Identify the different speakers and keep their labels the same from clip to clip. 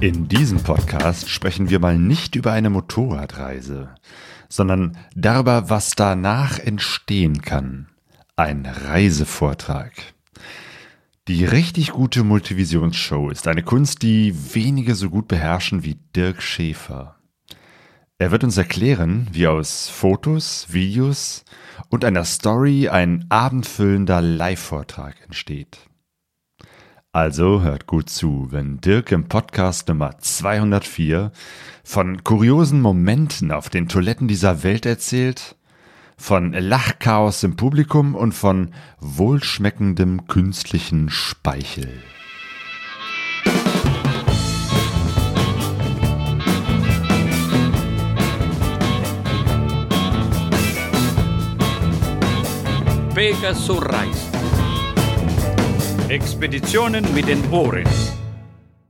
Speaker 1: In diesem Podcast sprechen wir mal nicht über eine Motorradreise, sondern darüber, was danach entstehen kann. Ein Reisevortrag. Die richtig gute Multivisionsshow ist eine Kunst, die wenige so gut beherrschen wie Dirk Schäfer. Er wird uns erklären, wie aus Fotos, Videos und einer Story ein abendfüllender Live-Vortrag entsteht. Also hört gut zu, wenn Dirk im Podcast Nummer 204 von kuriosen Momenten auf den Toiletten dieser Welt erzählt, von Lachchaos im Publikum und von wohlschmeckendem künstlichen Speichel.
Speaker 2: Pegasus Reis. Expeditionen mit den Ohren.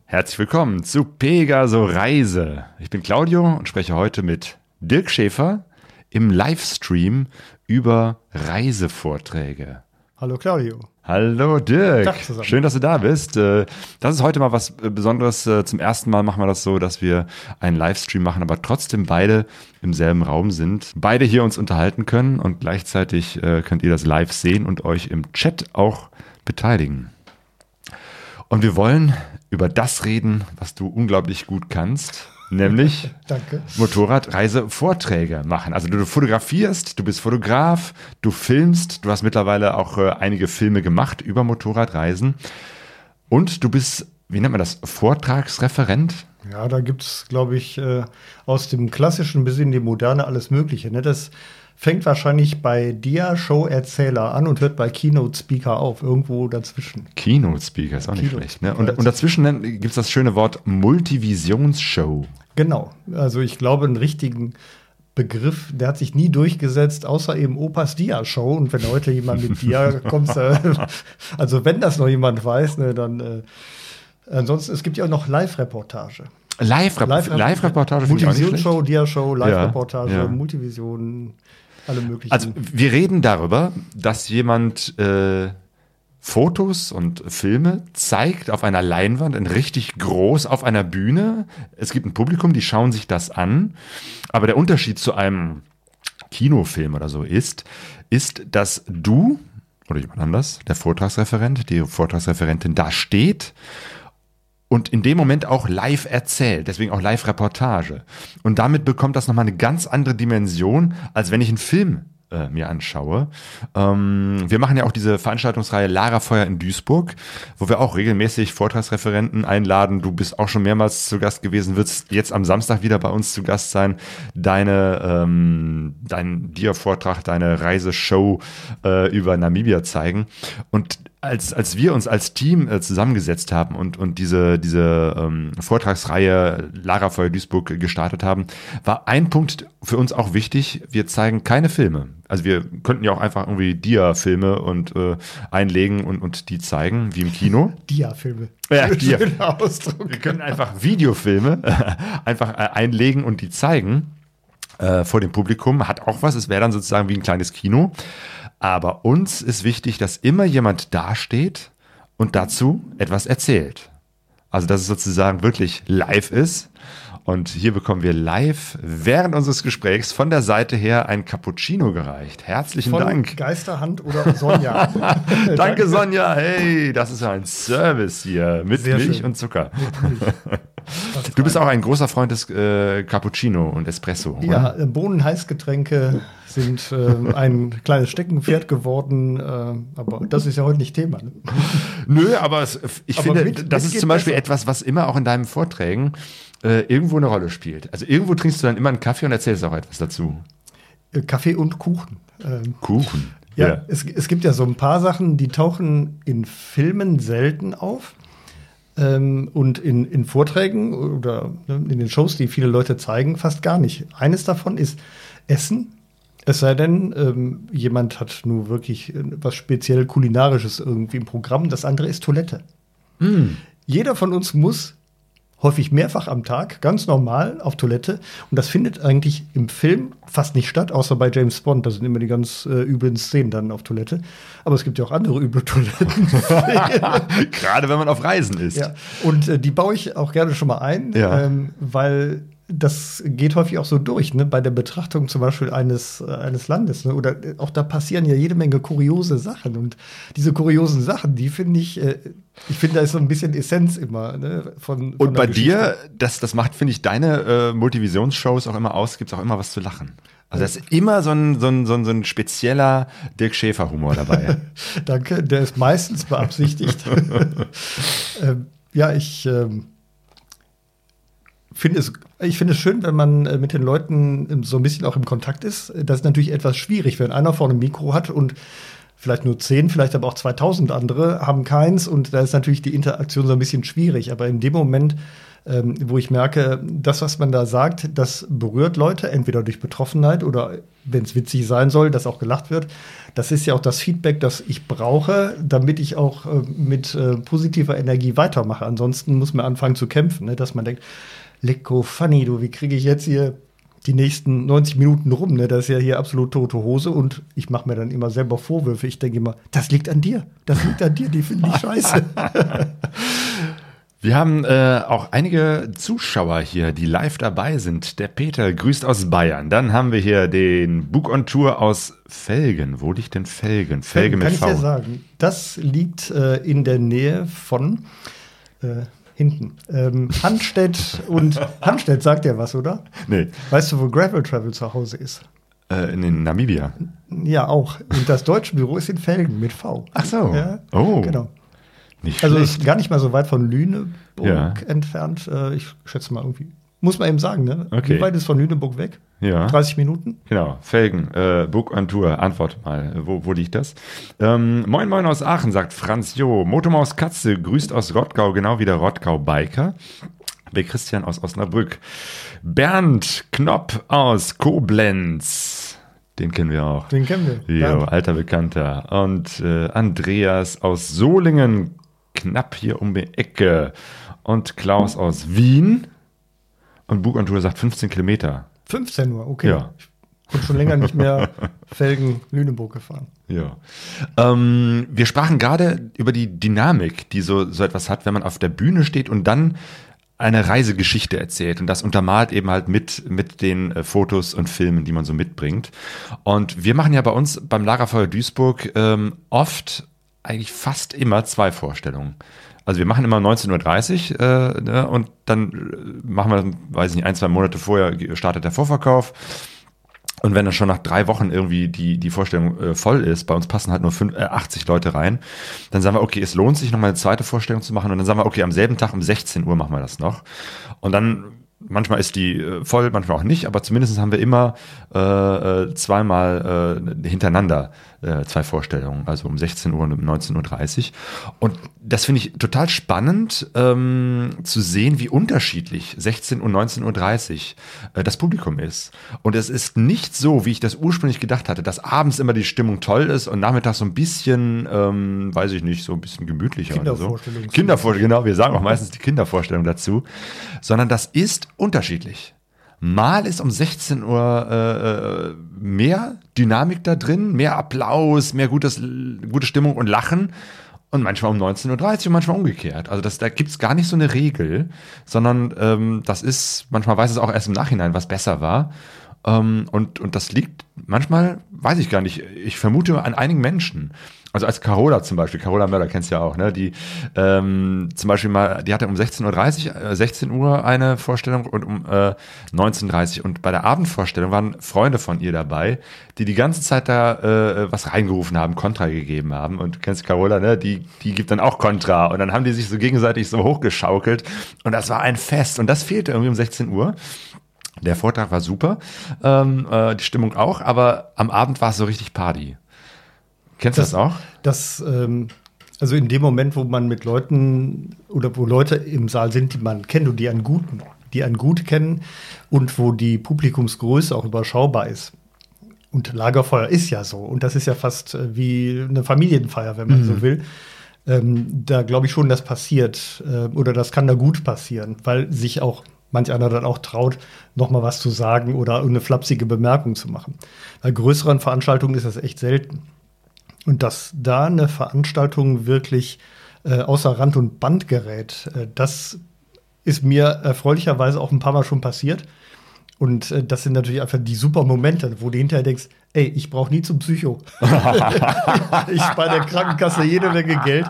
Speaker 1: Herzlich willkommen zu Pegaso Reise. Ich bin Claudio und spreche heute mit Dirk Schäfer im Livestream über Reisevorträge.
Speaker 3: Hallo Claudio.
Speaker 1: Hallo Dirk. Schön, dass du da bist. Äh, das ist heute mal was äh, Besonderes. Äh, zum ersten Mal machen wir das so, dass wir einen Livestream machen, aber trotzdem beide im selben Raum sind. Beide hier uns unterhalten können und gleichzeitig könnt ihr das live sehen und euch im Chat auch beteiligen. Und wir wollen über das reden, was du unglaublich gut kannst, nämlich Motorradreisevorträge machen. Also du fotografierst, du bist Fotograf, du filmst, du hast mittlerweile auch äh, einige Filme gemacht über Motorradreisen und du bist, wie nennt man das, Vortragsreferent?
Speaker 3: Ja, da gibt es, glaube ich, äh, aus dem Klassischen bis in die Moderne alles Mögliche. Ne? Das fängt wahrscheinlich bei dir Show-Erzähler an und hört bei Keynote-Speaker auf, irgendwo dazwischen.
Speaker 1: Keynote-Speaker ist auch nicht schlecht. Ne? Und, und dazwischen gibt es das schöne Wort Multivisionsshow.
Speaker 3: Genau, also ich glaube, einen richtigen Begriff, der hat sich nie durchgesetzt, außer eben Opas Dia-Show. Und wenn heute jemand mit Dia kommt, äh, also wenn das noch jemand weiß, ne, dann äh, ansonsten, es gibt ja auch noch Live-Reportage.
Speaker 1: Live-Reportage,
Speaker 3: Live Multivision-Show, Dia-Show, Live-Reportage, ja, ja. Multivision alle möglichen.
Speaker 1: Also wir reden darüber, dass jemand äh, Fotos und Filme zeigt auf einer Leinwand, in richtig groß auf einer Bühne. Es gibt ein Publikum, die schauen sich das an. Aber der Unterschied zu einem Kinofilm oder so ist, ist, dass du oder jemand anders, der Vortragsreferent, die Vortragsreferentin da steht und in dem Moment auch live erzählt, deswegen auch Live-Reportage. Und damit bekommt das nochmal eine ganz andere Dimension, als wenn ich einen Film äh, mir anschaue. Ähm, wir machen ja auch diese Veranstaltungsreihe Lara Feuer in Duisburg, wo wir auch regelmäßig Vortragsreferenten einladen. Du bist auch schon mehrmals zu Gast gewesen, wirst jetzt am Samstag wieder bei uns zu Gast sein. Deine, ähm, dein Dia-Vortrag, deine Reiseshow äh, über Namibia zeigen. Und als, als wir uns als Team äh, zusammengesetzt haben und, und diese, diese ähm, Vortragsreihe Lara Feuer Duisburg gestartet haben, war ein Punkt für uns auch wichtig. Wir zeigen keine Filme. Also wir könnten ja auch einfach irgendwie Dia-Filme und äh, einlegen und, und die zeigen, wie im Kino.
Speaker 3: Dia-Filme.
Speaker 1: Ja, Dia. Ausdruck. Wir können einfach Videofilme einfach äh, einlegen und die zeigen äh, vor dem Publikum. Hat auch was. Es wäre dann sozusagen wie ein kleines Kino. Aber uns ist wichtig, dass immer jemand dasteht und dazu etwas erzählt. Also, dass es sozusagen wirklich live ist. Und hier bekommen wir live während unseres Gesprächs von der Seite her ein Cappuccino gereicht. Herzlichen
Speaker 3: von
Speaker 1: Dank.
Speaker 3: Geisterhand oder Sonja.
Speaker 1: Danke, Sonja. Hey, das ist ja ein Service hier mit Sehr Milch schön. und Zucker. Du bist auch ein großer Freund des äh, Cappuccino und Espresso.
Speaker 3: Ja, oder? Bohnenheißgetränke sind äh, ein kleines Steckenpferd geworden, äh, aber das ist ja heute nicht Thema. Ne?
Speaker 1: Nö, aber es, ich aber finde, mit, das mit ist zum Beispiel besser. etwas, was immer auch in deinen Vorträgen äh, irgendwo eine Rolle spielt. Also irgendwo trinkst du dann immer einen Kaffee und erzählst auch etwas dazu.
Speaker 3: Äh, Kaffee und Kuchen.
Speaker 1: Ähm, Kuchen.
Speaker 3: Ja, ja. Es, es gibt ja so ein paar Sachen, die tauchen in Filmen selten auf. Ähm, und in, in Vorträgen oder ne, in den Shows, die viele Leute zeigen, fast gar nicht. Eines davon ist Essen. Es sei denn, ähm, jemand hat nur wirklich äh, was speziell kulinarisches irgendwie im Programm. Das andere ist Toilette. Mm. Jeder von uns muss häufig mehrfach am Tag, ganz normal auf Toilette. Und das findet eigentlich im Film fast nicht statt, außer bei James Bond. Da sind immer die ganz äh, üblen Szenen dann auf Toilette. Aber es gibt ja auch andere üble Toiletten.
Speaker 1: Gerade wenn man auf Reisen ist.
Speaker 3: ja. Und äh, die baue ich auch gerne schon mal ein,
Speaker 1: Ja.
Speaker 3: ähm, weil das geht häufig auch so durch, ne? bei der Betrachtung zum Beispiel eines, äh, eines Landes. Ne? Oder äh, auch da passieren ja jede Menge kuriose Sachen. Und diese kuriosen Sachen, die finde ich, äh, ich finde, da ist so ein bisschen Essenz immer ne? von, von
Speaker 1: Und bei
Speaker 3: Geschichte.
Speaker 1: dir, das, das macht, finde ich, deine äh, Multivisionsshows auch immer aus, gibt es auch immer was zu lachen. Also da ist immer so ein, so ein, so ein, so ein spezieller Dirk Schäfer-Humor dabei.
Speaker 3: Danke, der ist meistens beabsichtigt. ähm, ja, ich ähm, finde es, ich finde es schön, wenn man äh, mit den Leuten ähm, so ein bisschen auch im Kontakt ist. Das ist natürlich etwas schwierig, wenn einer vorne ein Mikro hat und vielleicht nur zehn, vielleicht aber auch 2000 andere haben keins und da ist natürlich die Interaktion so ein bisschen schwierig. Aber in dem Moment, ähm, wo ich merke, das, was man da sagt, das berührt Leute, entweder durch Betroffenheit oder wenn es witzig sein soll, dass auch gelacht wird. Das ist ja auch das Feedback, das ich brauche, damit ich auch äh, mit äh, positiver Energie weitermache. Ansonsten muss man anfangen zu kämpfen, ne? dass man denkt, lecko funny, du, wie kriege ich jetzt hier die nächsten 90 Minuten rum? Ne? Das ist ja hier absolut tote Hose und ich mache mir dann immer selber Vorwürfe. Ich denke immer, das liegt an dir, das liegt an dir, die finde ich scheiße.
Speaker 1: Wir haben äh, auch einige Zuschauer hier, die live dabei sind. Der Peter grüßt aus Bayern. Dann haben wir hier den Book on Tour aus Felgen. Wo liegt denn Felgen? Felgen
Speaker 3: Kann
Speaker 1: mit
Speaker 3: ich
Speaker 1: V.
Speaker 3: dir sagen. Das liegt äh, in der Nähe von äh, hinten. Ähm, Handstedt und Handstedt sagt ja was, oder?
Speaker 1: Nee,
Speaker 3: Weißt du, wo Gravel Travel zu Hause ist?
Speaker 1: äh, in, Namibia.
Speaker 3: Ja, auch. Und das deutsche Büro ist in Felgen mit V.
Speaker 1: Ach so.
Speaker 3: Ja,
Speaker 1: Oh.
Speaker 3: Genau.
Speaker 1: Nicht
Speaker 3: Also
Speaker 1: schlecht.
Speaker 3: ist gar nicht mal so weit von Lüneburg
Speaker 1: Ja.
Speaker 3: entfernt. Äh, ich schätze mal irgendwie. Muss man eben sagen, ne?
Speaker 1: Okay.
Speaker 3: Wie weit ist von Lüneburg weg?
Speaker 1: Ja.
Speaker 3: 30 Minuten?
Speaker 1: Genau, Felgen, äh, Book on Tour, Antwort mal, wo, wo liegt das? Ähm, moin Moin aus Aachen, sagt Franz Jo. Motomaus Katze grüßt aus Rottgau, genau wie der Rottgau-Biker. Der Christian aus Osnabrück. Bernd Knopp aus Koblenz. Den kennen wir auch.
Speaker 3: Den kennen wir.
Speaker 1: Jo, alter Bekannter. Und äh, Andreas aus Solingen, knapp hier um die Ecke. Und Klaus aus Wien. Und Book on Tour sagt 15 Kilometer.
Speaker 3: 15 Uhr, okay.
Speaker 1: Ja.
Speaker 3: Ich bin schon länger nicht mehr Felgen-Lüneburg gefahren.
Speaker 1: Ja. Ähm, wir sprachen gerade über die Dynamik, die so, so etwas hat, wenn man auf der Bühne steht und dann eine Reisegeschichte erzählt und das untermalt eben halt mit, mit den äh, Fotos und Filmen, die man so mitbringt. Und wir machen ja bei uns beim Lagerfeuer Duisburg ähm, oft, eigentlich fast immer zwei Vorstellungen. Also wir machen immer 19.30 Uhr äh, ne, und dann äh, machen wir, weiß ich nicht, ein, zwei Monate vorher startet der Vorverkauf. Und wenn dann schon nach drei Wochen irgendwie die, die Vorstellung äh, voll ist, bei uns passen halt nur fünf, äh, 80 Leute rein, dann sagen wir, okay, es lohnt sich nochmal eine zweite Vorstellung zu machen. Und dann sagen wir, okay, am selben Tag um 16 Uhr machen wir das noch. Und dann, manchmal ist die äh, voll, manchmal auch nicht, aber zumindest haben wir immer äh, äh, zweimal äh, hintereinander äh, zwei Vorstellungen, also um 16 Uhr und um 19.30 Uhr. Und das finde ich total spannend ähm, zu sehen, wie unterschiedlich 16 und 19.30 Uhr äh, das Publikum ist. Und es ist nicht so, wie ich das ursprünglich gedacht hatte, dass abends immer die Stimmung toll ist und nachmittags so ein bisschen, ähm, weiß ich nicht, so ein bisschen gemütlicher oder so.
Speaker 3: Kindervorstellung.
Speaker 1: Kindervorstellung, genau, wir sagen auch meistens die Kindervorstellung dazu. Sondern das ist unterschiedlich. Mal ist um 16 Uhr äh, äh, mehr Dynamik da drin, mehr Applaus, mehr gutes, gute Stimmung und Lachen. Und manchmal um 19.30 Uhr und manchmal umgekehrt. Also das, da gibt's gar nicht so eine Regel, sondern ähm, das ist, manchmal weiß es auch erst im Nachhinein, was besser war. Ähm, und, und das liegt manchmal, weiß ich gar nicht, ich vermute an einigen Menschen. Also als Carola zum Beispiel, Carola Möller kennst du ja auch, ne? Die ähm, zum Beispiel mal, die hatte um 16.30 Uhr, äh, 16 Uhr eine Vorstellung und um äh, 19.30 Uhr. Und bei der Abendvorstellung waren Freunde von ihr dabei, die die ganze Zeit da äh, was reingerufen haben, Kontra gegeben haben. Und kennst Carola, ne? Die, die gibt dann auch Kontra. Und dann haben die sich so gegenseitig so hochgeschaukelt. Und das war ein Fest. Und das fehlte irgendwie um 16 Uhr. Der Vortrag war super, ähm, äh, die Stimmung auch, aber am Abend war es so richtig Party. Kennst du das, auch?
Speaker 3: Das, ähm, also in dem Moment, wo man mit Leuten oder wo Leute im Saal sind, die man kennt und die einen guten, die einen gut kennen und wo die Publikumsgröße auch überschaubar ist. Und Lagerfeuer ist ja so. Und das ist ja fast äh, wie eine Familienfeier, wenn man so will. ähm, da glaube ich schon, das passiert äh, oder das kann da gut passieren, weil sich auch manch einer dann auch traut, noch mal was zu sagen oder eine flapsige Bemerkung zu machen. Bei größeren Veranstaltungen ist das echt selten. Und dass da eine Veranstaltung wirklich äh, außer Rand und Band gerät, äh, das ist mir erfreulicherweise auch ein paar Mal schon passiert. Und äh, das sind natürlich einfach die super Momente, wo du hinterher denkst, ey, ich brauche nie zum Psycho. ich spare der Krankenkasse jede Menge Geld.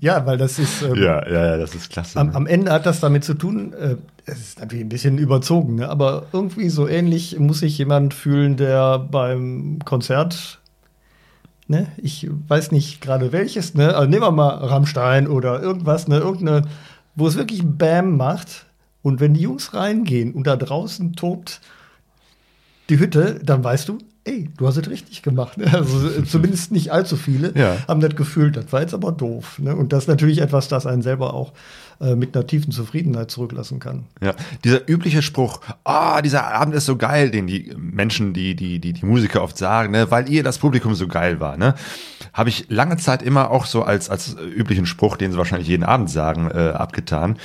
Speaker 3: Ja, weil das ist.
Speaker 1: Ähm, ja, ja, ja, das ist klasse.
Speaker 3: Am, am, Ende hat das damit zu tun, äh, es ist natürlich ein bisschen überzogen, ne? aber irgendwie so ähnlich muss sich jemand fühlen, der beim Konzert Ne? Ich weiß nicht gerade welches, ne? Also nehmen wir mal Rammstein oder irgendwas, ne? Irgendeine, wo es wirklich Bam macht. Und wenn die Jungs reingehen und da draußen tobt die Hütte, dann weißt du, ey, du hast es richtig gemacht. Also äh, zumindest nicht allzu viele ja. haben das gefühlt, das war jetzt aber doof. Ne? Und das ist natürlich etwas, das einen selber auch äh, mit einer tiefen Zufriedenheit zurücklassen kann.
Speaker 1: Ja, dieser übliche Spruch, ah, oh, dieser Abend ist so geil, den die Menschen, die, die, die, die Musiker oft sagen, ne, weil ihr das Publikum so geil war, ne? Habe ich lange Zeit immer auch so als, als üblichen Spruch, den sie wahrscheinlich jeden Abend sagen, äh, abgetan.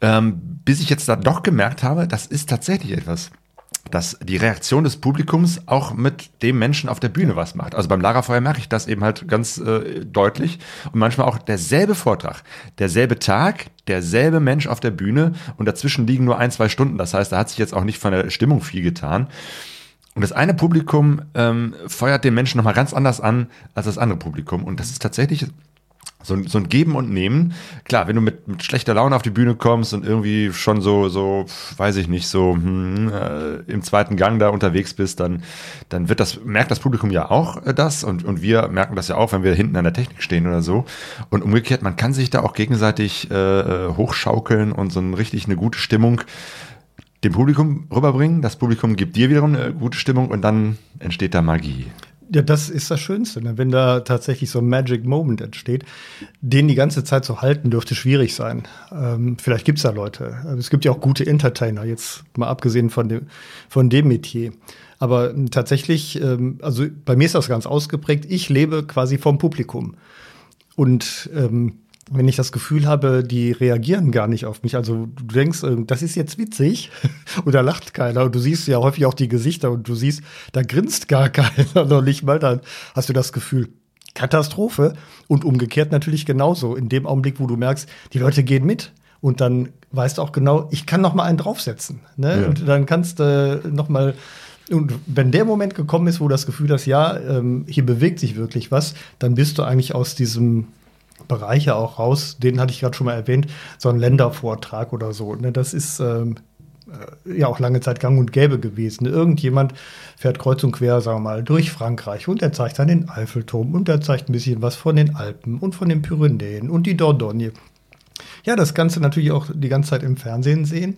Speaker 1: Ähm, bis ich jetzt da doch gemerkt habe, das ist tatsächlich etwas dass die Reaktion des Publikums auch mit dem Menschen auf der Bühne was macht. Also beim Lagerfeuer merke ich das eben halt ganz äh, deutlich. Und manchmal auch derselbe Vortrag, derselbe Tag, derselbe Mensch auf der Bühne und dazwischen liegen nur ein, zwei Stunden. Das heißt, da hat sich jetzt auch nicht von der Stimmung viel getan. Und das eine Publikum ähm, feuert den Menschen nochmal ganz anders an als das andere Publikum. Und das ist tatsächlich so, ein, so ein Geben und Nehmen. Klar, wenn du mit, mit schlechter Laune auf die Bühne kommst und irgendwie schon so, so, weiß ich nicht, so hm, äh, im zweiten Gang da unterwegs bist, dann, dann wird das, merkt das Publikum ja auch äh, das und, und wir merken das ja auch, wenn wir hinten an der Technik stehen oder so. Und umgekehrt, man kann sich da auch gegenseitig äh, äh hochschaukeln und so ein richtig eine gute Stimmung dem Publikum rüberbringen. Das Publikum gibt dir wiederum eine gute Stimmung und dann entsteht da Magie.
Speaker 3: Ja, das ist das Schönste, ne? wenn da tatsächlich so ein Magic Moment entsteht. Den die ganze Zeit zu halten, dürfte schwierig sein. Ähm, vielleicht gibt's da Leute. Es gibt ja auch gute Entertainer, jetzt mal abgesehen von dem, von dem Metier. Aber tatsächlich, ähm, also bei mir ist das ganz ausgeprägt. Ich lebe quasi vom Publikum. Und ähm, wenn ich das Gefühl habe, die reagieren gar nicht auf mich. Also du denkst, äh, das ist jetzt witzig oder lacht keiner. Und du siehst ja häufig auch die Gesichter und du siehst, da grinst gar keiner noch nicht mal. Dann hast du das Gefühl, Katastrophe. Und umgekehrt natürlich genauso. In dem Augenblick, wo du merkst, die Leute gehen mit. Und dann weißt du auch genau, ich kann noch mal einen draufsetzen. Ne? Ja. Und dann kannst du äh, noch mal und wenn der Moment gekommen ist, wo das Gefühl hast, ja, ähm, hier bewegt sich wirklich was, dann bist du eigentlich aus diesem Bereiche auch raus. Den hatte ich gerade schon mal erwähnt, so ein Ländervortrag oder so. Ne? Das ist ähm, äh, ja auch lange Zeit gang und gäbe gewesen. Irgendjemand fährt kreuz und quer, sagen wir mal, durch Frankreich und er zeigt dann den Eiffelturm und er zeigt ein bisschen was von den Alpen und von den Pyrenäen und die Dordogne. Ja, das Ganze natürlich auch die ganze Zeit im Fernsehen sehen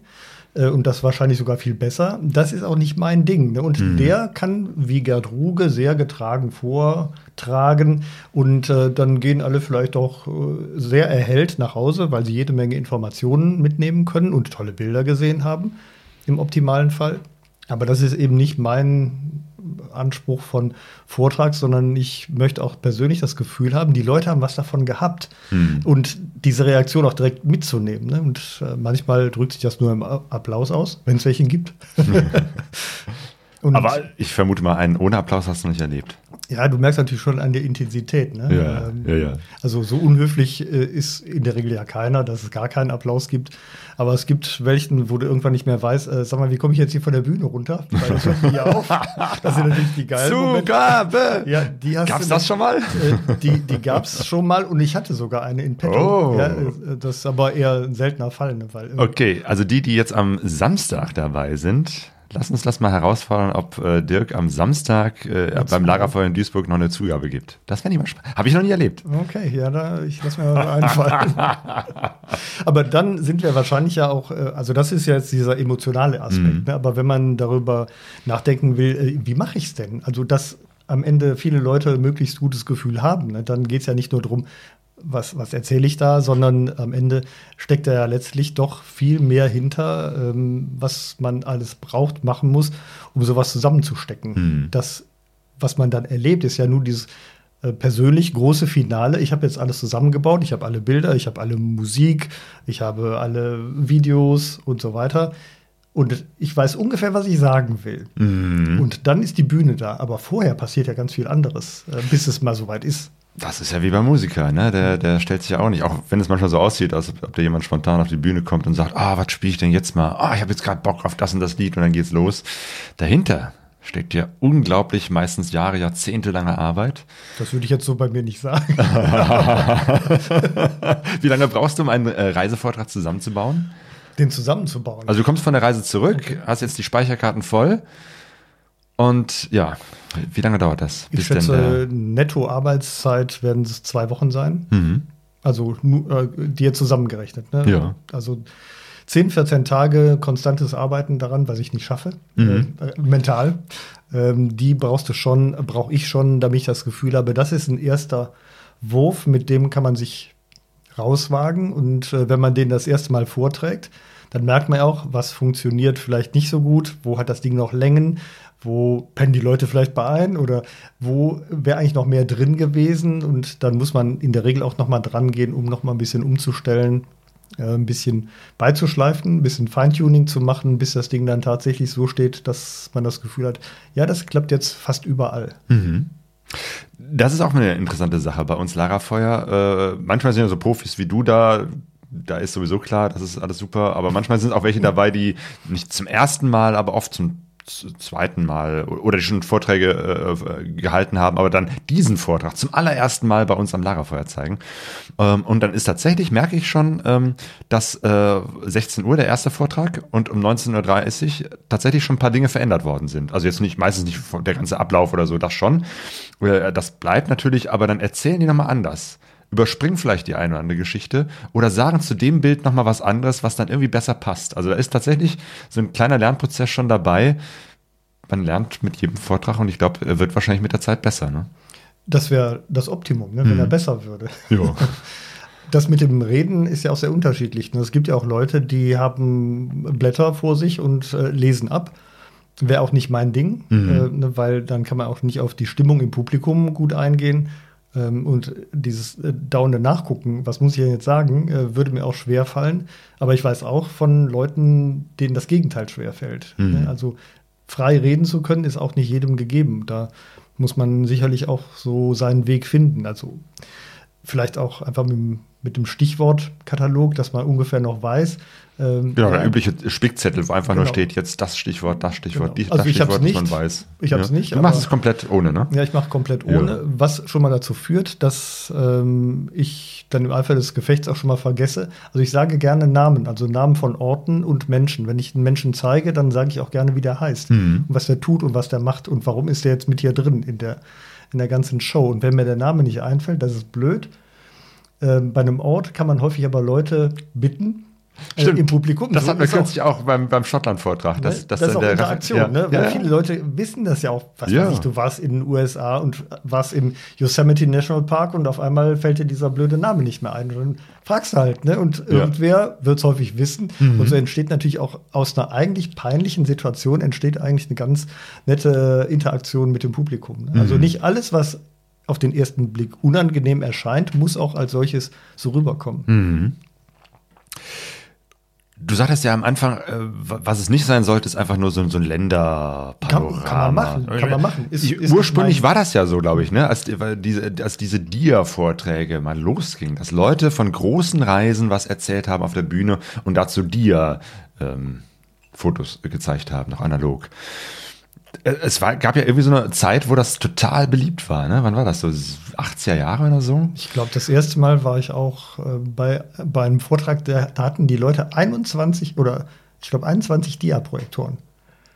Speaker 3: äh, und das wahrscheinlich sogar viel besser. Das ist auch nicht mein Ding. Ne? Und mhm. der kann, wie Gerd Ruge, sehr getragen vortragen. Und äh, dann gehen alle vielleicht auch äh, sehr erhellt nach Hause, weil sie jede Menge Informationen mitnehmen können und tolle Bilder gesehen haben, im optimalen Fall. Aber das ist eben nicht mein Anspruch von Vortrag, sondern ich möchte auch persönlich das Gefühl haben, die Leute haben was davon gehabt mhm. und diese Reaktion auch direkt mitzunehmen. Ne? Und äh, manchmal drückt sich das nur im Applaus aus, wenn es welchen gibt.
Speaker 1: Aber ich vermute mal, einen ohne Applaus hast du nicht erlebt.
Speaker 3: Ja, du merkst natürlich schon an der Intensität. Ne?
Speaker 1: Ja, ähm, ja, ja.
Speaker 3: Also so unhöflich äh, ist in der Regel ja keiner, dass es gar keinen Applaus gibt. Aber es gibt welchen, wo du irgendwann nicht mehr weißt, äh, sag mal, wie komme ich jetzt hier von der Bühne runter? Weil das hört auf. Das sind natürlich die geilen
Speaker 1: Zugabe!
Speaker 3: Ja, die hast
Speaker 1: Gab's das schon mal?
Speaker 3: Äh, die die gab es schon mal und ich hatte sogar eine in petto.
Speaker 1: Oh.
Speaker 3: Ja, äh, das ist aber eher ein seltener Fall. Ne? Weil,
Speaker 1: okay, also die, die jetzt am Samstag dabei sind, Lass uns das mal herausfordern, ob äh, Dirk am Samstag äh, beim Lagerfeuer in Duisburg noch eine Zugabe gibt. Das wäre nicht mal spannend. Habe ich noch nie erlebt.
Speaker 3: Okay, ja, da, ich lasse mir mal einfallen. aber dann sind wir wahrscheinlich ja auch, äh, also das ist ja jetzt dieser emotionale Aspekt, mhm. ne? aber wenn man darüber nachdenken will, äh, wie mache ich es denn? Also, dass am Ende viele Leute möglichst gutes Gefühl haben, ne? dann geht es ja nicht nur darum, was, was erzähle ich da, sondern am Ende steckt da ja letztlich doch viel mehr hinter, ähm, was man alles braucht, machen muss, um sowas zusammenzustecken. Mhm. Das, was man dann erlebt, ist ja nur dieses äh, persönlich große Finale. Ich habe jetzt alles zusammengebaut. Ich habe alle Bilder, ich habe alle Musik, ich habe alle Videos und so weiter. Und ich weiß ungefähr, was ich sagen will. Und dann ist die Bühne da. Aber vorher passiert ja ganz viel anderes, äh, bis es mal soweit ist.
Speaker 1: Das ist ja wie beim Musiker, ne? Der, der stellt sich ja auch nicht, auch wenn es manchmal so aussieht, als ob da jemand spontan auf die Bühne kommt und sagt, ah, was spiele ich denn jetzt mal? Ah, ich habe jetzt gerade Bock auf das und das Lied und dann geht's los. Dahinter steckt ja unglaublich, meistens Jahre, jahrzehntelange Arbeit.
Speaker 3: Das würde ich jetzt so bei mir nicht sagen.
Speaker 1: Wie lange brauchst du, um einen äh, Reisevortrag zusammenzubauen?
Speaker 3: Den zusammenzubauen.
Speaker 1: Also du kommst von der Reise zurück, hast jetzt die Speicherkarten voll und ja, wie lange dauert das?
Speaker 3: ich schätze, Netto-Arbeitszeit werden es zwei Wochen sein.
Speaker 1: Mhm.
Speaker 3: Also äh, dir zusammengerechnet. Ne?
Speaker 1: Ja.
Speaker 3: Also 10, 14 Tage konstantes Arbeiten daran, was ich nicht schaffe,
Speaker 1: Mhm.
Speaker 3: äh, mental. Ähm, die brauchst du schon, brauche ich schon, damit ich das Gefühl habe, das ist ein erster Wurf, mit dem kann man sich rauswagen. Und äh, wenn man den das erste Mal vorträgt, dann merkt man auch, was funktioniert vielleicht nicht so gut, wo hat das Ding noch Längen, wo pennen die Leute vielleicht bei ein oder wo wäre eigentlich noch mehr drin gewesen. Und dann muss man in der Regel auch noch mal dran gehen, um noch mal ein bisschen umzustellen, äh, ein bisschen beizuschleifen, ein bisschen Feintuning zu machen, bis das Ding dann tatsächlich so steht, dass man das Gefühl hat, ja, das klappt jetzt fast überall.
Speaker 1: Das ist auch eine interessante Sache bei uns Lagerfeuer. Äh, manchmal sind ja so Profis wie du da, da ist sowieso klar, das ist alles super, aber manchmal sind auch welche dabei, die nicht zum ersten Mal, aber oft zum zweiten Mal oder die schon Vorträge äh, gehalten haben, aber dann diesen Vortrag zum allerersten Mal bei uns am Lagerfeuer zeigen. Ähm, und dann ist tatsächlich, merke ich schon, ähm, dass äh, 16 Uhr der erste Vortrag und um 19.30 Uhr tatsächlich schon ein paar Dinge verändert worden sind. Also jetzt nicht, meistens nicht der ganze Ablauf oder so, das schon. Äh, Das bleibt natürlich, aber dann erzählen die nochmal anders. Überspringen vielleicht die eine oder andere Geschichte oder sagen zu dem Bild nochmal was anderes, was dann irgendwie besser passt. Also da ist tatsächlich so ein kleiner Lernprozess schon dabei. Man lernt mit jedem Vortrag und ich glaube, er wird wahrscheinlich mit der Zeit besser. Ne?
Speaker 3: Das wäre das Optimum, ne, wenn er besser würde.
Speaker 1: Ja.
Speaker 3: Das mit dem Reden ist ja auch sehr unterschiedlich. ne? Es gibt ja auch Leute, die haben Blätter vor sich und äh, lesen ab. Wäre auch nicht mein Ding, äh, ne, weil dann kann man auch nicht auf die Stimmung im Publikum gut eingehen. Ähm, und dieses äh, dauernde Nachgucken, was muss ich denn jetzt sagen, äh, würde mir auch schwer fallen. Aber ich weiß auch von Leuten, denen das Gegenteil schwer fällt. Ne? Also frei reden zu können, ist auch nicht jedem gegeben. Da muss man sicherlich auch so seinen Weg finden. Also vielleicht auch einfach mit, mit dem Stichwortkatalog, dass man ungefähr noch weiß. Ähm,
Speaker 1: Genau, der
Speaker 3: ja,
Speaker 1: übliche Spickzettel, wo einfach nur
Speaker 3: Genau.
Speaker 1: steht jetzt das Stichwort, das Stichwort,
Speaker 3: Genau.
Speaker 1: die-
Speaker 3: Also
Speaker 1: das Stichwort,
Speaker 3: nicht.
Speaker 1: man weiß.
Speaker 3: Ich hab's
Speaker 1: ja.
Speaker 3: nicht,
Speaker 1: Du machst es komplett ohne, ne?
Speaker 3: Ja, ich mache komplett ohne,
Speaker 1: Ja.
Speaker 3: was schon mal dazu führt, dass ähm, ich dann im Eifer des Gefechts auch schon mal vergesse. Also ich sage gerne Namen, also Namen von Orten und Menschen. Wenn ich einen Menschen zeige, dann sage ich auch gerne, wie der heißt
Speaker 1: Mhm.
Speaker 3: und was der tut und was der macht und warum ist der jetzt mit hier drin in der, in der ganzen Show. Und wenn mir der Name nicht einfällt, das ist blöd. Ähm, bei einem Ort kann man häufig aber Leute bitten äh,
Speaker 1: Stimmt.
Speaker 3: im Publikum.
Speaker 1: Das
Speaker 3: So
Speaker 1: hatten wir
Speaker 3: auch-
Speaker 1: kürzlich auch beim, beim Schottland-Vortrag.
Speaker 3: Ne?
Speaker 1: Das,
Speaker 3: Das,
Speaker 1: das,
Speaker 3: ist auch Interaktion,
Speaker 1: ja.
Speaker 3: ne? Weil
Speaker 1: Ja.
Speaker 3: viele Leute wissen das ja auch. Was
Speaker 1: Ja.
Speaker 3: weiß ich, du warst in den USA und warst im Yosemite National Park und auf einmal fällt dir dieser blöde Name nicht mehr ein. Und dann fragst du halt, ne? Und irgendwer wird es häufig wissen. Und so entsteht natürlich auch aus einer eigentlich peinlichen Situation entsteht eigentlich eine ganz nette Interaktion mit dem Publikum. Ne? Also nicht alles, was auf den ersten Blick unangenehm erscheint, muss auch als solches so rüberkommen.
Speaker 1: Du sagtest ja am Anfang, äh, was es nicht sein sollte, ist einfach nur so, so ein Länderpanorama.
Speaker 3: Kann- kann man machen, kann man machen. Ist- ist
Speaker 1: Ursprünglich war das ja so, glaube ich, ne? als, diese, als diese Dia-Vorträge mal losgingen, dass Leute von großen Reisen was erzählt haben auf der Bühne und dazu Dia ähm, Fotos gezeigt haben, noch analog. Es war, gab ja irgendwie so eine Zeit, wo das total beliebt war. Ne? Wann war das? So 80er Jahre oder so?
Speaker 3: Ich glaube, das erste Mal war ich auch äh, bei, bei einem Vortrag, der, da hatten die Leute 21 oder ich glaube 21 Dia-Projektoren.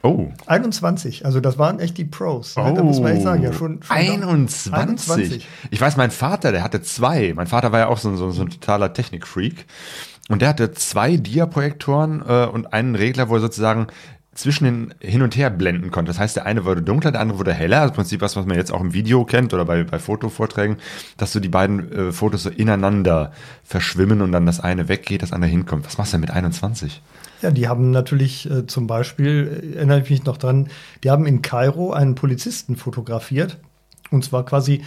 Speaker 1: Oh.
Speaker 3: 21, also das waren echt die Pros. Ne? Da muss man echt sagen, ja schon. schon
Speaker 1: 21.
Speaker 3: 21.
Speaker 1: Ich weiß, mein Vater, der hatte zwei. Mein Vater war ja auch so, so, so ein totaler Technikfreak. Und der hatte zwei Dia-Projektoren äh, und einen Regler, wo er sozusagen zwischen den hin und her blenden konnte. Das heißt, der eine wurde dunkler, der andere wurde heller. Das im Prinzip was, was man jetzt auch im Video kennt oder bei, bei Fotovorträgen, dass so die beiden äh, Fotos so ineinander verschwimmen und dann das eine weggeht, das andere hinkommt. Was machst du denn mit 21?
Speaker 3: Ja, die haben natürlich äh, zum Beispiel, äh, erinnere ich mich noch dran, die haben in Kairo einen Polizisten fotografiert. Und zwar quasi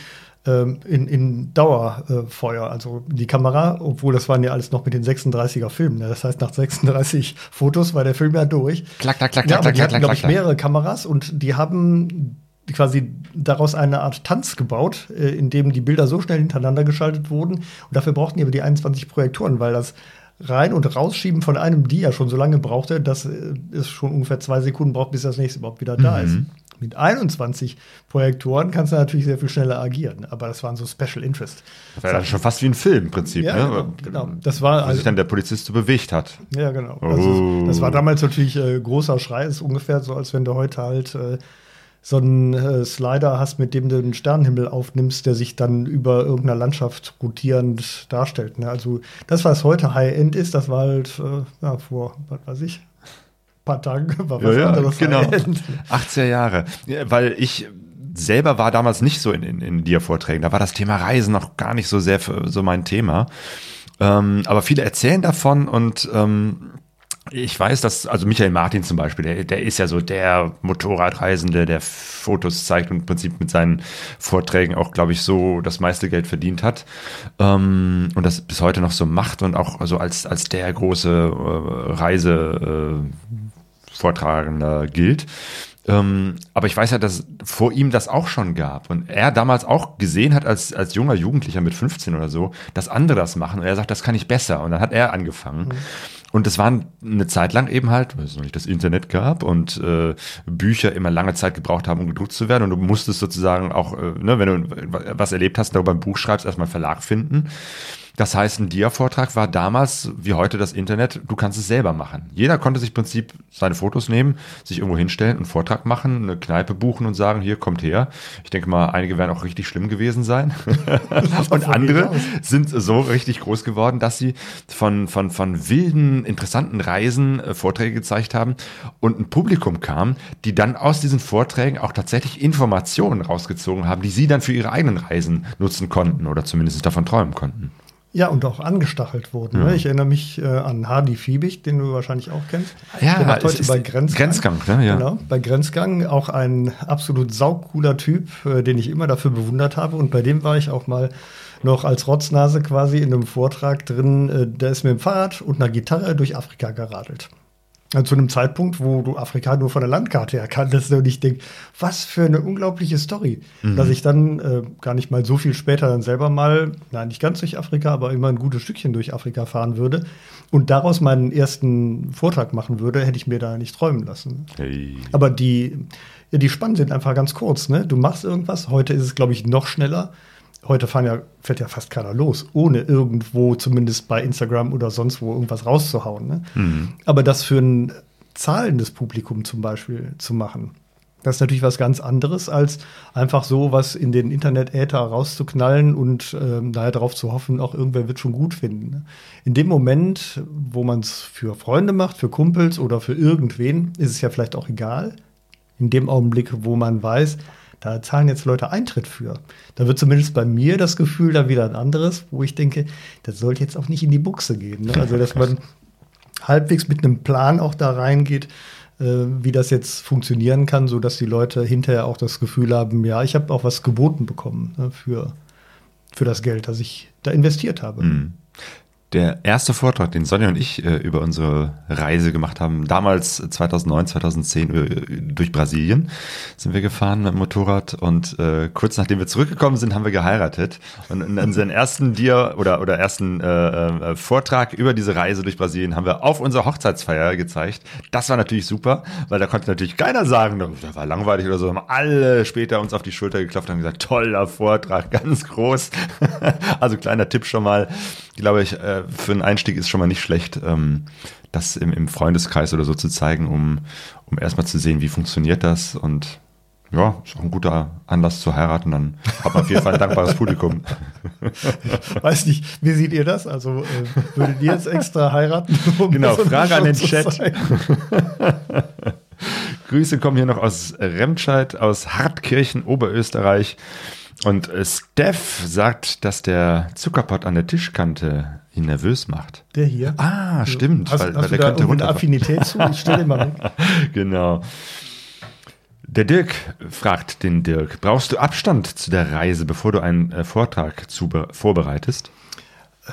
Speaker 3: in, in Dauerfeuer. Also die Kamera, obwohl das waren ja alles noch mit den 36er Filmen. Ne? Das heißt, nach 36 Fotos war der Film ja durch.
Speaker 1: Klack, klack, klack,
Speaker 3: Ja,
Speaker 1: klack,
Speaker 3: aber die
Speaker 1: klack,
Speaker 3: hatten,
Speaker 1: klack,
Speaker 3: glaube ich,
Speaker 1: klack.
Speaker 3: mehrere Kameras und die haben quasi daraus eine Art Tanz gebaut, äh, in dem die Bilder so schnell hintereinander geschaltet wurden. Und dafür brauchten die aber die 21 Projektoren, weil das Rein- und Rausschieben von einem Dia schon so lange brauchte, dass äh, es schon ungefähr zwei Sekunden braucht, bis das nächste überhaupt wieder da ist. Mit 21 Projektoren kannst du natürlich sehr viel schneller agieren, aber das waren so Special Interest.
Speaker 1: Das wäre dann schon fast wie ein Film im Prinzip,
Speaker 3: Ja,
Speaker 1: ne?
Speaker 3: genau, genau. Das war
Speaker 1: Wo sich
Speaker 3: also-
Speaker 1: dann der Polizist so bewegt hat.
Speaker 3: Ja, genau.
Speaker 1: Oh.
Speaker 3: Also, das war damals natürlich äh, großer Schrei. Ist ungefähr so, als wenn du heute halt äh, so einen äh, Slider hast, mit dem du den Sternenhimmel aufnimmst, der sich dann über irgendeiner Landschaft rotierend darstellt. Ne? Also das, was heute High-End ist, das war halt äh, ja, vor, was weiß ich, paar Tagen war was anderes
Speaker 1: genau.
Speaker 3: High-End.
Speaker 1: 80er Jahre. Ja, weil ich selber war damals nicht so in, in, in Dia-Vorträgen. Da war das Thema Reisen noch gar nicht so sehr für, so mein Thema. Ähm, aber viele erzählen davon und ähm, ich weiß, dass, also Michael Martin zum Beispiel, der, der ist ja so der Motorradreisende, der Fotos zeigt und im Prinzip mit seinen Vorträgen auch, glaube ich, so das meiste Geld verdient hat ähm, und das bis heute noch so macht und auch so als, als der große äh, Reise äh, Vortragender gilt. Ähm, aber ich weiß ja, dass vor ihm das auch schon gab und er damals auch gesehen hat als, als junger Jugendlicher mit 15 oder so, dass andere das machen und er sagt, das kann ich besser und dann hat er angefangen. Und es waren eine Zeit lang eben halt, weil es noch nicht das Internet gab und äh, Bücher immer lange Zeit gebraucht haben, um gedruckt zu werden. Und du musstest sozusagen auch, äh, ne, wenn du was erlebt hast, darüber ein Buch schreibst, erstmal einen Verlag finden. Das heißt, ein Dia-Vortrag war damals, wie heute das Internet, du kannst es selber machen. Jeder konnte sich im Prinzip seine Fotos nehmen, sich irgendwo hinstellen, einen Vortrag machen, eine Kneipe buchen und sagen, hier, kommt her. Ich denke mal, einige werden auch richtig schlimm gewesen sein. und andere sind so richtig groß geworden, dass sie von, von, von wilden, interessanten Reisen äh, Vorträge gezeigt haben und ein Publikum kam, die dann aus diesen Vorträgen auch tatsächlich Informationen rausgezogen haben, die sie dann für ihre eigenen Reisen nutzen konnten oder zumindest davon träumen konnten.
Speaker 3: Ja, und auch angestachelt wurden. Ne? Ich erinnere mich äh, an Hardy Fiebig, den du wahrscheinlich auch kennst.
Speaker 1: Ja,
Speaker 3: der macht heute bei Grenzgang.
Speaker 1: Grenzgang, ne? Ja.
Speaker 3: Genau, bei Grenzgang auch ein absolut saucooler Typ, äh, den ich immer dafür bewundert habe. Und bei dem war ich auch mal noch als Rotznase quasi in einem Vortrag drin. Äh, der ist mit dem Fahrrad und einer Gitarre durch Afrika geradelt. Also zu einem Zeitpunkt, wo du Afrika nur von der Landkarte her kanntest und ich denke, was für eine unglaubliche Story, dass ich dann äh, gar nicht mal so viel später dann selber mal, nein, nicht ganz durch Afrika, aber immer ein gutes Stückchen durch Afrika fahren würde und daraus meinen ersten Vortrag machen würde, hätte ich mir da nicht träumen lassen.
Speaker 1: Hey.
Speaker 3: Aber die, ja, die Spannen sind einfach ganz kurz. Ne? Du machst irgendwas. Heute ist es, glaube ich, noch schneller. Heute ja, fährt ja fast keiner los, ohne irgendwo, zumindest bei Instagram oder sonst wo, irgendwas rauszuhauen. Ne? Aber das für ein zahlendes Publikum zum Beispiel zu machen, das ist natürlich was ganz anderes, als einfach so was in den Internet-Äther rauszuknallen und ähm, daher darauf zu hoffen, auch irgendwer wird schon gut finden. Ne? In dem Moment, wo man es für Freunde macht, für Kumpels oder für irgendwen, ist es ja vielleicht auch egal. In dem Augenblick, wo man weiß, da zahlen jetzt Leute Eintritt für. Da wird zumindest bei mir das Gefühl dann wieder ein anderes, wo ich denke, das sollte jetzt auch nicht in die Buchse gehen. Ne? Also, dass man halbwegs mit einem Plan auch da reingeht, äh, wie das jetzt funktionieren kann, so dass die Leute hinterher auch das Gefühl haben, ja, ich habe auch was geboten bekommen ne, für, für das Geld, das ich da investiert habe.
Speaker 1: Der erste Vortrag, den Sonja und ich äh, über unsere Reise gemacht haben, damals 2009, 2010 äh, durch Brasilien sind wir gefahren mit dem Motorrad und äh, kurz nachdem wir zurückgekommen sind, haben wir geheiratet und in unseren ersten Dia oder oder ersten äh, äh, Vortrag über diese Reise durch Brasilien haben wir auf unserer Hochzeitsfeier gezeigt. Das war natürlich super, weil da konnte natürlich keiner sagen, da war langweilig oder so. Haben alle später uns auf die Schulter geklopft und gesagt, toller Vortrag, ganz groß. also kleiner Tipp schon mal glaube ich, äh, für einen Einstieg ist schon mal nicht schlecht, ähm, das im, im Freundeskreis oder so zu zeigen, um, um erstmal zu sehen, wie funktioniert das und ja, ist auch ein guter Anlass zu heiraten, dann hat man auf jeden Fall ein dankbares Publikum.
Speaker 3: Weiß nicht, wie seht ihr das? Also äh, würdet ihr jetzt extra heiraten? Um
Speaker 1: Genau, Frage an den Chat. Grüße kommen hier noch aus Remscheid, aus Hartkirchen, Oberösterreich. Und äh, Steph sagt, dass der Zuckerpott an der Tischkante ihn nervös macht.
Speaker 3: Der hier.
Speaker 1: Ah, stimmt,
Speaker 3: Hast,
Speaker 1: weil,
Speaker 3: hast
Speaker 1: weil
Speaker 3: du
Speaker 1: der könnte runter.
Speaker 3: Affinität zu? Ich stelle den mal weg.
Speaker 1: genau. Der Dirk fragt den Dirk, brauchst du Abstand zu der Reise, bevor du einen äh, Vortrag zu, vorbereitest?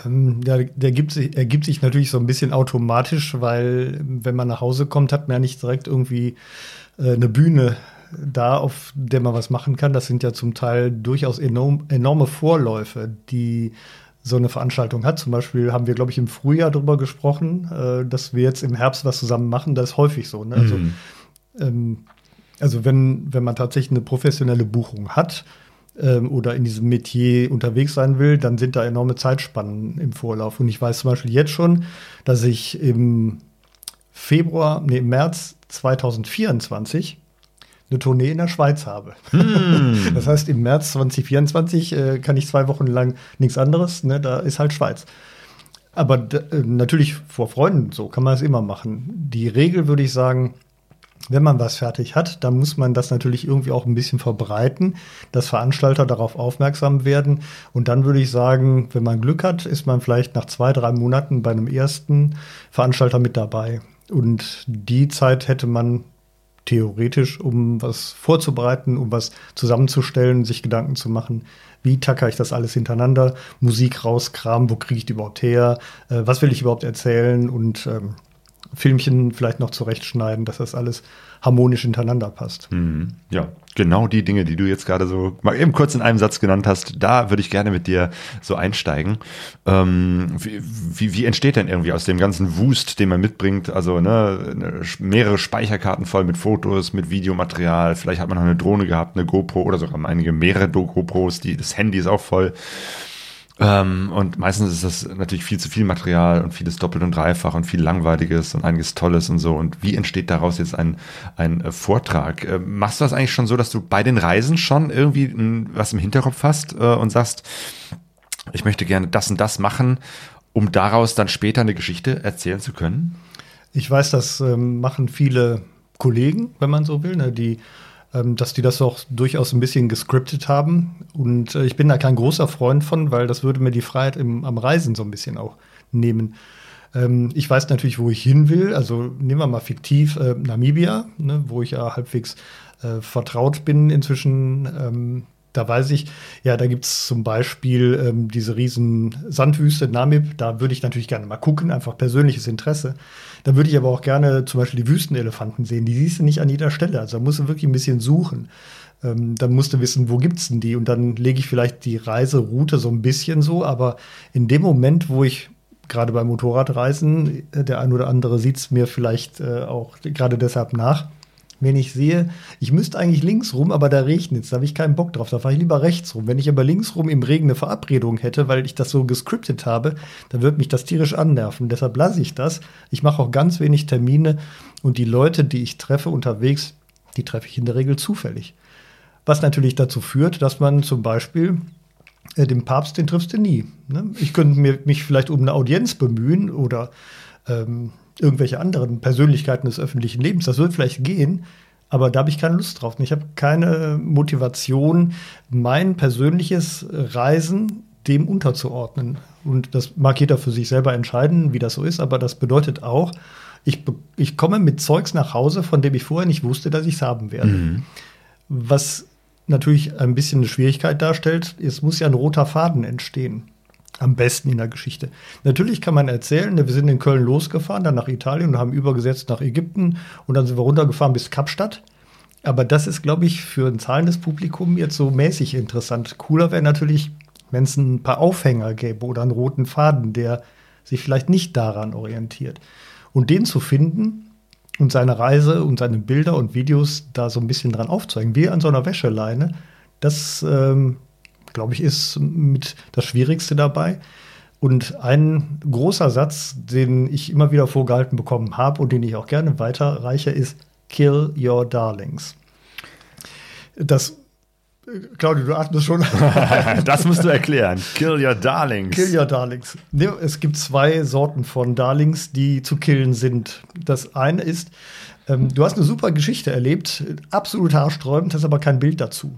Speaker 3: Ähm, ja, der gibt sich, ergibt sich natürlich so ein bisschen automatisch, weil wenn man nach Hause kommt, hat man ja nicht direkt irgendwie äh, eine Bühne da, auf der man was machen kann. Das sind ja zum Teil durchaus enorm, enorme Vorläufe, die so eine Veranstaltung hat. Zum Beispiel haben wir, glaube ich, im Frühjahr darüber gesprochen, äh, dass wir jetzt im Herbst was zusammen machen. Das ist häufig so. Ne? Also, mhm. ähm, also wenn, wenn man tatsächlich eine professionelle Buchung hat, ähm, oder in diesem Metier unterwegs sein will, dann sind da enorme Zeitspannen im Vorlauf. Und ich weiß zum Beispiel jetzt schon, dass ich im Februar, nee, im März 2024 eine Tournee in der Schweiz habe. Hm. Das heißt, im März 2024 äh, kann ich zwei Wochen lang nichts anderes, ne, da ist halt Schweiz. Aber äh, natürlich vor Freunden, so kann man es immer machen. Die Regel würde ich sagen, wenn man was fertig hat, dann muss man das natürlich irgendwie auch ein bisschen verbreiten, dass Veranstalter darauf aufmerksam werden. Und dann würde ich sagen, wenn man Glück hat, ist man vielleicht nach zwei, drei Monaten bei einem ersten Veranstalter mit dabei. Und die Zeit hätte man theoretisch, um was vorzubereiten, um was zusammenzustellen, sich Gedanken zu machen, wie tacker ich das alles hintereinander, Musik rauskramen, wo kriege ich die überhaupt her, äh, was will ich überhaupt erzählen und ähm, Filmchen vielleicht noch zurechtschneiden, dass das alles harmonisch hintereinander passt.
Speaker 1: Mhm. Ja, genau die Dinge, die du jetzt gerade so mal eben kurz in einem Satz genannt hast, da würde ich gerne mit dir so einsteigen. Ähm, wie, wie, wie, entsteht denn irgendwie aus dem ganzen Wust, den man mitbringt, also ne, mehrere Speicherkarten voll mit Fotos, mit Videomaterial, vielleicht hat man noch eine Drohne gehabt, eine GoPro oder sogar einige mehrere GoPros, die, das Handy ist auch voll. Ähm, und meistens ist das natürlich viel zu viel Material und vieles doppelt und dreifach und viel Langweiliges und einiges Tolles und so. Und wie entsteht daraus jetzt ein, ein äh, Vortrag? Äh, machst du das eigentlich schon so, dass du bei den Reisen schon irgendwie m, was im Hinterkopf hast äh, und sagst, ich möchte gerne das und das machen, um daraus dann später eine Geschichte erzählen zu können?
Speaker 3: Ich weiß, das ähm, machen viele Kollegen, wenn man so will, ne, die dass die das auch durchaus ein bisschen gescriptet haben. Und äh, ich bin da kein großer Freund von, weil das würde mir die Freiheit im, am Reisen so ein bisschen auch nehmen. Ähm, ich weiß natürlich, wo ich hin will. Also nehmen wir mal fiktiv äh, Namibia, ne, wo ich ja halbwegs äh, vertraut bin inzwischen. Ähm, da weiß ich, ja, da gibt es zum Beispiel ähm, diese riesen Sandwüste Namib. Da würde ich natürlich gerne mal gucken, einfach persönliches Interesse. Da würde ich aber auch gerne zum Beispiel die Wüstenelefanten sehen. Die siehst du nicht an jeder Stelle. Also da musst du wirklich ein bisschen suchen. Ähm, dann musst du wissen, wo gibt's denn die? Und dann lege ich vielleicht die Reiseroute so ein bisschen so. Aber in dem Moment, wo ich gerade beim Motorradreisen, äh, der ein oder andere sieht's mir vielleicht äh, auch gerade deshalb nach, wenn ich sehe, ich müsste eigentlich links rum, aber da regnet es, da habe ich keinen Bock drauf, da fahre ich lieber rechts rum. Wenn ich aber links rum im Regen eine Verabredung hätte, weil ich das so gescriptet habe, dann würde mich das tierisch annerven. Deshalb lasse ich das. Ich mache auch ganz wenig Termine und die Leute, die ich treffe unterwegs, die treffe ich in der Regel zufällig. Was natürlich dazu führt, dass man zum Beispiel äh, den Papst, den triffst du nie. Ne? Ich könnte mir, mich vielleicht um eine Audienz bemühen oder ähm, irgendwelche anderen Persönlichkeiten des öffentlichen Lebens. Das wird vielleicht gehen, aber da habe ich keine Lust drauf. Ich habe keine Motivation, mein persönliches Reisen dem unterzuordnen. Und das mag jeder für sich selber entscheiden, wie das so ist, aber das bedeutet auch, ich, ich komme mit Zeugs nach Hause, von dem ich vorher nicht wusste, dass ich es haben werde. Mhm. Was natürlich ein bisschen eine Schwierigkeit darstellt, es muss ja ein roter Faden entstehen am besten in der Geschichte. Natürlich kann man erzählen, ne, wir sind in Köln losgefahren, dann nach Italien und haben übergesetzt nach Ägypten und dann sind wir runtergefahren bis Kapstadt. Aber das ist, glaube ich, für ein zahlendes Publikum jetzt so mäßig interessant. Cooler wäre natürlich, wenn es ein paar Aufhänger gäbe oder einen roten Faden, der sich vielleicht nicht daran orientiert. Und den zu finden und seine Reise und seine Bilder und Videos da so ein bisschen dran aufzeigen, wie an so einer Wäscheleine, das ähm, glaube ich, ist mit das Schwierigste dabei. Und ein großer Satz, den ich immer wieder vorgehalten bekommen habe und den ich auch gerne weiterreiche, ist Kill your darlings. Das Claudio, du atmest schon.
Speaker 1: das musst du erklären. Kill your darlings.
Speaker 3: Kill your darlings. Es gibt zwei Sorten von Darlings, die zu killen sind. Das eine ist, ähm, du hast eine super Geschichte erlebt, absolut haarsträubend, hast aber kein Bild dazu.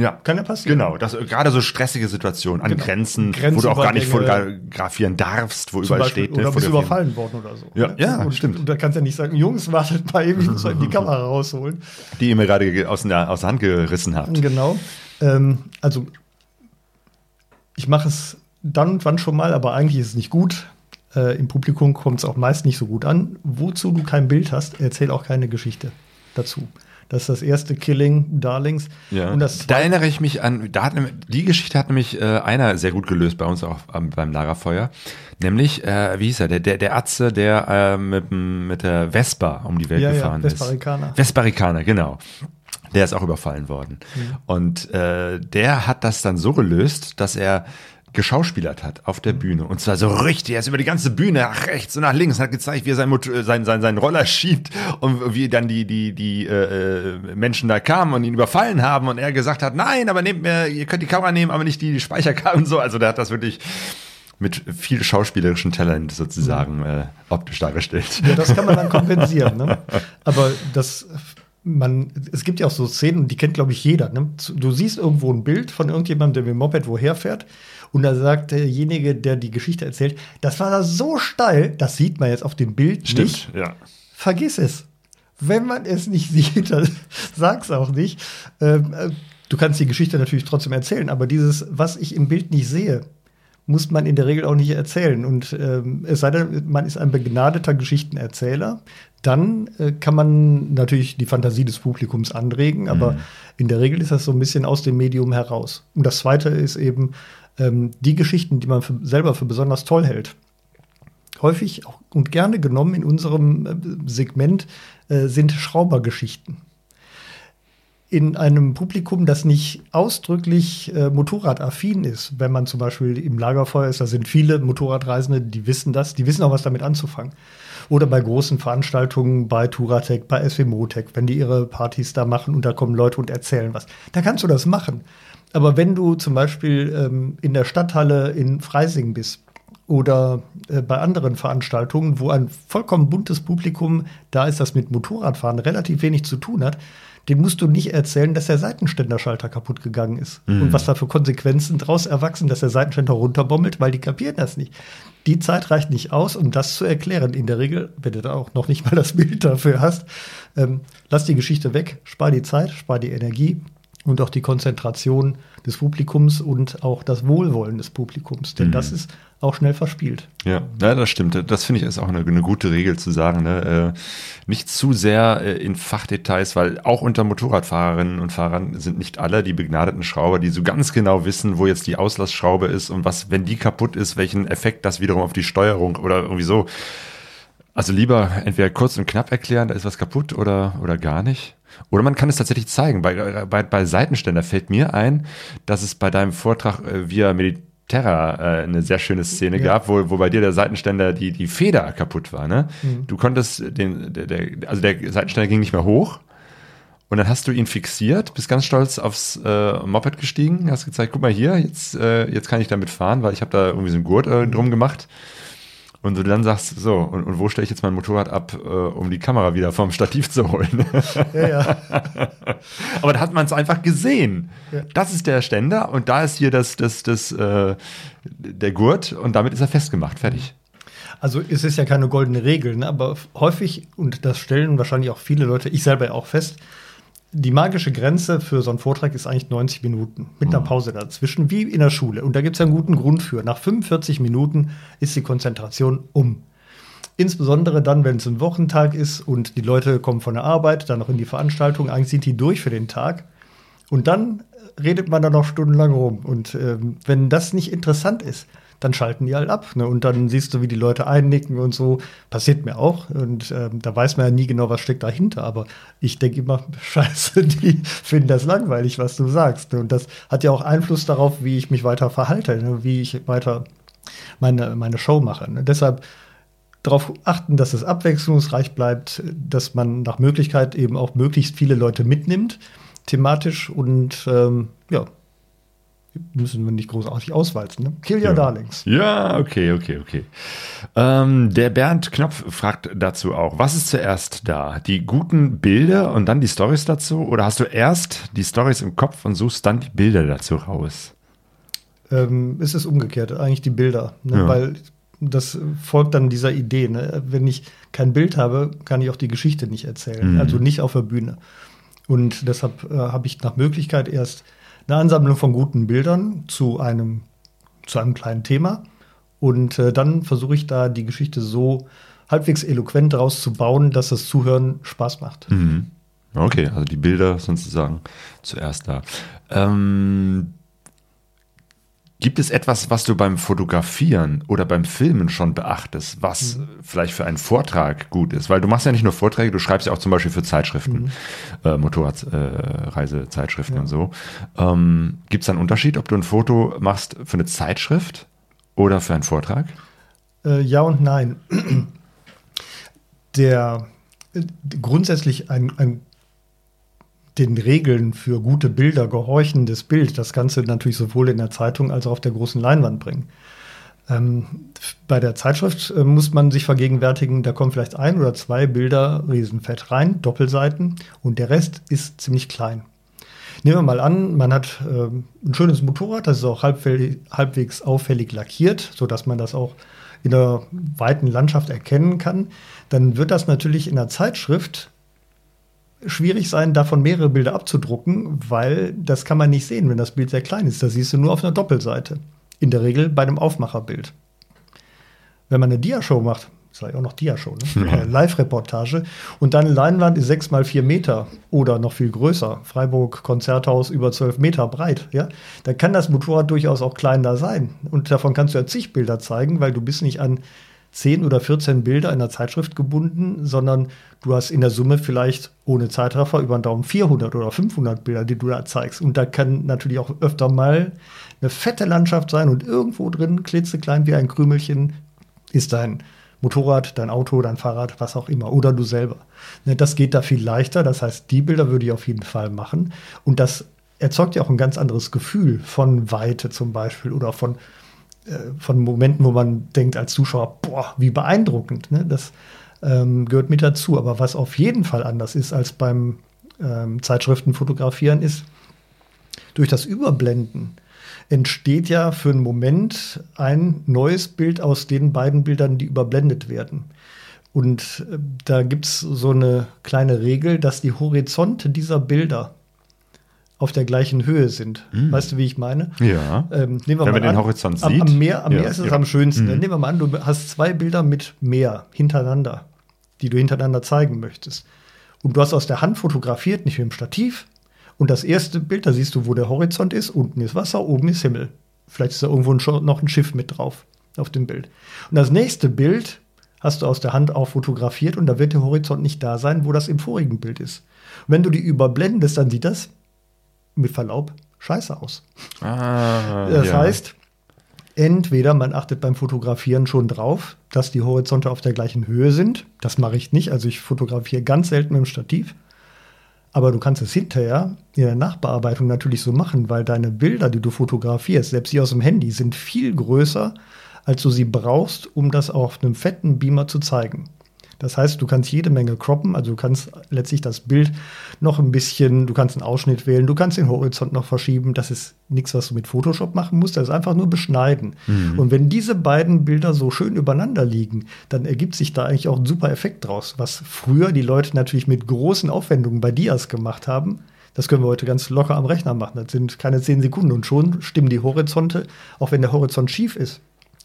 Speaker 1: Ja.
Speaker 3: Kann ja passieren.
Speaker 1: Genau, das, gerade so stressige Situationen an
Speaker 3: Genau.
Speaker 1: Grenzen, wo du auch gar nicht fotografieren darfst, wo
Speaker 3: Zum
Speaker 1: überall
Speaker 3: Beispiel,
Speaker 1: steht. ne,
Speaker 3: oder bist überfallen worden oder so.
Speaker 1: Ja,
Speaker 3: ne?
Speaker 1: ja,
Speaker 3: und,
Speaker 1: stimmt.
Speaker 3: Und da kannst du ja nicht sagen, Jungs, wartet mal eben, ich muss die Kamera rausholen.
Speaker 1: Die ihr mir gerade ge- aus der, aus der Hand gerissen habt.
Speaker 3: Genau. Ähm, also ich mache es dann und wann schon mal, aber eigentlich ist es nicht gut. Äh, Im Publikum kommt es auch meist nicht so gut an. Wozu du kein Bild hast, erzähl auch keine Geschichte dazu. Das ist das erste Killing Darlings.
Speaker 1: Ja.
Speaker 3: Und das
Speaker 1: da erinnere ich mich an, da hat, die Geschichte hat nämlich äh, einer sehr gut gelöst bei uns auch am, beim Lagerfeuer. Nämlich, äh, wie hieß er, der, der, der Atze, der äh, mit, mit der Vespa um die Welt
Speaker 3: Ja, ja,
Speaker 1: gefahren ist.
Speaker 3: Vesparikaner.
Speaker 1: Vesparikaner, genau. Der ist auch überfallen worden. Und äh, der hat das dann so gelöst, dass er geschauspielert hat auf der Bühne. Und zwar so richtig, er ist über die ganze Bühne nach rechts und nach links und hat gezeigt, wie er sein, Motor, sein, sein, seinen Roller schiebt und wie dann die, die, die äh, äh, Menschen da kamen und ihn überfallen haben und er gesagt hat, nein, aber nehmt mir, ihr könnt die Kamera nehmen, aber nicht die, die Speicherkarte und so. Also der hat das wirklich mit viel schauspielerischem Talent sozusagen äh, optisch dargestellt.
Speaker 3: Ja, das kann man dann kompensieren. Ne? Aber das, man, es gibt ja auch so Szenen, die kennt, glaube ich, jeder. Ne? Du siehst irgendwo ein Bild von irgendjemandem, der mit dem Moped woher fährt. Und da sagt derjenige, der die Geschichte erzählt, das war da so steil, das sieht man jetzt auf dem Bild nicht.
Speaker 1: ja.
Speaker 3: Vergiss es. Wenn man es nicht sieht, dann sag's auch nicht. Ähm, äh, du kannst die Geschichte natürlich trotzdem erzählen, aber dieses, was ich im Bild nicht sehe, muss man in der Regel auch nicht erzählen. Und ähm, es sei denn, man ist ein begnadeter Geschichtenerzähler, dann äh, kann man natürlich die Fantasie des Publikums anregen, aber in der Regel ist das so ein bisschen aus dem Medium heraus. Und das Zweite ist eben ähm, die Geschichten, die man für, selber für besonders toll hält häufig und gerne genommen in unserem äh, Segment äh, sind Schraubergeschichten. In einem Publikum, das nicht ausdrücklich äh, motorradaffin ist, wenn man zum Beispiel im Lagerfeuer ist, da sind viele Motorradreisende, die wissen das, die wissen auch, was damit anzufangen. Oder bei großen Veranstaltungen, bei Touratec, bei SW Motec, wenn die ihre Partys da machen und da kommen Leute und erzählen was. Da kannst du das machen. Aber wenn du zum Beispiel ähm, in der Stadthalle in Freising bist oder äh, bei anderen Veranstaltungen, wo ein vollkommen buntes Publikum da ist, das mit Motorradfahren relativ wenig zu tun hat, den musst du nicht erzählen, dass der Seitenständerschalter kaputt gegangen ist. Und was da für Konsequenzen daraus erwachsen, dass der Seitenständer runterbommelt, weil die kapieren das nicht. Die Zeit reicht nicht aus, um das zu erklären. In der Regel, wenn du da auch noch nicht mal das Bild dafür hast, ähm, lass die Geschichte weg, spar die Zeit, spar die Energie und auch die Konzentration des Publikums und auch das Wohlwollen des Publikums. Denn das ist auch schnell verspielt.
Speaker 1: Ja, ja, das stimmt. Das finde ich ist auch eine, eine gute Regel zu sagen. Ne? Äh, nicht zu sehr äh, in Fachdetails, weil auch unter Motorradfahrerinnen und Fahrern sind nicht alle die begnadeten Schrauber, die so ganz genau wissen, wo jetzt die Auslassschraube ist und was, wenn die kaputt ist, welchen Effekt das wiederum auf die Steuerung oder irgendwie so. Also lieber entweder kurz und knapp erklären, da ist was kaputt oder, oder gar nicht. Oder man kann es tatsächlich zeigen. Bei, bei, bei Seitenständer fällt mir ein, dass es bei deinem Vortrag äh, via Mediterra äh, eine sehr schöne Szene
Speaker 3: Ja.
Speaker 1: gab, wo, wo bei dir der Seitenständer die, die Feder kaputt war. Ne? Du konntest den, der, der, also der Seitenständer ging nicht mehr hoch. Und dann hast du ihn fixiert, bist ganz stolz aufs äh, Moped gestiegen, hast gezeigt, guck mal hier, jetzt, äh, jetzt kann ich damit fahren, weil ich habe da irgendwie so einen Gurt äh, drum gemacht. Und du dann sagst, so, und, und wo stelle ich jetzt mein Motorrad ab, äh, um die Kamera wieder vom Stativ zu holen?
Speaker 3: Ja, ja.
Speaker 1: Aber da hat man es einfach gesehen.
Speaker 3: Ja.
Speaker 1: Das ist der Ständer und da ist hier das, das, das, äh, der Gurt und damit ist er festgemacht, fertig.
Speaker 3: Also es ist ja keine goldene Regel, ne? aber häufig, und das stellen wahrscheinlich auch viele Leute, ich selber ja auch fest, die magische Grenze für so einen Vortrag ist eigentlich 90 Minuten mit einer Pause dazwischen, wie in der Schule. Und da gibt es einen guten Grund für. Nach 45 Minuten ist die Konzentration um. Insbesondere dann, wenn es ein Wochentag ist und die Leute kommen von der Arbeit, dann noch in die Veranstaltung, eigentlich sind die durch für den Tag. Und dann redet man da noch stundenlang rum. Und ähm, wenn das nicht interessant ist, dann schalten die halt ab. Ne? Und dann siehst du, wie die Leute einnicken und so. Passiert mir auch. Und ähm, da weiß man ja nie genau, was steckt dahinter. Aber ich denke immer, scheiße, die finden das langweilig, was du sagst. Ne? Und das hat ja auch Einfluss darauf, wie ich mich weiter verhalte, ne? wie ich weiter meine, meine Show mache. Ne? Deshalb darauf achten, dass es abwechslungsreich bleibt, dass man nach Möglichkeit eben auch möglichst viele Leute mitnimmt, thematisch und ähm, ja, Müssen wir nicht großartig auswalzen. Ne? Kill Your
Speaker 1: Ja.
Speaker 3: Darlings.
Speaker 1: Ja, okay, okay, okay. Ähm, der Bernd Knopf fragt dazu auch, was ist zuerst da? Die guten Bilder und dann die Stories dazu? Oder hast du erst die Stories im Kopf und suchst dann die Bilder dazu raus?
Speaker 3: ähm, ist es umgekehrt, eigentlich die Bilder. Ne?
Speaker 1: Ja.
Speaker 3: Weil das folgt dann dieser Idee. Ne? Wenn ich kein Bild habe, kann ich auch die Geschichte nicht erzählen.
Speaker 1: Mhm.
Speaker 3: Also nicht auf der Bühne. Und deshalb äh, habe ich nach Möglichkeit erst eine Ansammlung von guten Bildern zu einem, zu einem kleinen Thema. Und äh, dann versuche ich da die Geschichte so halbwegs eloquent daraus zu bauen, dass das Zuhören Spaß macht.
Speaker 1: Mhm. Okay, also die Bilder sozusagen zuerst da. Ähm, gibt es etwas, was du beim Fotografieren oder beim Filmen schon beachtest, was vielleicht für einen Vortrag gut ist? Weil du machst ja nicht nur Vorträge, du schreibst ja auch zum Beispiel für Zeitschriften, äh, Motorradreisezeitschriften äh, Reisezeitschriften und so. Ähm, gibt es da einen Unterschied, ob du ein Foto machst für eine Zeitschrift oder für einen Vortrag?
Speaker 3: Äh, ja und nein. Der äh, grundsätzlich ein, ein den Regeln für gute Bilder gehorchendes Bild, das Ganze natürlich sowohl in der Zeitung als auch auf der großen Leinwand bringen. Ähm, bei der Zeitschrift äh, muss man sich vergegenwärtigen, da kommen vielleicht ein oder zwei Bilder riesenfett rein, Doppelseiten, und der Rest ist ziemlich klein. Nehmen wir mal an, man hat ähm, ein schönes Motorrad, das ist auch halbwegs auffällig lackiert, sodass man das auch in der weiten Landschaft erkennen kann. Dann wird das natürlich in der Zeitschrift schwierig sein, davon mehrere Bilder abzudrucken, weil das kann man nicht sehen, wenn das Bild sehr klein ist. Das siehst du nur auf einer Doppelseite. In der Regel bei einem Aufmacherbild. Wenn man eine Diashow macht, ich auch noch Diashow, ne? Äh, Live-Reportage, und deine Leinwand ist sechs mal vier Meter oder noch viel größer, Freiburg Konzerthaus über zwölf Meter breit, ja, dann kann das Motorrad durchaus auch kleiner sein. Und davon kannst du ja zig Bilder zeigen, weil du bist nicht an 10 oder 14 Bilder in der Zeitschrift gebunden, sondern du hast in der Summe vielleicht ohne Zeitraffer über den Daumen 400 oder 500 Bilder, die du da zeigst. Und da kann natürlich auch öfter mal eine fette Landschaft sein und irgendwo drin, klitzeklein wie ein Krümelchen, ist dein Motorrad, dein Auto, dein Fahrrad, was auch immer, oder du selber. Ne, Das geht da viel leichter. Das heißt, die Bilder würde ich auf jeden Fall machen. Und das erzeugt ja auch ein ganz anderes Gefühl von Weite zum Beispiel oder von von Momenten, wo man denkt als Zuschauer, boah, wie beeindruckend. Ne? Das ähm, gehört mit dazu. Aber was auf jeden Fall anders ist als beim ähm, Zeitschriftenfotografieren, ist durch das Überblenden entsteht ja für einen Moment ein neues Bild aus den beiden Bildern, die überblendet werden. Und äh, da gibt es so eine kleine Regel, dass die Horizonte dieser Bilder auf der gleichen Höhe sind. Weißt du, wie ich meine?
Speaker 1: Ja.
Speaker 3: Ähm, nehmen wir
Speaker 1: Wenn
Speaker 3: mal
Speaker 1: man den
Speaker 3: an,
Speaker 1: Horizont
Speaker 3: am,
Speaker 1: sieht.
Speaker 3: Am Meer, am
Speaker 1: Ja,
Speaker 3: Meer ist es
Speaker 1: ja.
Speaker 3: am schönsten.
Speaker 1: Mhm.
Speaker 3: Nehmen wir mal an, du hast zwei Bilder mit Meer hintereinander, die du hintereinander zeigen möchtest. Und du hast aus der Hand fotografiert, nicht mit dem Stativ. Und das erste Bild, da siehst du, wo der Horizont ist. Unten ist Wasser, oben ist Himmel. Vielleicht ist da irgendwo ein, noch ein Schiff mit drauf auf dem Bild. Und das nächste Bild hast du aus der Hand auch fotografiert und da wird der Horizont nicht da sein, wo das im vorigen Bild ist. Und wenn du die überblendest, dann sieht das mit Verlaub scheiße aus.
Speaker 1: Ah,
Speaker 3: Das
Speaker 1: ja.
Speaker 3: heißt, entweder man achtet beim Fotografieren schon drauf, dass die Horizonte auf der gleichen Höhe sind. Das mache ich nicht. Also ich fotografiere ganz selten mit dem Stativ. Aber du kannst es hinterher in der Nachbearbeitung natürlich so machen, weil deine Bilder, die du fotografierst, selbst die aus dem Handy, sind viel größer, als du sie brauchst, um das auf einem fetten Beamer zu zeigen. Das heißt, du kannst jede Menge croppen, also du kannst letztlich das Bild noch ein bisschen, du kannst einen Ausschnitt wählen, du kannst den Horizont noch verschieben. Das ist nichts, was du mit Photoshop machen musst, das ist einfach nur beschneiden. Und wenn diese beiden Bilder so schön übereinander liegen, dann ergibt sich da eigentlich auch ein super Effekt draus, was früher die Leute natürlich mit großen Aufwendungen bei Dias gemacht haben. Das können wir heute ganz locker am Rechner machen. Das sind keine zehn Sekunden und schon stimmen die Horizonte, auch wenn der Horizont schief ist.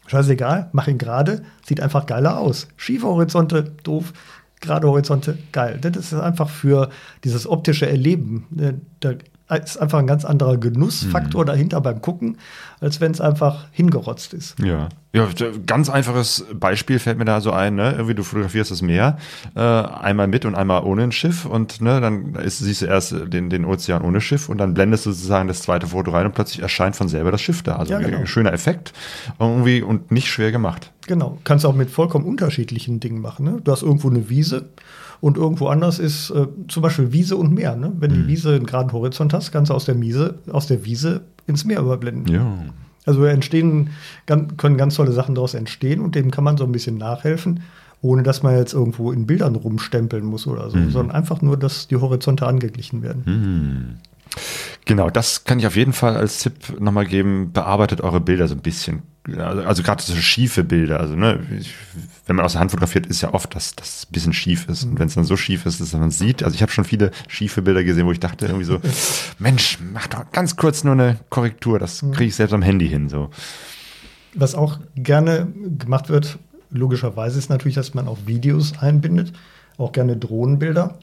Speaker 3: Scheißegal, mach ihn gerade, sieht einfach geiler aus. Schiefe Horizonte, doof, gerade Horizonte, geil. Das ist einfach für dieses optische Erleben. äh, Da ist einfach ein ganz anderer Genussfaktor dahinter beim Gucken, als wenn es einfach hingerotzt ist.
Speaker 1: Ja. Ja, ganz einfaches Beispiel fällt mir da so ein, ne? Irgendwie du fotografierst das Meer, äh, einmal mit und einmal ohne ein Schiff und ne, dann ist, siehst du erst den, den Ozean ohne Schiff und dann blendest du sozusagen das zweite Foto rein und plötzlich erscheint von selber das Schiff da. Also
Speaker 3: Ja, genau.
Speaker 1: ein schöner Effekt irgendwie und nicht schwer gemacht.
Speaker 3: Genau. Kannst auch mit vollkommen unterschiedlichen Dingen machen. Ne? Du hast irgendwo eine Wiese und irgendwo anders ist äh, zum Beispiel Wiese und Meer. Ne? Wenn die Wiese einen geraden Horizont hast, kannst du aus der Wiese, aus der Wiese ins Meer überblenden.
Speaker 1: Ja.
Speaker 3: Also entstehen, können ganz tolle Sachen daraus entstehen und dem kann man so ein bisschen nachhelfen, ohne dass man jetzt irgendwo in Bildern rumstempeln muss oder so, sondern einfach nur, dass die Horizonte angeglichen werden.
Speaker 1: Genau, das kann ich auf jeden Fall als Tipp nochmal geben. Bearbeitet eure Bilder so ein bisschen. Also, also gerade so schiefe Bilder. Also, ne, ich, wenn man aus der Hand fotografiert, ist ja oft, dass das ein bisschen schief ist. Und wenn es dann so schief ist, dass man es sieht. Also ich habe schon viele schiefe Bilder gesehen, wo ich dachte irgendwie so, Mensch, mach doch ganz kurz nur eine Korrektur. Das kriege ich selbst am Handy hin. So.
Speaker 3: Was auch gerne gemacht wird, logischerweise, ist natürlich, dass man auch Videos einbindet, auch gerne Drohnenbilder.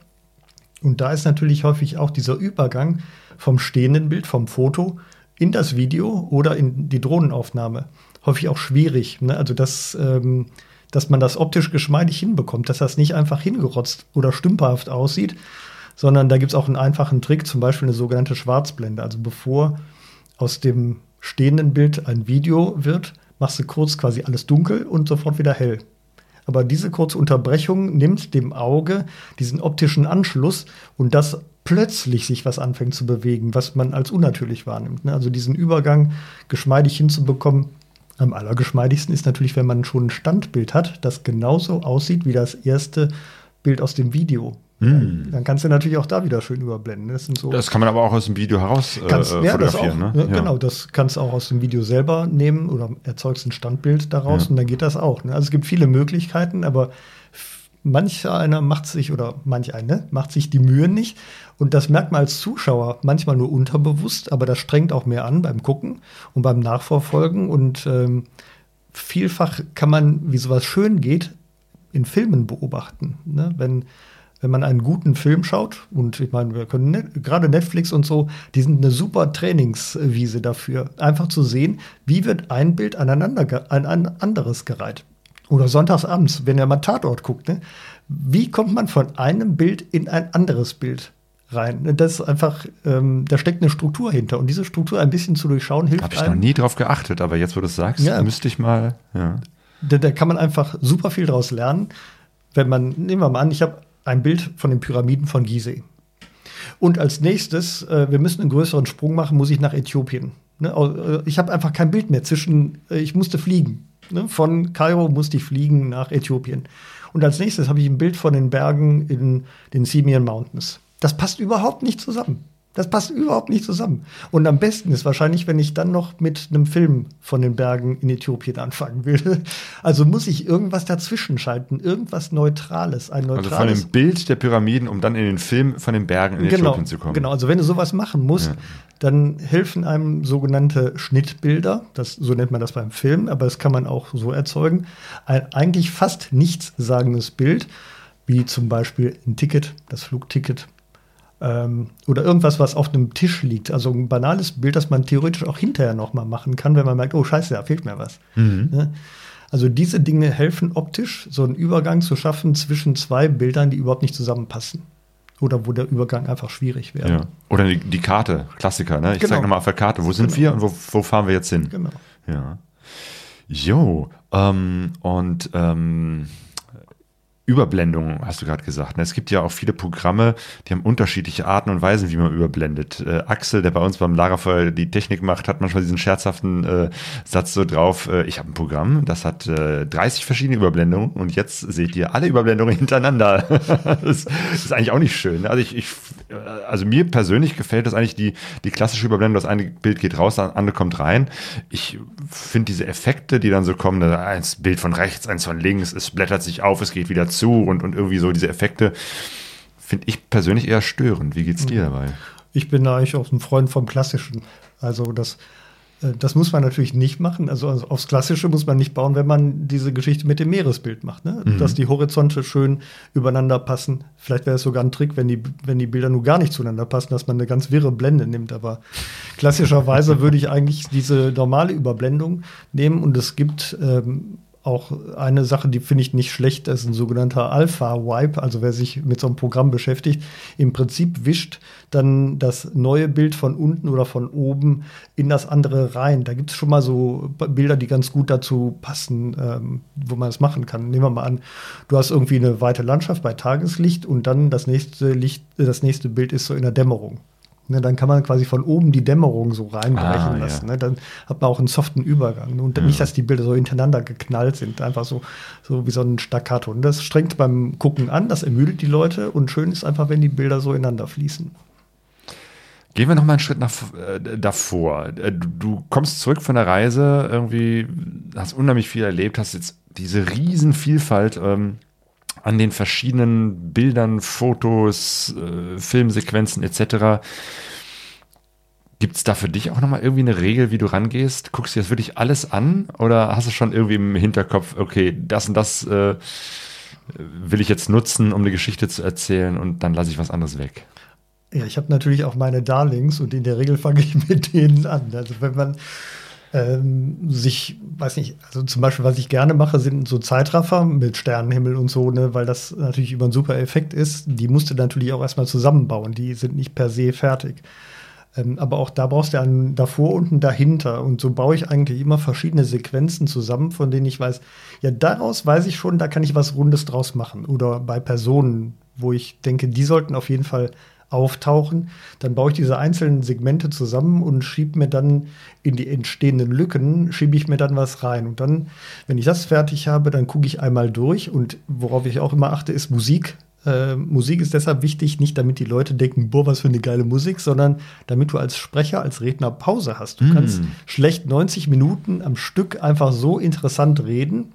Speaker 3: Und da ist natürlich häufig auch dieser Übergang vom stehenden Bild, vom Foto in das Video oder in die Drohnenaufnahme häufig auch schwierig. Ne? Also, dass, ähm, dass man das optisch geschmeidig hinbekommt, dass das nicht einfach hingerotzt oder stümperhaft aussieht, sondern da gibt es auch einen einfachen Trick, zum Beispiel eine sogenannte Schwarzblende. Also, bevor aus dem stehenden Bild ein Video wird, machst du kurz quasi alles dunkel und sofort wieder hell. Aber diese kurze Unterbrechung nimmt dem Auge diesen optischen Anschluss und dass plötzlich sich was anfängt zu bewegen, was man als unnatürlich wahrnimmt. ne? Also diesen Übergang geschmeidig hinzubekommen. Am allergeschmeidigsten ist natürlich, wenn man schon ein Standbild hat, das genauso aussieht wie das erste Bild aus dem Video. Dann kannst du natürlich auch da wieder schön überblenden. Das so
Speaker 1: Das kann man aber auch aus dem Video heraus äh,
Speaker 3: Kannst, ja, das auch,
Speaker 1: fotografieren.
Speaker 3: ne?
Speaker 1: ne?
Speaker 3: Genau, das kannst du auch aus dem Video selber nehmen oder erzeugst ein Standbild daraus
Speaker 1: Ja.
Speaker 3: und dann geht das auch. Ne? Also es gibt viele Möglichkeiten, aber manch einer macht sich oder manch eine macht sich die Mühe nicht und das merkt man als Zuschauer manchmal nur unterbewusst, aber das strengt auch mehr an beim Gucken und beim Nachverfolgen und ähm, vielfach kann man, wie sowas schön geht, in Filmen beobachten. Ne? Wenn, wenn man einen guten Film schaut, und ich meine, wir können net, gerade Netflix und so, die sind eine super Trainingswiese dafür, einfach zu sehen, wie wird ein Bild aneinander an ein anderes gereiht. Oder sonntagsabends, wenn ihr mal Tatort guckt, ne? wie kommt man von einem Bild in ein anderes Bild rein? Ne, Das ist einfach, ähm, da steckt eine Struktur hinter. Und diese Struktur ein bisschen zu durchschauen, hilft
Speaker 1: Habe ich noch
Speaker 3: einem.
Speaker 1: nie drauf geachtet, aber jetzt, wo du es sagst,
Speaker 3: Ja.
Speaker 1: müsste ich mal. Ja.
Speaker 3: Da, da kann man einfach super viel draus lernen. Wenn man, nehmen wir mal an, ich habe ein Bild von den Pyramiden von Gizeh. Und als nächstes, äh, wir müssen einen größeren Sprung machen, muss ich nach Äthiopien. Ne? äh, Ich habe einfach kein Bild mehr zwischen, äh, ich musste fliegen. Ne? Von Kairo musste ich fliegen nach Äthiopien. Und als nächstes habe ich ein Bild von den Bergen in den Simeon Mountains. Das passt überhaupt nicht zusammen. Das passt überhaupt nicht zusammen. Und am besten ist wahrscheinlich, wenn ich dann noch mit einem Film von den Bergen in Äthiopien anfangen will. Also muss ich irgendwas dazwischen schalten, irgendwas Neutrales, ein
Speaker 1: Also
Speaker 3: neutrales.
Speaker 1: von dem Bild der Pyramiden, um dann in den Film von den Bergen in
Speaker 3: genau,
Speaker 1: Äthiopien zu kommen.
Speaker 3: genau, also wenn du sowas machen musst,
Speaker 1: Ja.
Speaker 3: dann helfen einem sogenannte Schnittbilder. Das, so nennt man das beim Film, aber das kann man auch so erzeugen. Ein eigentlich fast nichtssagendes Bild, wie zum Beispiel ein Ticket, das Flugticket. Ähm, oder irgendwas, was auf einem Tisch liegt. Also ein banales Bild, das man theoretisch auch hinterher nochmal machen kann, wenn man merkt, oh scheiße, da fehlt mir was. Ne? Also diese Dinge helfen optisch, so einen Übergang zu schaffen zwischen zwei Bildern, die überhaupt nicht zusammenpassen. Oder wo der Übergang einfach schwierig wäre.
Speaker 1: Ja. Oder die, die Karte, Klassiker, ne? Ich
Speaker 3: Genau.
Speaker 1: zeig nochmal auf der Karte, wo sind
Speaker 3: Genau.
Speaker 1: wir und wo, wo fahren wir jetzt hin?
Speaker 3: Genau.
Speaker 1: Ja. Jo, ähm, und ähm, Überblendung hast du gerade gesagt. Ne? Es gibt ja auch viele Programme, die haben unterschiedliche Arten und Weisen, wie man überblendet. Äh, Axel, der bei uns beim Lagerfeuer die Technik macht, hat manchmal diesen scherzhaften äh, Satz so drauf, äh, ich habe ein Programm, das hat äh, 30 verschiedene Überblendungen und jetzt seht ihr alle Überblendungen hintereinander. das ist eigentlich auch nicht schön. ne? Also ich, ich äh, also mir persönlich gefällt das eigentlich die, die klassische Überblendung, das eine Bild geht raus, das andere kommt rein. Ich finde diese Effekte, die dann so kommen, da eins Bild von rechts, eins von links, es blättert sich auf, es geht wieder zu und, und irgendwie so diese Effekte, finde ich persönlich eher störend. Wie geht's dir dabei?
Speaker 3: Ich bin eigentlich auch ein Freund vom Klassischen. Also das Äh, das muss man natürlich nicht machen. Also aufs Klassische muss man nicht bauen, wenn man diese Geschichte mit dem Meeresbild macht. Ne? Mhm. Dass die Horizonte schön übereinander passen. Vielleicht wäre es sogar ein Trick, wenn die, wenn die Bilder nur gar nicht zueinander passen, dass man eine ganz wirre Blende nimmt. Aber klassischerweise würde ich eigentlich diese normale Überblendung nehmen und es gibt ähm, auch eine Sache, die finde ich nicht schlecht, ist ein sogenannter Alpha-Wipe, also wer sich mit so einem Programm beschäftigt, im Prinzip wischt dann das neue Bild von unten oder von oben in das andere rein. Da gibt es schon mal so Bilder, die ganz gut dazu passen, ähm, wo man das machen kann. Nehmen wir mal an, du hast irgendwie eine weite Landschaft bei Tageslicht und dann das nächste Licht, das nächste Bild ist so in der Dämmerung. Ne, dann kann man quasi von oben die Dämmerung so reinbrechen ah, lassen. Ja. Ne? Dann hat man auch einen soften Übergang. Und ja. nicht, dass die Bilder so hintereinander geknallt sind, einfach so, so wie so ein Staccato. Und das strengt beim Gucken an, das ermüdet die Leute. Und schön ist einfach, wenn die Bilder so ineinander fließen.
Speaker 1: Gehen wir noch mal einen Schritt nach, äh, davor. Äh, du, du, kommst zurück von der Reise, irgendwie hast unheimlich viel erlebt, hast jetzt diese Riesenvielfalt ähm, an den verschiedenen Bildern, Fotos, äh, Filmsequenzen etc. Gibt es da für dich auch nochmal irgendwie eine Regel, wie du rangehst? Guckst du das wirklich alles an oder hast du schon irgendwie im Hinterkopf, okay, das und das äh, will ich jetzt nutzen, um eine Geschichte zu erzählen und dann lasse ich was anderes weg?
Speaker 3: Ja, ich habe natürlich auch meine Darlings und in der Regel fange ich mit denen an. Also wenn man ähm, sich, weiß nicht, also zum Beispiel, was ich gerne mache, sind so Zeitraffer mit Sternenhimmel und so, ne, weil das natürlich über einen super Effekt ist. Die musst du natürlich auch erstmal zusammenbauen. Die sind nicht per se fertig. Ähm, aber auch da brauchst du einen davor und einen dahinter. Und so baue ich eigentlich immer verschiedene Sequenzen zusammen, von denen ich weiß, ja, daraus weiß ich schon, da kann ich was Rundes draus machen. Oder bei Personen, wo ich denke, die sollten auf jeden Fall auftauchen. Dann baue ich diese einzelnen Segmente zusammen und schiebe mir dann in die entstehenden Lücken, schiebe ich mir dann was rein. Und dann, wenn ich das fertig habe, dann gucke ich einmal durch. Und worauf ich auch immer achte, ist Musik. Äh, Musik ist deshalb wichtig, nicht damit die Leute denken, boah, was für eine geile Musik, sondern damit du als Sprecher, als Redner Pause hast. Du mm. kannst schlecht 90 Minuten am Stück einfach so interessant reden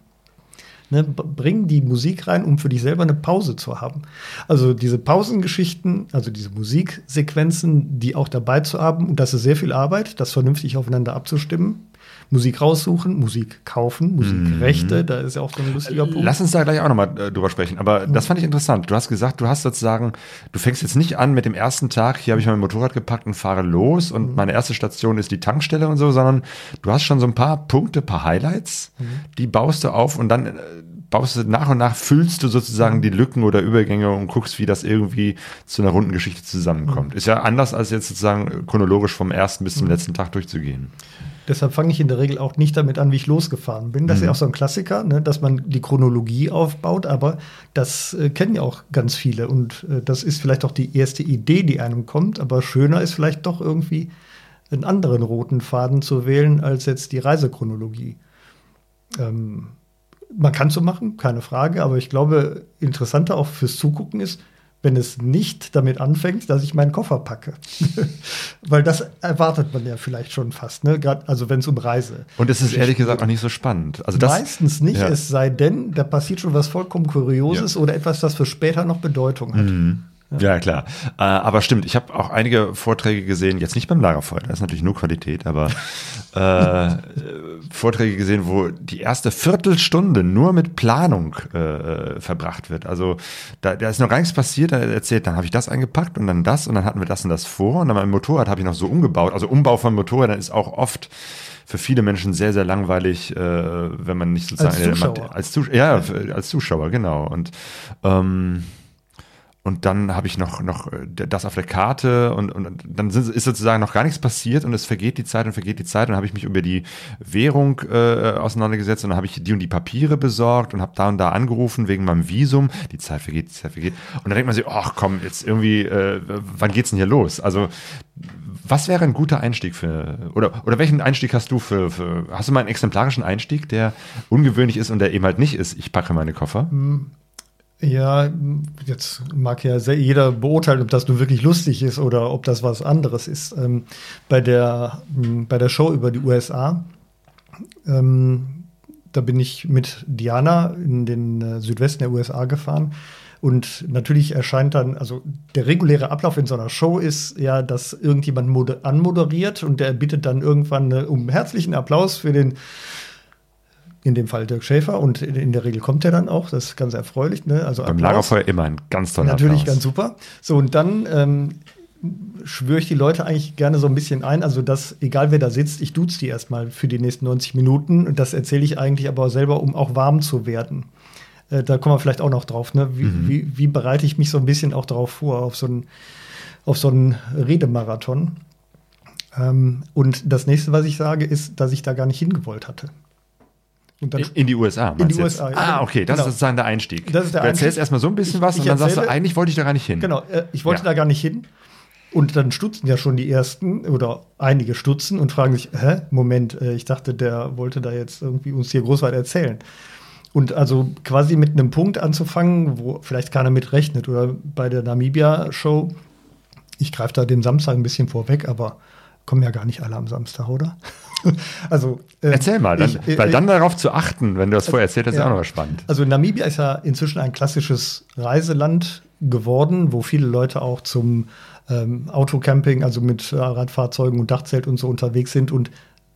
Speaker 3: Ne, bring die Musik rein, um für dich selber eine Pause zu haben. Also diese Pausengeschichten, also diese Musiksequenzen, die auch dabei zu haben, und das ist sehr viel Arbeit, das vernünftig aufeinander abzustimmen. Musik raussuchen, Musik kaufen, Musikrechte, mhm. da ist ja auch so ein lustiger
Speaker 1: Punkt. Lass uns da gleich auch nochmal äh, drüber sprechen. Aber mhm. das fand ich interessant. Du hast gesagt, du hast sozusagen, du fängst jetzt nicht an mit dem ersten Tag, hier habe ich mein Motorrad gepackt und fahre los und mhm. meine erste Station ist die Tankstelle und so, sondern du hast schon so ein paar Punkte, paar Highlights, mhm. die baust du auf und dann äh, baust du nach und nach, füllst du sozusagen mhm. die Lücken oder Übergänge und guckst, wie das irgendwie zu einer runden Geschichte zusammenkommt. Ist ja anders als jetzt sozusagen chronologisch vom ersten bis zum letzten Tag durchzugehen.
Speaker 3: Deshalb fange ich in der Regel auch nicht damit an, wie ich losgefahren bin. Das mhm. ist ja auch so ein Klassiker, ne, dass man die Chronologie aufbaut, aber das äh, kennen ja auch ganz viele. Und äh, das ist vielleicht auch die erste Idee, die einem kommt, aber schöner ist vielleicht doch irgendwie einen anderen roten Faden zu wählen als jetzt die Reisechronologie. Ähm, man kann so machen, keine Frage, aber ich glaube, interessanter auch fürs Zugucken ist, wenn es nicht damit anfängt, dass ich meinen Koffer packe. Weil das erwartet man ja vielleicht schon fast, ne? Grad, also wenn es um Reise.
Speaker 1: Und es ist ehrlich gesagt auch nicht so spannend.
Speaker 3: Also das, Meistens nicht, ja. es sei denn, da passiert schon was vollkommen Kurioses ja. oder etwas, das für später noch Bedeutung hat.
Speaker 1: Mhm. Ja, klar. Äh, aber stimmt, ich habe auch einige Vorträge gesehen, jetzt nicht beim Lagerfeuer, das ist natürlich nur Qualität, aber äh, Vorträge gesehen, wo die erste Viertelstunde nur mit Planung äh, verbracht wird. Also da, da ist noch gar nichts passiert, er erzählt, dann habe ich das eingepackt und dann das und dann hatten wir das und das vor und dann mein Motorrad habe ich noch so umgebaut. Also Umbau von Motorrädern ist auch oft für viele Menschen sehr, sehr langweilig, äh, wenn man nicht sozusagen
Speaker 3: als Zuschauer,
Speaker 1: als, Zuschauer ja, als Zuschauer, genau. Und ähm, und dann habe ich noch, noch äh, das auf der Karte und, und dann sind, ist sozusagen noch gar nichts passiert und es vergeht die Zeit und vergeht die Zeit. Und dann habe ich mich über die Währung äh, auseinandergesetzt und dann habe ich die und die Papiere besorgt und habe da und da angerufen wegen meinem Visum. Die Zeit vergeht, die Zeit vergeht. Und dann denkt man sich, ach komm, jetzt irgendwie, äh, wann geht's denn hier los? Also was wäre ein guter Einstieg für, oder, oder welchen Einstieg hast du für, für, hast du mal einen exemplarischen Einstieg, der ungewöhnlich ist und der eben halt nicht ist, ich packe meine Koffer?
Speaker 3: Hm. Ja, jetzt mag ja jeder beurteilen, ob das nun wirklich lustig ist oder ob das was anderes ist. Ähm, bei, der, hm, bei der Show über die USA, ähm, da bin ich mit Diana in den äh, Südwesten der USA gefahren Und natürlich erscheint dann, also der reguläre Ablauf in so einer Show ist ja, dass irgendjemand moder- anmoderiert und der bittet dann irgendwann äh, um herzlichen Applaus für den, in dem Fall Dirk Schäfer. Und in, der Regel kommt er dann auch, das ist ganz erfreulich. Ne? Also
Speaker 1: Beim
Speaker 3: Applaus.
Speaker 1: Lagerfeuer immer ein ganz toller
Speaker 3: Natürlich
Speaker 1: Applaus.
Speaker 3: ganz super. So, und dann ähm, schwöre ich die Leute eigentlich gerne so ein bisschen ein, also dass, egal wer da sitzt, ich duze die erstmal für die nächsten 90 Minuten. Und das erzähle ich eigentlich aber selber, um auch warm zu werden. Äh, da kommen wir vielleicht auch noch drauf. Ne? Wie,
Speaker 1: Mhm.
Speaker 3: wie, wie bereite ich mich so ein bisschen auch darauf vor, auf so einen, auf so einen Redemarathon? Ähm, und das nächste, was ich sage, ist, dass ich da gar nicht hingewollt hatte.
Speaker 1: In die USA,
Speaker 3: In die
Speaker 1: jetzt?
Speaker 3: USA, ja.
Speaker 1: Ah, okay, das
Speaker 3: Genau.
Speaker 1: ist sozusagen der Einstieg.
Speaker 3: Das ist der
Speaker 1: du erzählst
Speaker 3: Einstieg.
Speaker 1: erstmal so ein bisschen
Speaker 3: Ich-
Speaker 1: was
Speaker 3: ich
Speaker 1: und dann sagst du,
Speaker 3: erzähle-
Speaker 1: eigentlich wollte ich da gar nicht hin.
Speaker 3: Genau, äh, ich wollte
Speaker 1: Ja.
Speaker 3: da gar nicht hin. Und dann stutzen ja schon die ersten oder einige stutzen und fragen sich, hä, Moment, äh, ich dachte, der wollte da jetzt irgendwie uns hier groß weit erzählen. Und also quasi mit einem Punkt anzufangen, wo vielleicht keiner mit rechnet. Oder bei der Namibia-Show, ich greife da den Samstag ein bisschen vorweg, aber kommen ja gar nicht alle am Samstag, oder? also äh,
Speaker 1: Erzähl mal, dann,
Speaker 3: ich- äh,
Speaker 1: weil dann darauf zu achten, wenn du das vorher erzählt hast, ist
Speaker 3: ja.
Speaker 1: ja auch noch spannend.
Speaker 3: Also Namibia ist ja inzwischen ein klassisches Reiseland geworden, wo viele Leute auch zum ähm, Autocamping, also mit äh, Radfahrzeugen und Dachzelt und so unterwegs sind. Und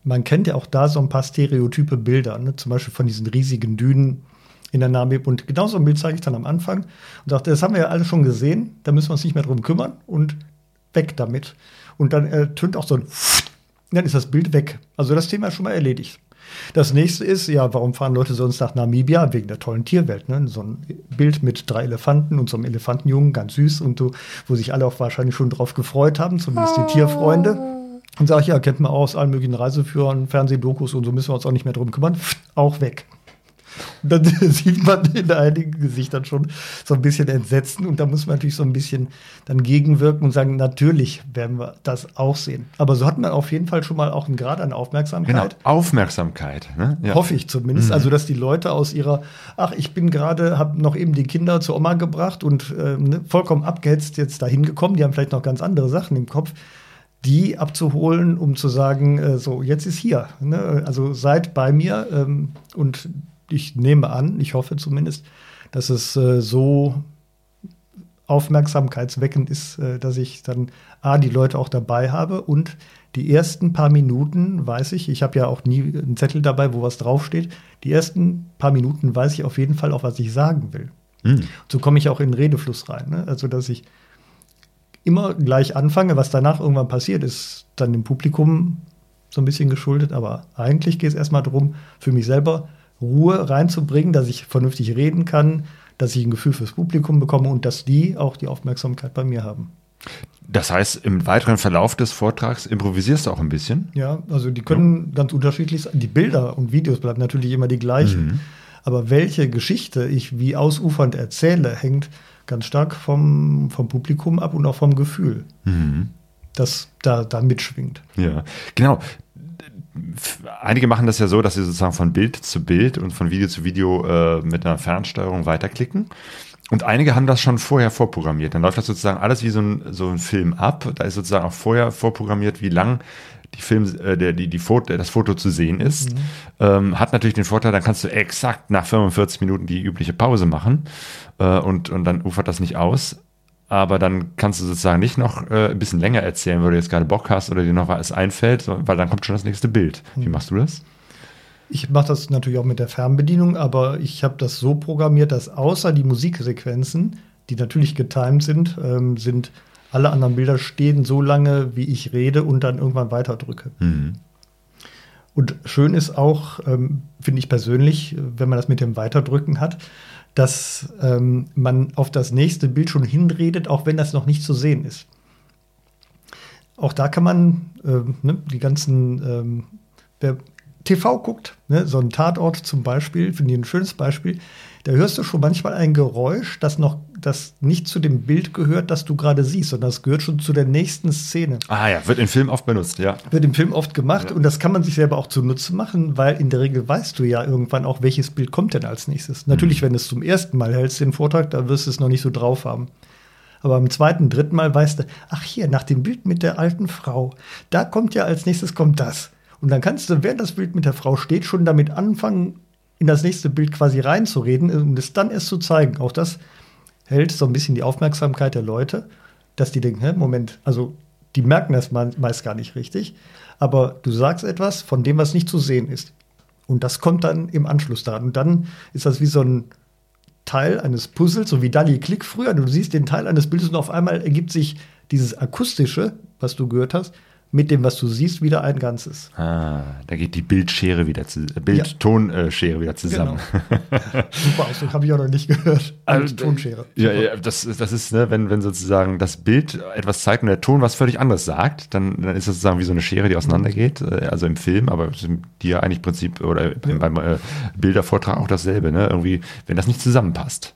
Speaker 3: man kennt ja auch da so ein paar stereotype Bilder, ne? zum Beispiel von diesen riesigen Dünen in der Namib. Und genau so ein Bild zeige ich dann am Anfang und dachte, das haben wir ja alle schon gesehen, da müssen wir uns nicht mehr drum kümmern und weg damit. Und dann äh, tönt auch so ein dann ist das Bild weg. Also das Thema ist schon mal erledigt. Das nächste ist, ja, warum fahren Leute sonst nach Namibia? Wegen der tollen Tierwelt. Ne? So ein Bild mit drei Elefanten und so einem Elefantenjungen, ganz süß und so, wo sich alle auch wahrscheinlich schon drauf gefreut haben, zumindest die Tierfreunde. Und sage ich, ja, kennt man auch aus allen möglichen Reiseführern, Fernsehdokus und so müssen wir uns auch nicht mehr drum kümmern. Auch weg. Dann sieht man in einigen Gesichtern schon so ein bisschen Entsetzen und da muss man natürlich so ein bisschen dann gegenwirken und sagen, natürlich werden wir das auch sehen. Aber so hat man auf jeden Fall schon mal auch einen Grad an Aufmerksamkeit.
Speaker 1: Genau, Aufmerksamkeit. Ne? Ja.
Speaker 3: Hoffe ich zumindest. Also, dass die Leute aus ihrer, ach, ich bin gerade, habe noch eben die Kinder zur Oma gebracht und ähm, ne, vollkommen abgehetzt jetzt dahin gekommen. Die haben vielleicht noch ganz andere Sachen im Kopf, die abzuholen, um zu sagen, äh, so, jetzt ist hier. Ne? Also seid bei mir ähm, und ich nehme an, ich hoffe zumindest, dass es äh, so aufmerksamkeitsweckend ist, äh, dass ich dann A, die Leute auch dabei habe und die ersten paar Minuten weiß ich, ich habe ja auch nie einen Zettel dabei, wo was draufsteht, die ersten paar Minuten weiß ich auf jeden Fall auch, was ich sagen will.
Speaker 1: Hm.
Speaker 3: So komme ich auch in den Redefluss rein. Ne? Also, dass ich immer gleich anfange, was danach irgendwann passiert, ist dann dem Publikum so ein bisschen geschuldet, aber eigentlich geht es erstmal darum, für mich selber Ruhe reinzubringen, dass ich vernünftig reden kann, dass ich ein Gefühl fürs Publikum bekomme und dass die auch die Aufmerksamkeit bei mir haben.
Speaker 1: Das heißt, im weiteren Verlauf des Vortrags improvisierst du auch ein bisschen.
Speaker 3: Ja, also die können ganz unterschiedlich sein. Die Bilder und Videos bleiben natürlich immer die gleichen. Aber welche Geschichte ich wie ausufernd erzähle, hängt ganz stark vom, vom Publikum ab und auch vom Gefühl, das da, da mitschwingt.
Speaker 1: Ja, genau. Einige machen das ja so, dass sie sozusagen von Bild zu Bild und von Video zu Video äh, mit einer Fernsteuerung weiterklicken. Und einige haben das schon vorher vorprogrammiert. Dann läuft das sozusagen alles wie so ein, so ein Film ab. Da ist sozusagen auch vorher vorprogrammiert, wie lang die Film, äh, der, die, die Foto, das Foto zu sehen ist. Ähm, hat natürlich den Vorteil, dann kannst du exakt nach 45 Minuten die übliche Pause machen äh, und, und dann ufert das nicht aus. Aber dann kannst du sozusagen nicht noch äh, ein bisschen länger erzählen, weil du jetzt gerade Bock hast oder dir noch was einfällt, weil dann kommt schon das nächste Bild. Wie machst du das?
Speaker 3: Ich mache das natürlich auch mit der Fernbedienung, aber ich habe das so programmiert, dass außer die Musiksequenzen, die natürlich getimed sind, ähm, sind alle anderen Bilder stehen so lange, wie ich rede und dann irgendwann weiterdrücke. Und schön ist auch, ähm, finde ich persönlich, wenn man das mit dem Weiterdrücken hat, dass ähm, man auf das nächste Bild schon hinredet, auch wenn das noch nicht zu sehen ist. Auch da kann man ähm, ne, die ganzen, ähm, TV guckt, ne, so ein Tatort zum Beispiel, finde ich ein schönes Beispiel, da hörst du schon manchmal ein Geräusch, das noch, das nicht zu dem Bild gehört, das du gerade siehst, sondern das gehört schon zu der nächsten Szene
Speaker 1: Ah ja, wird in Film oft benutzt, ja.
Speaker 3: wird im Film oft gemacht und das kann man sich selber auch zunutze machen, weil in der Regel weißt du ja irgendwann auch, welches Bild kommt denn als nächstes. Natürlich, wenn du es zum ersten Mal hältst, den Vortrag, da wirst du es noch nicht so drauf haben. Aber beim zweiten, dritten Mal weißt du, ach hier, nach dem Bild mit der alten Frau, da kommt ja als nächstes kommt das. Und dann kannst du, während das Bild mit der Frau steht, schon damit anfangen, in das nächste Bild quasi reinzureden, um es dann erst zu zeigen. Auch das hält so ein bisschen die Aufmerksamkeit der Leute, dass die denken, hä, Moment, also die merken das meist gar nicht richtig, aber du sagst etwas von dem, was nicht zu sehen ist. Und das kommt dann im Anschluss daran. Und dann ist das wie so ein Teil eines Puzzles, so wie Dali Klick früher. Du siehst den Teil eines Bildes und auf einmal ergibt sich dieses akustische, was du gehört hast, mit dem, was du siehst, wieder ein Ganzes.
Speaker 1: Ah, da geht die Bildschere wieder äh, Bild-Ton-Schere wieder zusammen.
Speaker 3: Genau. Super Ausdruck, habe ich auch noch nicht gehört.
Speaker 1: Also,
Speaker 3: Tonschere.
Speaker 1: Ja, ja, das, das ist, ne, wenn, wenn sozusagen das Bild etwas zeigt und der Ton was völlig anderes sagt, dann, dann ist das sozusagen wie so eine Schere, die auseinandergeht, äh, also im Film, aber die ja eigentlich Prinzip oder beim, beim äh, Bildervortrag auch dasselbe, ne? Irgendwie, wenn das nicht zusammenpasst.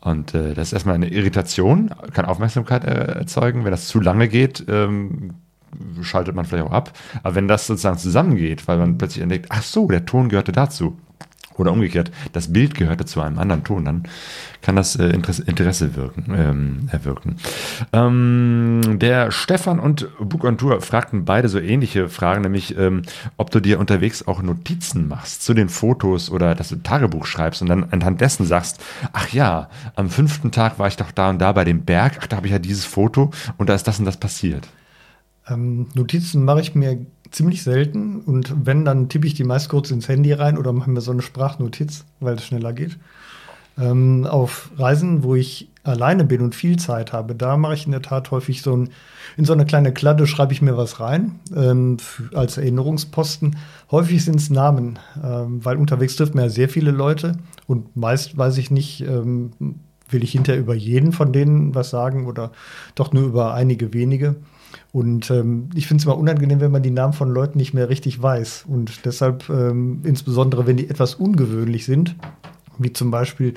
Speaker 1: Und äh, das ist erstmal eine Irritation, kann Aufmerksamkeit äh, erzeugen. Wenn das zu lange geht, ähm, schaltet man vielleicht auch ab. Aber wenn das sozusagen zusammengeht, weil man plötzlich entdeckt, ach so, der Ton gehörte dazu. Oder umgekehrt, das Bild gehörte zu einem anderen Ton, dann kann das äh, Interesse wirken, ähm, erwirken. Ähm, der Stefan und Book on Tour fragten beide so ähnliche Fragen, nämlich ähm, ob du dir unterwegs auch Notizen machst zu den Fotos oder dass du Tagebuch schreibst und dann anhand dessen sagst, ach ja, am fünften Tag war ich doch da und da bei dem Berg, ach, da habe ich ja dieses Foto und da ist das und das passiert.
Speaker 3: Ähm, Notizen mache ich mir ziemlich selten und wenn, dann tippe ich die meist kurz ins Handy rein oder mache mir so eine Sprachnotiz, weil es schneller geht. Ähm, auf Reisen, wo ich alleine bin und viel Zeit habe, da mache ich in der Tat häufig so ein, in so eine kleine Kladde schreibe ich mir was rein ähm, als Erinnerungsposten. Häufig sind es Namen, ähm, weil unterwegs trifft man ja sehr viele Leute und meist weiß ich nicht, ähm, will ich hinterher über jeden von denen was sagen oder doch nur über einige wenige. Und ähm, ich finde es immer unangenehm, wenn man die Namen von Leuten nicht mehr richtig weiß. Und deshalb, ähm, insbesondere wenn die etwas ungewöhnlich sind, wie zum Beispiel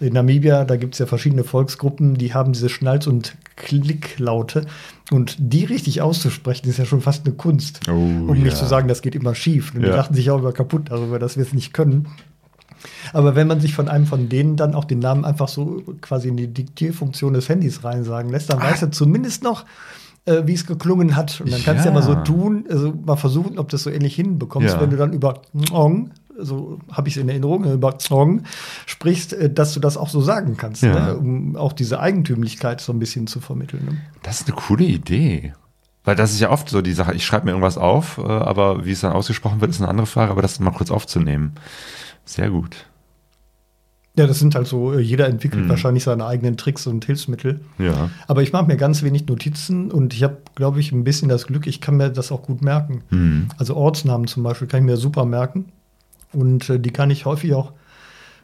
Speaker 3: in Namibia, da gibt es ja verschiedene Volksgruppen, die haben diese Schnalz- und Klicklaute. Und die richtig auszusprechen, ist ja schon fast eine Kunst. Oh, um ja. nicht zu sagen, das geht immer schief. Und ja. die lachen sich auch immer kaputt darüber, dass wir es nicht können. Aber wenn man sich von einem von denen dann auch den Namen einfach so quasi in die Diktierfunktion des Handys reinsagen lässt, dann ah. weiß er zumindest noch, äh, wie es geklungen hat. Und dann kannst du ja. ja mal so tun, also mal versuchen, ob du das so ähnlich hinbekommst, ja. wenn du dann über Ong, so habe ich es in Erinnerung, über Ong sprichst, äh, dass du das auch so sagen kannst, ja. ne? um auch diese Eigentümlichkeit so ein bisschen zu vermitteln. Ne?
Speaker 1: Das ist eine coole Idee. Weil das ist ja oft so die Sache, ich schreibe mir irgendwas auf, äh, aber wie es dann ausgesprochen wird, ist eine andere Frage, aber das mal kurz aufzunehmen. Sehr gut.
Speaker 3: Ja, das sind halt so, äh, jeder entwickelt mhm. wahrscheinlich seine eigenen Tricks und Hilfsmittel.
Speaker 1: Ja.
Speaker 3: Aber ich mache mir ganz wenig Notizen und ich habe, glaube ich, ein bisschen das Glück, ich kann mir das auch gut merken. Mhm. Also Ortsnamen zum Beispiel kann ich mir super merken und äh, die kann ich häufig auch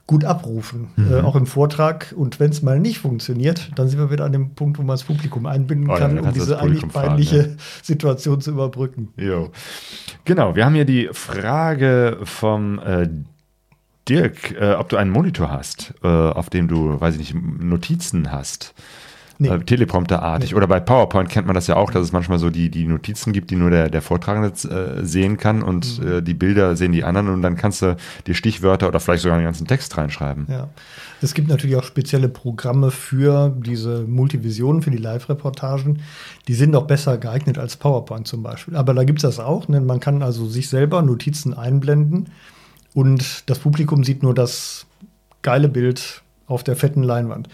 Speaker 3: gut abrufen, mhm. äh, auch im Vortrag. Und wenn es mal nicht funktioniert, dann sind wir wieder an dem Punkt, wo man das Publikum einbinden oh, kann, ja, um diese eigentlich peinliche fragen, ja. Situation zu überbrücken.
Speaker 1: Jo. Genau, wir haben hier die Frage vom äh, Dirk, äh, ob du einen Monitor hast, äh, auf dem du, weiß ich nicht, Notizen hast. Nee. Äh, Teleprompterartig. Nee. Oder bei PowerPoint kennt man das ja auch, dass es manchmal so die, die Notizen gibt, die nur der, der Vortragende äh, sehen kann und mhm. äh, die Bilder sehen die anderen und dann kannst du die Stichwörter oder vielleicht sogar einen ganzen Text reinschreiben.
Speaker 3: Ja. Es gibt natürlich auch spezielle Programme für diese Multivisionen, für die Live-Reportagen. Die sind auch besser geeignet als PowerPoint zum Beispiel. Aber da gibt es das auch. Ne? Man kann also sich selber Notizen einblenden und das Publikum sieht nur das geile Bild auf der fetten Leinwand.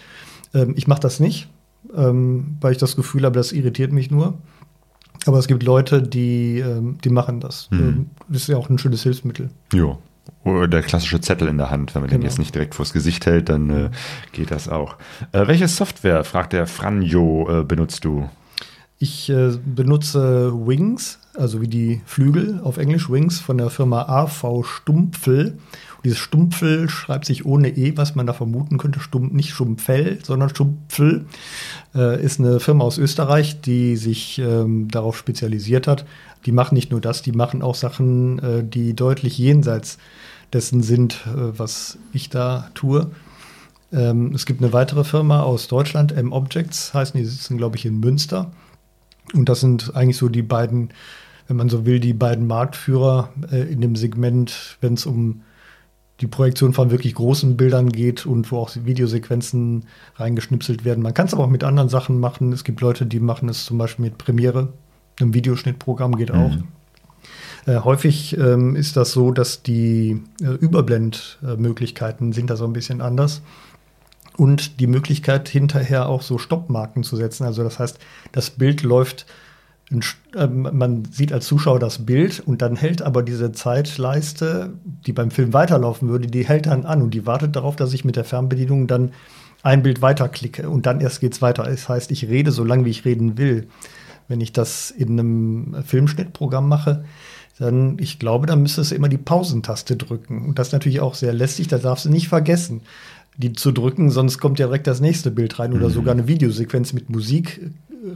Speaker 3: Ähm, ich mache das nicht, ähm, weil ich das Gefühl habe, das irritiert mich nur. Aber es gibt Leute, die, ähm, die machen das. Mhm. Ähm, das ist ja auch ein schönes Hilfsmittel.
Speaker 1: Jo. Oder der klassische Zettel in der Hand. Wenn man genau. den jetzt nicht direkt vors Gesicht hält, dann äh, geht das auch. Äh, welche Software, fragt der Franjo, äh, benutzt du?
Speaker 3: Ich äh, benutze Wings, also wie die Flügel auf Englisch Wings von der Firma AV Stumpfel. Und dieses Stumpfel schreibt sich ohne E, was man da vermuten könnte. Stumpf, nicht Stumpfel, sondern Stumpfel. Äh, ist eine Firma aus Österreich, die sich ähm, darauf spezialisiert hat. Die machen nicht nur das, die machen auch Sachen, äh, die deutlich jenseits dessen sind, äh, was ich da tue. Ähm, es gibt eine weitere Firma aus Deutschland, M-Objects heißen, die sitzen, glaube ich, in Münster. Und das sind eigentlich so die beiden, wenn man so will, die beiden Marktführer äh, in dem Segment, wenn es um die Projektion von wirklich großen Bildern geht und wo auch Videosequenzen reingeschnipselt werden. Man kann es aber auch mit anderen Sachen machen. Es gibt Leute, die machen es zum Beispiel mit Premiere. Ein Videoschnittprogramm geht auch. Mhm. Äh, häufig ähm, ist das so, dass die äh, Überblendmöglichkeiten sind da so ein bisschen anders. Und die Möglichkeit, hinterher auch so Stoppmarken zu setzen. Also das heißt, das Bild läuft, ähm, man sieht als Zuschauer das Bild und dann hält aber diese Zeitleiste, die beim Film weiterlaufen würde, die hält dann an und die wartet darauf, dass ich mit der Fernbedienung dann ein Bild weiterklicke und dann erst geht's weiter. Das heißt, ich rede so lange, wie ich reden will. Wenn ich das in einem Filmschnittprogramm mache, dann, ich glaube, dann müsstest du immer die Pausentaste drücken. Und das ist natürlich auch sehr lästig, da darfst du nicht vergessen, die zu drücken, sonst kommt ja direkt das nächste Bild rein oder sogar eine Videosequenz mit Musik äh,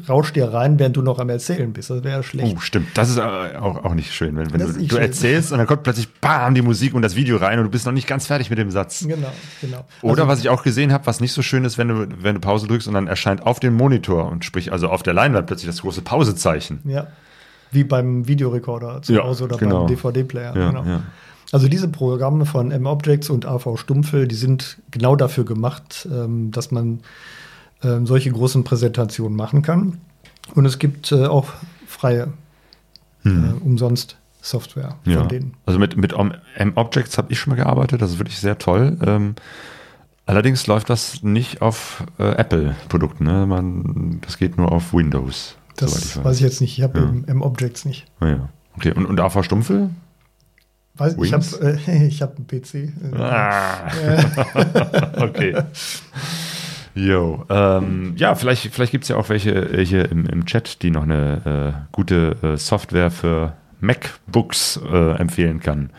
Speaker 3: rauscht dir rein, während du noch am Erzählen bist. Das wäre schlecht.
Speaker 1: Oh, stimmt. Das ist äh, auch, auch nicht schön, wenn, wenn du, du erzählst und dann kommt plötzlich bam die Musik und das Video rein und du bist noch nicht ganz fertig mit dem Satz.
Speaker 3: Genau, genau.
Speaker 1: Oder
Speaker 3: Also,
Speaker 1: was ich auch gesehen habe, was nicht so schön ist, wenn du, wenn du Pause drückst und dann erscheint auf dem Monitor und sprich also auf der Leinwand plötzlich das große Pausezeichen.
Speaker 3: Ja. Wie beim Videorekorder zu
Speaker 1: Ja,
Speaker 3: Hause oder
Speaker 1: genau.
Speaker 3: beim DVD-Player.
Speaker 1: Ja,
Speaker 3: genau.
Speaker 1: ja.
Speaker 3: Also diese Programme von M-Objects und AV Stumpfe, die sind genau dafür gemacht, ähm, dass man ähm, solche großen Präsentationen machen kann. Und es gibt äh, auch freie, äh, umsonst Software
Speaker 1: Hm. Ja.
Speaker 3: von denen.
Speaker 1: Also mit, mit M-Objects habe ich schon mal gearbeitet, das ist wirklich sehr toll. Ähm, allerdings läuft das nicht auf äh, Apple-Produkten. Ne? Man, das geht nur auf Windows.
Speaker 3: Das weiß ich jetzt nicht. Ich habe
Speaker 1: Ja.
Speaker 3: M-Objects nicht.
Speaker 1: Ah, ja. Okay, und, und AV Stumpfe?
Speaker 3: Weiß, ich habe äh, ich hab einen PC.
Speaker 1: Ah. okay. Jo, ähm, ja, vielleicht, vielleicht gibt es ja auch welche äh, hier im, im Chat, die noch eine äh, gute äh, Software für MacBooks äh, empfehlen kann.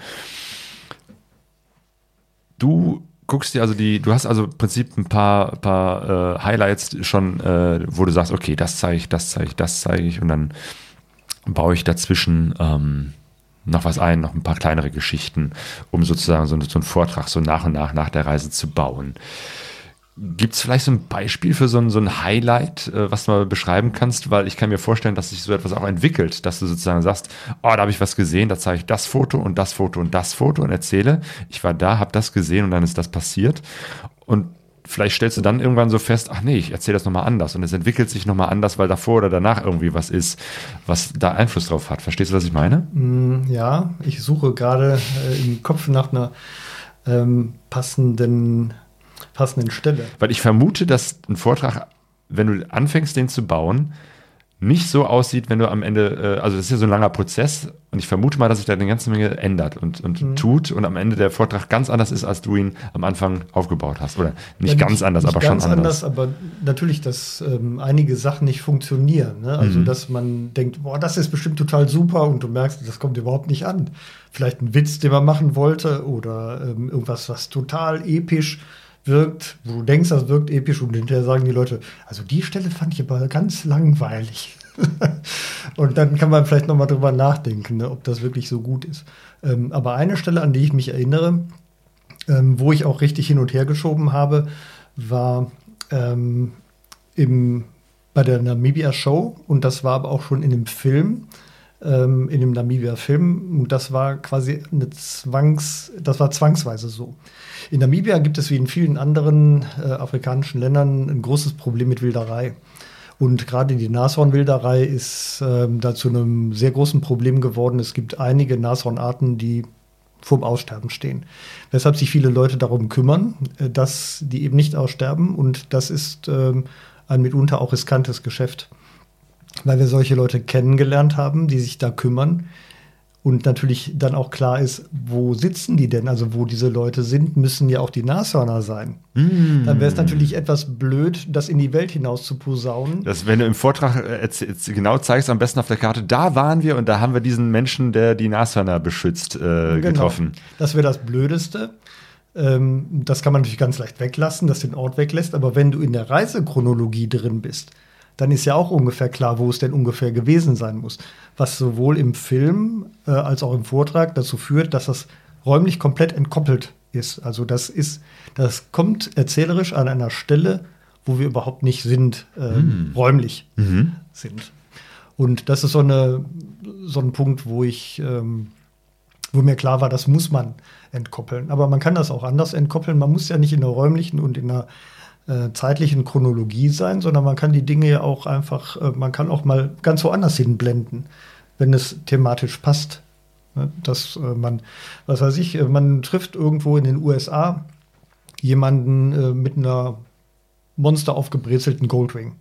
Speaker 1: Du guckst dir also die, du hast also im Prinzip ein paar, paar äh, Highlights schon, äh, wo du sagst, okay, das zeige ich, das zeige ich, das zeige ich und dann baue ich dazwischen ähm, noch was ein, noch ein paar kleinere Geschichten, um sozusagen so, so einen Vortrag so nach und nach nach der Reise zu bauen. Gibt es vielleicht so ein Beispiel für so ein, so ein Highlight, äh, was du mal beschreiben kannst? Weil ich kann mir vorstellen, dass sich so etwas auch entwickelt, dass du sozusagen sagst, oh, da habe ich was gesehen, da zeige ich das Foto und das Foto und das Foto und erzähle, ich war da, habe das gesehen und dann ist das passiert. Und vielleicht stellst du dann irgendwann so fest, ach nee, ich erzähle das nochmal anders und es entwickelt sich nochmal anders, weil davor oder danach irgendwie was ist, was da Einfluss drauf hat. Verstehst du, was ich meine?
Speaker 3: Ja, ich suche gerade äh, im Kopf nach einer ähm, passenden, passenden Stelle.
Speaker 1: Weil ich vermute, dass ein Vortrag, wenn du anfängst, den zu bauen, nicht so aussieht, wenn du am Ende, äh, also das ist ja so ein langer Prozess und ich vermute mal, dass sich da eine ganze Menge ändert und, und
Speaker 3: Mhm.
Speaker 1: tut und am Ende der Vortrag ganz anders ist, als du ihn am Anfang aufgebaut hast. Oder nicht
Speaker 3: Ja,
Speaker 1: ganz anders,
Speaker 3: nicht
Speaker 1: aber
Speaker 3: ganz
Speaker 1: schon anders.
Speaker 3: aber natürlich, dass ähm, einige Sachen nicht funktionieren. Ne? Also,
Speaker 1: Mhm.
Speaker 3: dass man denkt, boah, das ist bestimmt total super und du merkst, das kommt überhaupt nicht an. Vielleicht ein Witz, den man machen wollte oder ähm, irgendwas, was total episch wirkt, wo du denkst, das wirkt episch und hinterher sagen die Leute, also die Stelle fand ich aber ganz langweilig. und dann kann man vielleicht noch mal drüber nachdenken, ne, ob das wirklich so gut ist. Ähm, aber eine Stelle, an die ich mich erinnere, ähm, wo ich auch richtig hin und her geschoben habe, war ähm, im, bei der Namibia Show und das war aber auch schon in dem Film, ähm, in dem Namibia Film und das war quasi eine Zwangs, das war zwangsweise so. In Namibia gibt es wie in vielen anderen äh, afrikanischen Ländern ein großes Problem mit Wilderei. Und gerade die Nashornwilderei ist ähm, da zu einem sehr großen Problem geworden. Es gibt einige Nashornarten, die vorm Aussterben stehen. Weshalb sich viele Leute darum kümmern, äh, dass die eben nicht aussterben. Und das ist ähm, ein mitunter auch riskantes Geschäft, weil wir solche Leute kennengelernt haben, die sich da kümmern. Und natürlich dann auch klar ist, wo sitzen die denn? Also wo diese Leute sind, müssen ja auch die Nashörner sein.
Speaker 1: Mm.
Speaker 3: Dann wäre es natürlich etwas blöd, das in die Welt hinaus zu posaunen.
Speaker 1: Das, wenn du im Vortrag äh, erzäh- erzäh- genau zeigst, am besten auf der Karte, da waren wir und da haben wir diesen Menschen, der die Nashörner beschützt, äh, getroffen.
Speaker 3: Genau. Das wäre das Blödeste. Ähm, das kann man natürlich ganz leicht weglassen, dass den Ort weglässt. Aber wenn du in der Reisechronologie drin bist, dann ist ja auch ungefähr klar, wo es denn ungefähr gewesen sein muss. Was sowohl im Film äh, als auch im Vortrag dazu führt, dass das räumlich komplett entkoppelt ist. Also das ist, das kommt erzählerisch an einer Stelle, wo wir überhaupt nicht sind, ähm, räumlich sind. Und das ist so, eine, so ein Punkt, wo ich, ähm, wo mir klar war, das muss man entkoppeln. Aber man kann das auch anders entkoppeln. Man muss ja nicht in der räumlichen und in der äh, zeitlichen Chronologie sein, sondern man kann die Dinge ja auch einfach, äh, man kann auch mal ganz woanders hinblenden, wenn es thematisch passt. Ne? Dass äh, man, was weiß ich, äh, man trifft irgendwo in den USA jemanden äh, mit einer Monster aufgebrezelten Goldwing.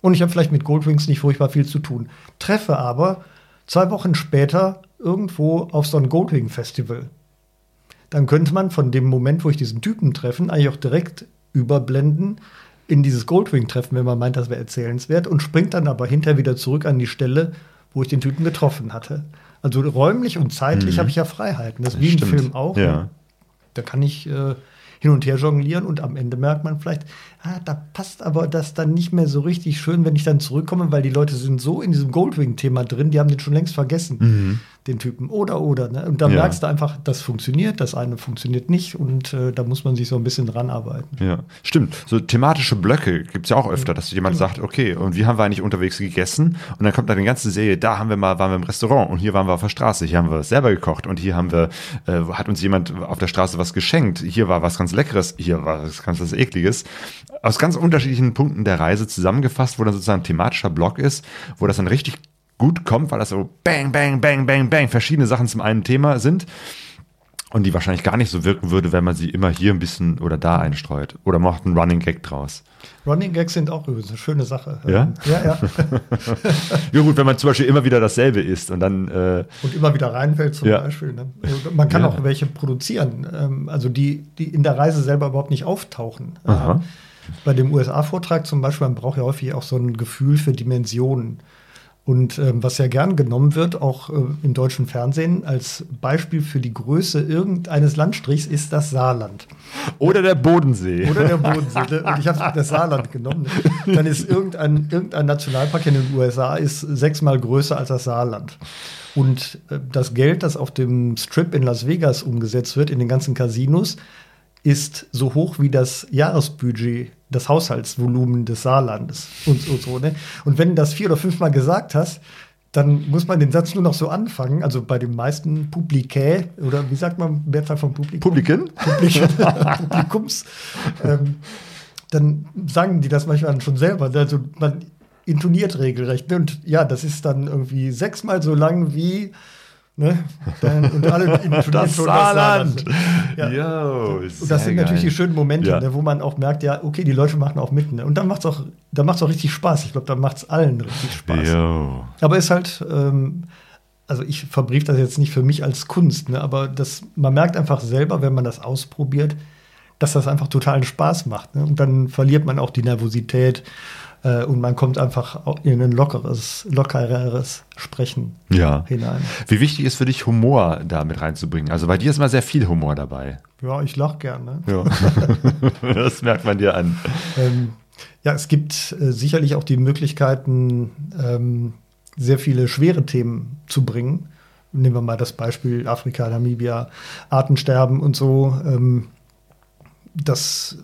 Speaker 3: Und ich habe vielleicht mit Goldwings nicht furchtbar viel zu tun. Treffe aber zwei Wochen später irgendwo auf so ein Goldwing-Festival. Dann könnte man von dem Moment, wo ich diesen Typen treffen, eigentlich auch direkt überblenden in dieses Goldwing-Treffen, wenn man meint, das wäre erzählenswert, und springt dann aber hinterher wieder zurück an die Stelle, wo ich den Typen getroffen hatte. Also räumlich und zeitlich
Speaker 1: Mhm.
Speaker 3: habe ich ja Freiheiten. Das ist wie im. Film auch.
Speaker 1: Ja.
Speaker 3: ne? Da kann ich äh, hin und her jonglieren und am Ende merkt man vielleicht, ah, da passt aber das dann nicht mehr so richtig schön, wenn ich dann zurückkomme, weil die Leute sind so in diesem Goldwing-Thema drin, die haben den schon längst vergessen, den Typen. Oder, oder. Ne? Und dann.
Speaker 1: Ja.
Speaker 3: merkst du einfach, das funktioniert, das eine funktioniert nicht und äh, da muss man sich so ein bisschen dran arbeiten.
Speaker 1: Ja, stimmt. So thematische Blöcke gibt es ja auch öfter, dass jemand sagt, okay, und wie haben wir eigentlich unterwegs gegessen? Und dann kommt da eine ganze Serie, da haben wir mal, waren wir im Restaurant und hier waren wir auf der Straße, hier haben wir selber gekocht und hier haben wir, äh, hat uns jemand auf der Straße was geschenkt, hier war was ganz Leckeres, hier war was ganz was Ekliges. Aus ganz unterschiedlichen Punkten der Reise zusammengefasst, wo dann sozusagen ein thematischer Block ist, wo das dann richtig gut kommt, weil das so bang, bang, bang, bang, bang, verschiedene Sachen zum einen Thema sind und die wahrscheinlich gar nicht so wirken würde, wenn man sie immer hier ein bisschen oder da einstreut. Oder macht einen Running Gag draus.
Speaker 3: Running Gags sind auch übrigens eine schöne Sache.
Speaker 1: Ja?
Speaker 3: Ähm, Ja, ja.
Speaker 1: Ja gut, wenn man zum Beispiel immer wieder dasselbe isst und dann, äh,
Speaker 3: Und immer wieder reinfällt zum
Speaker 1: Ja.
Speaker 3: Beispiel. Ne? Also Man kann
Speaker 1: Ja.
Speaker 3: auch welche produzieren, ähm, also die, die in der Reise selber überhaupt nicht auftauchen.
Speaker 1: Aha.
Speaker 3: Ähm, Bei dem USA-Vortrag zum Beispiel, man braucht ja häufig auch so ein Gefühl für Dimensionen. Und ähm, was ja gern genommen wird, auch äh, im deutschen Fernsehen, als Beispiel für die Größe irgendeines Landstrichs ist das Saarland.
Speaker 1: oder der Bodensee.
Speaker 3: Oder der Bodensee. Und ich habe das Saarland genommen. Dann ist irgendein, irgendein Nationalpark in den USA ist sechsmal größer als das Saarland. Und äh, das Geld, das auf dem Strip in Las Vegas umgesetzt wird, in den ganzen Casinos, ist so hoch wie das Jahresbudget, das Haushaltsvolumen des Saarlandes und so. so ne? Und wenn du das vier oder fünfmal gesagt hast, dann muss man den Satz nur noch so anfangen. Also bei den meisten Publikä, oder wie sagt man Mehrzahl von Publikum?
Speaker 1: Publiken?
Speaker 3: Publik Publikums, ähm, dann sagen die das manchmal schon selber. Also man intoniert regelrecht. ne? Und ja, das ist dann irgendwie sechsmal so lang wie. Ne? Dann, und alle intonieren
Speaker 1: Das
Speaker 3: schon
Speaker 1: Saarland.
Speaker 3: Ja.
Speaker 1: Jo,
Speaker 3: Und das sind natürlich die schönen Momente,
Speaker 1: Ja.
Speaker 3: ne, wo man auch merkt, ja, okay, die Leute machen auch mit. Ne? Und dann macht es auch, dann macht's auch richtig Spaß. Ich glaube, dann macht es allen richtig Spaß.
Speaker 1: Jo.
Speaker 3: Aber ist halt, ähm, also ich verbrief das jetzt nicht für mich als Kunst, ne, aber das, man merkt einfach selber, wenn man das ausprobiert, dass das einfach totalen Spaß macht. Ne? Und dann verliert man auch die Nervosität und man kommt einfach in ein lockeres, lockereres Sprechen
Speaker 1: Ja.
Speaker 3: hinein.
Speaker 1: Wie wichtig ist für dich, Humor da mit reinzubringen? Also bei dir ist immer sehr viel Humor dabei.
Speaker 3: Ja, ich lache gerne.
Speaker 1: Ja. das merkt man dir an.
Speaker 3: Ähm, ja, es gibt äh, sicherlich auch die Möglichkeiten, ähm, sehr viele schwere Themen zu bringen. Nehmen wir mal das Beispiel Afrika, Namibia, Artensterben und so. Ähm, das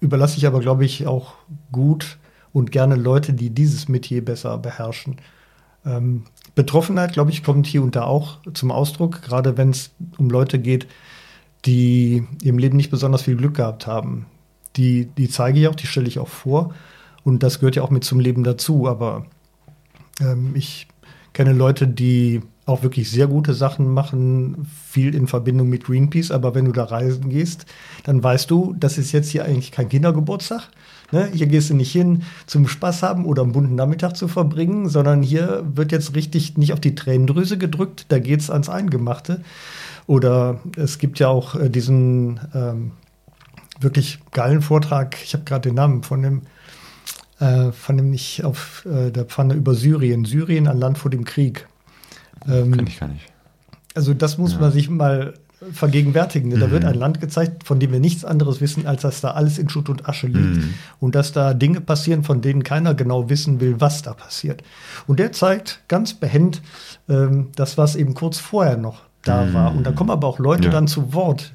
Speaker 3: überlasse ich aber, glaube ich, auch gut und gerne Leute, die dieses Metier besser beherrschen. Ähm, Betroffenheit, glaube ich, kommt hier und da auch zum Ausdruck, gerade wenn es um Leute geht, die im Leben nicht besonders viel Glück gehabt haben. Die, die zeige ich auch, die stelle ich auch vor. Und das gehört ja auch mit zum Leben dazu. Aber ähm, ich kenne Leute, die auch wirklich sehr gute Sachen machen, viel in Verbindung mit Greenpeace. Aber wenn du da reisen gehst, dann weißt du, das ist jetzt hier eigentlich kein Kindergeburtstag. Ne? Hier gehst du nicht hin zum Spaß haben oder einen bunten Nachmittag zu verbringen, sondern hier wird jetzt richtig nicht auf die Tränendrüse gedrückt, da geht es ans Eingemachte. Oder es gibt ja auch äh, diesen ähm, wirklich geilen Vortrag, ich habe gerade den Namen von dem, äh, von dem nicht auf äh, der Pfanne über Syrien, Syrien ein Land vor dem Krieg. Ähm,
Speaker 1: Kenn ich gar nicht.
Speaker 3: also das muss man sich mal vergegenwärtigen. Da wird ein Land gezeigt, von dem wir nichts anderes wissen, als dass da alles in Schutt und Asche liegt. Und dass da Dinge passieren, von denen keiner genau wissen will, was da passiert. Und der zeigt ganz behend ähm, das, was eben kurz vorher noch da war. Und da kommen aber auch Leute
Speaker 1: Ja.
Speaker 3: dann zu Wort,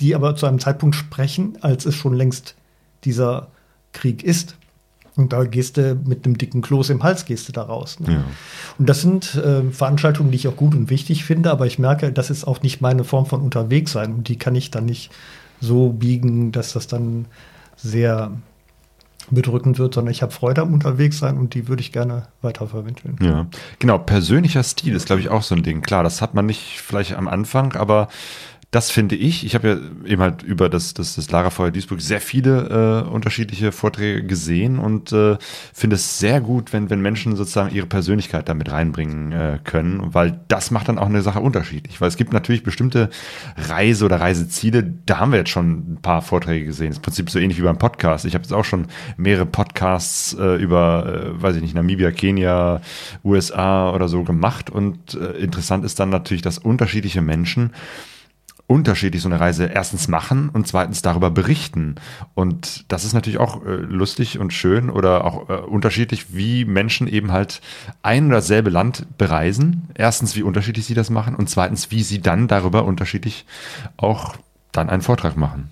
Speaker 3: die aber zu einem Zeitpunkt sprechen, als es schon längst dieser Krieg ist. Und da gehst du mit einem dicken Kloß im Hals gehst du da raus. Ne?
Speaker 1: Ja.
Speaker 3: Und das sind äh, Veranstaltungen, die ich auch gut und wichtig finde, aber ich merke, das ist auch nicht meine Form von Unterwegssein. Und die kann ich dann nicht so biegen, dass das dann sehr bedrückend wird, sondern ich habe Freude am Unterwegssein und die würde ich gerne weitervermitteln.
Speaker 1: Ja, genau. Persönlicher Stil ist, glaube ich, auch so ein Ding. Klar, das hat man nicht vielleicht am Anfang, aber das finde ich. Ich habe ja eben halt über das, das, das Lagerfeuer Duisburg sehr viele äh, unterschiedliche Vorträge gesehen und äh, finde es sehr gut, wenn, wenn Menschen sozusagen ihre Persönlichkeit damit reinbringen äh, können, weil das macht dann auch eine Sache unterschiedlich. Weil es gibt natürlich bestimmte Reise- oder Reiseziele, da haben wir jetzt schon ein paar Vorträge gesehen. Das ist im Prinzip so ähnlich wie beim Podcast. Ich habe jetzt auch schon mehrere Podcasts äh, über, äh, weiß ich nicht, Namibia, Kenia, USA oder so gemacht und äh, interessant ist dann natürlich, dass unterschiedliche Menschen unterschiedlich so eine Reise erstens machen und zweitens darüber berichten. Und das ist natürlich auch äh, lustig und schön oder auch äh, unterschiedlich, wie Menschen eben halt ein oder dasselbe Land bereisen. Erstens, wie unterschiedlich sie das machen und zweitens, wie sie dann darüber unterschiedlich auch dann einen Vortrag machen.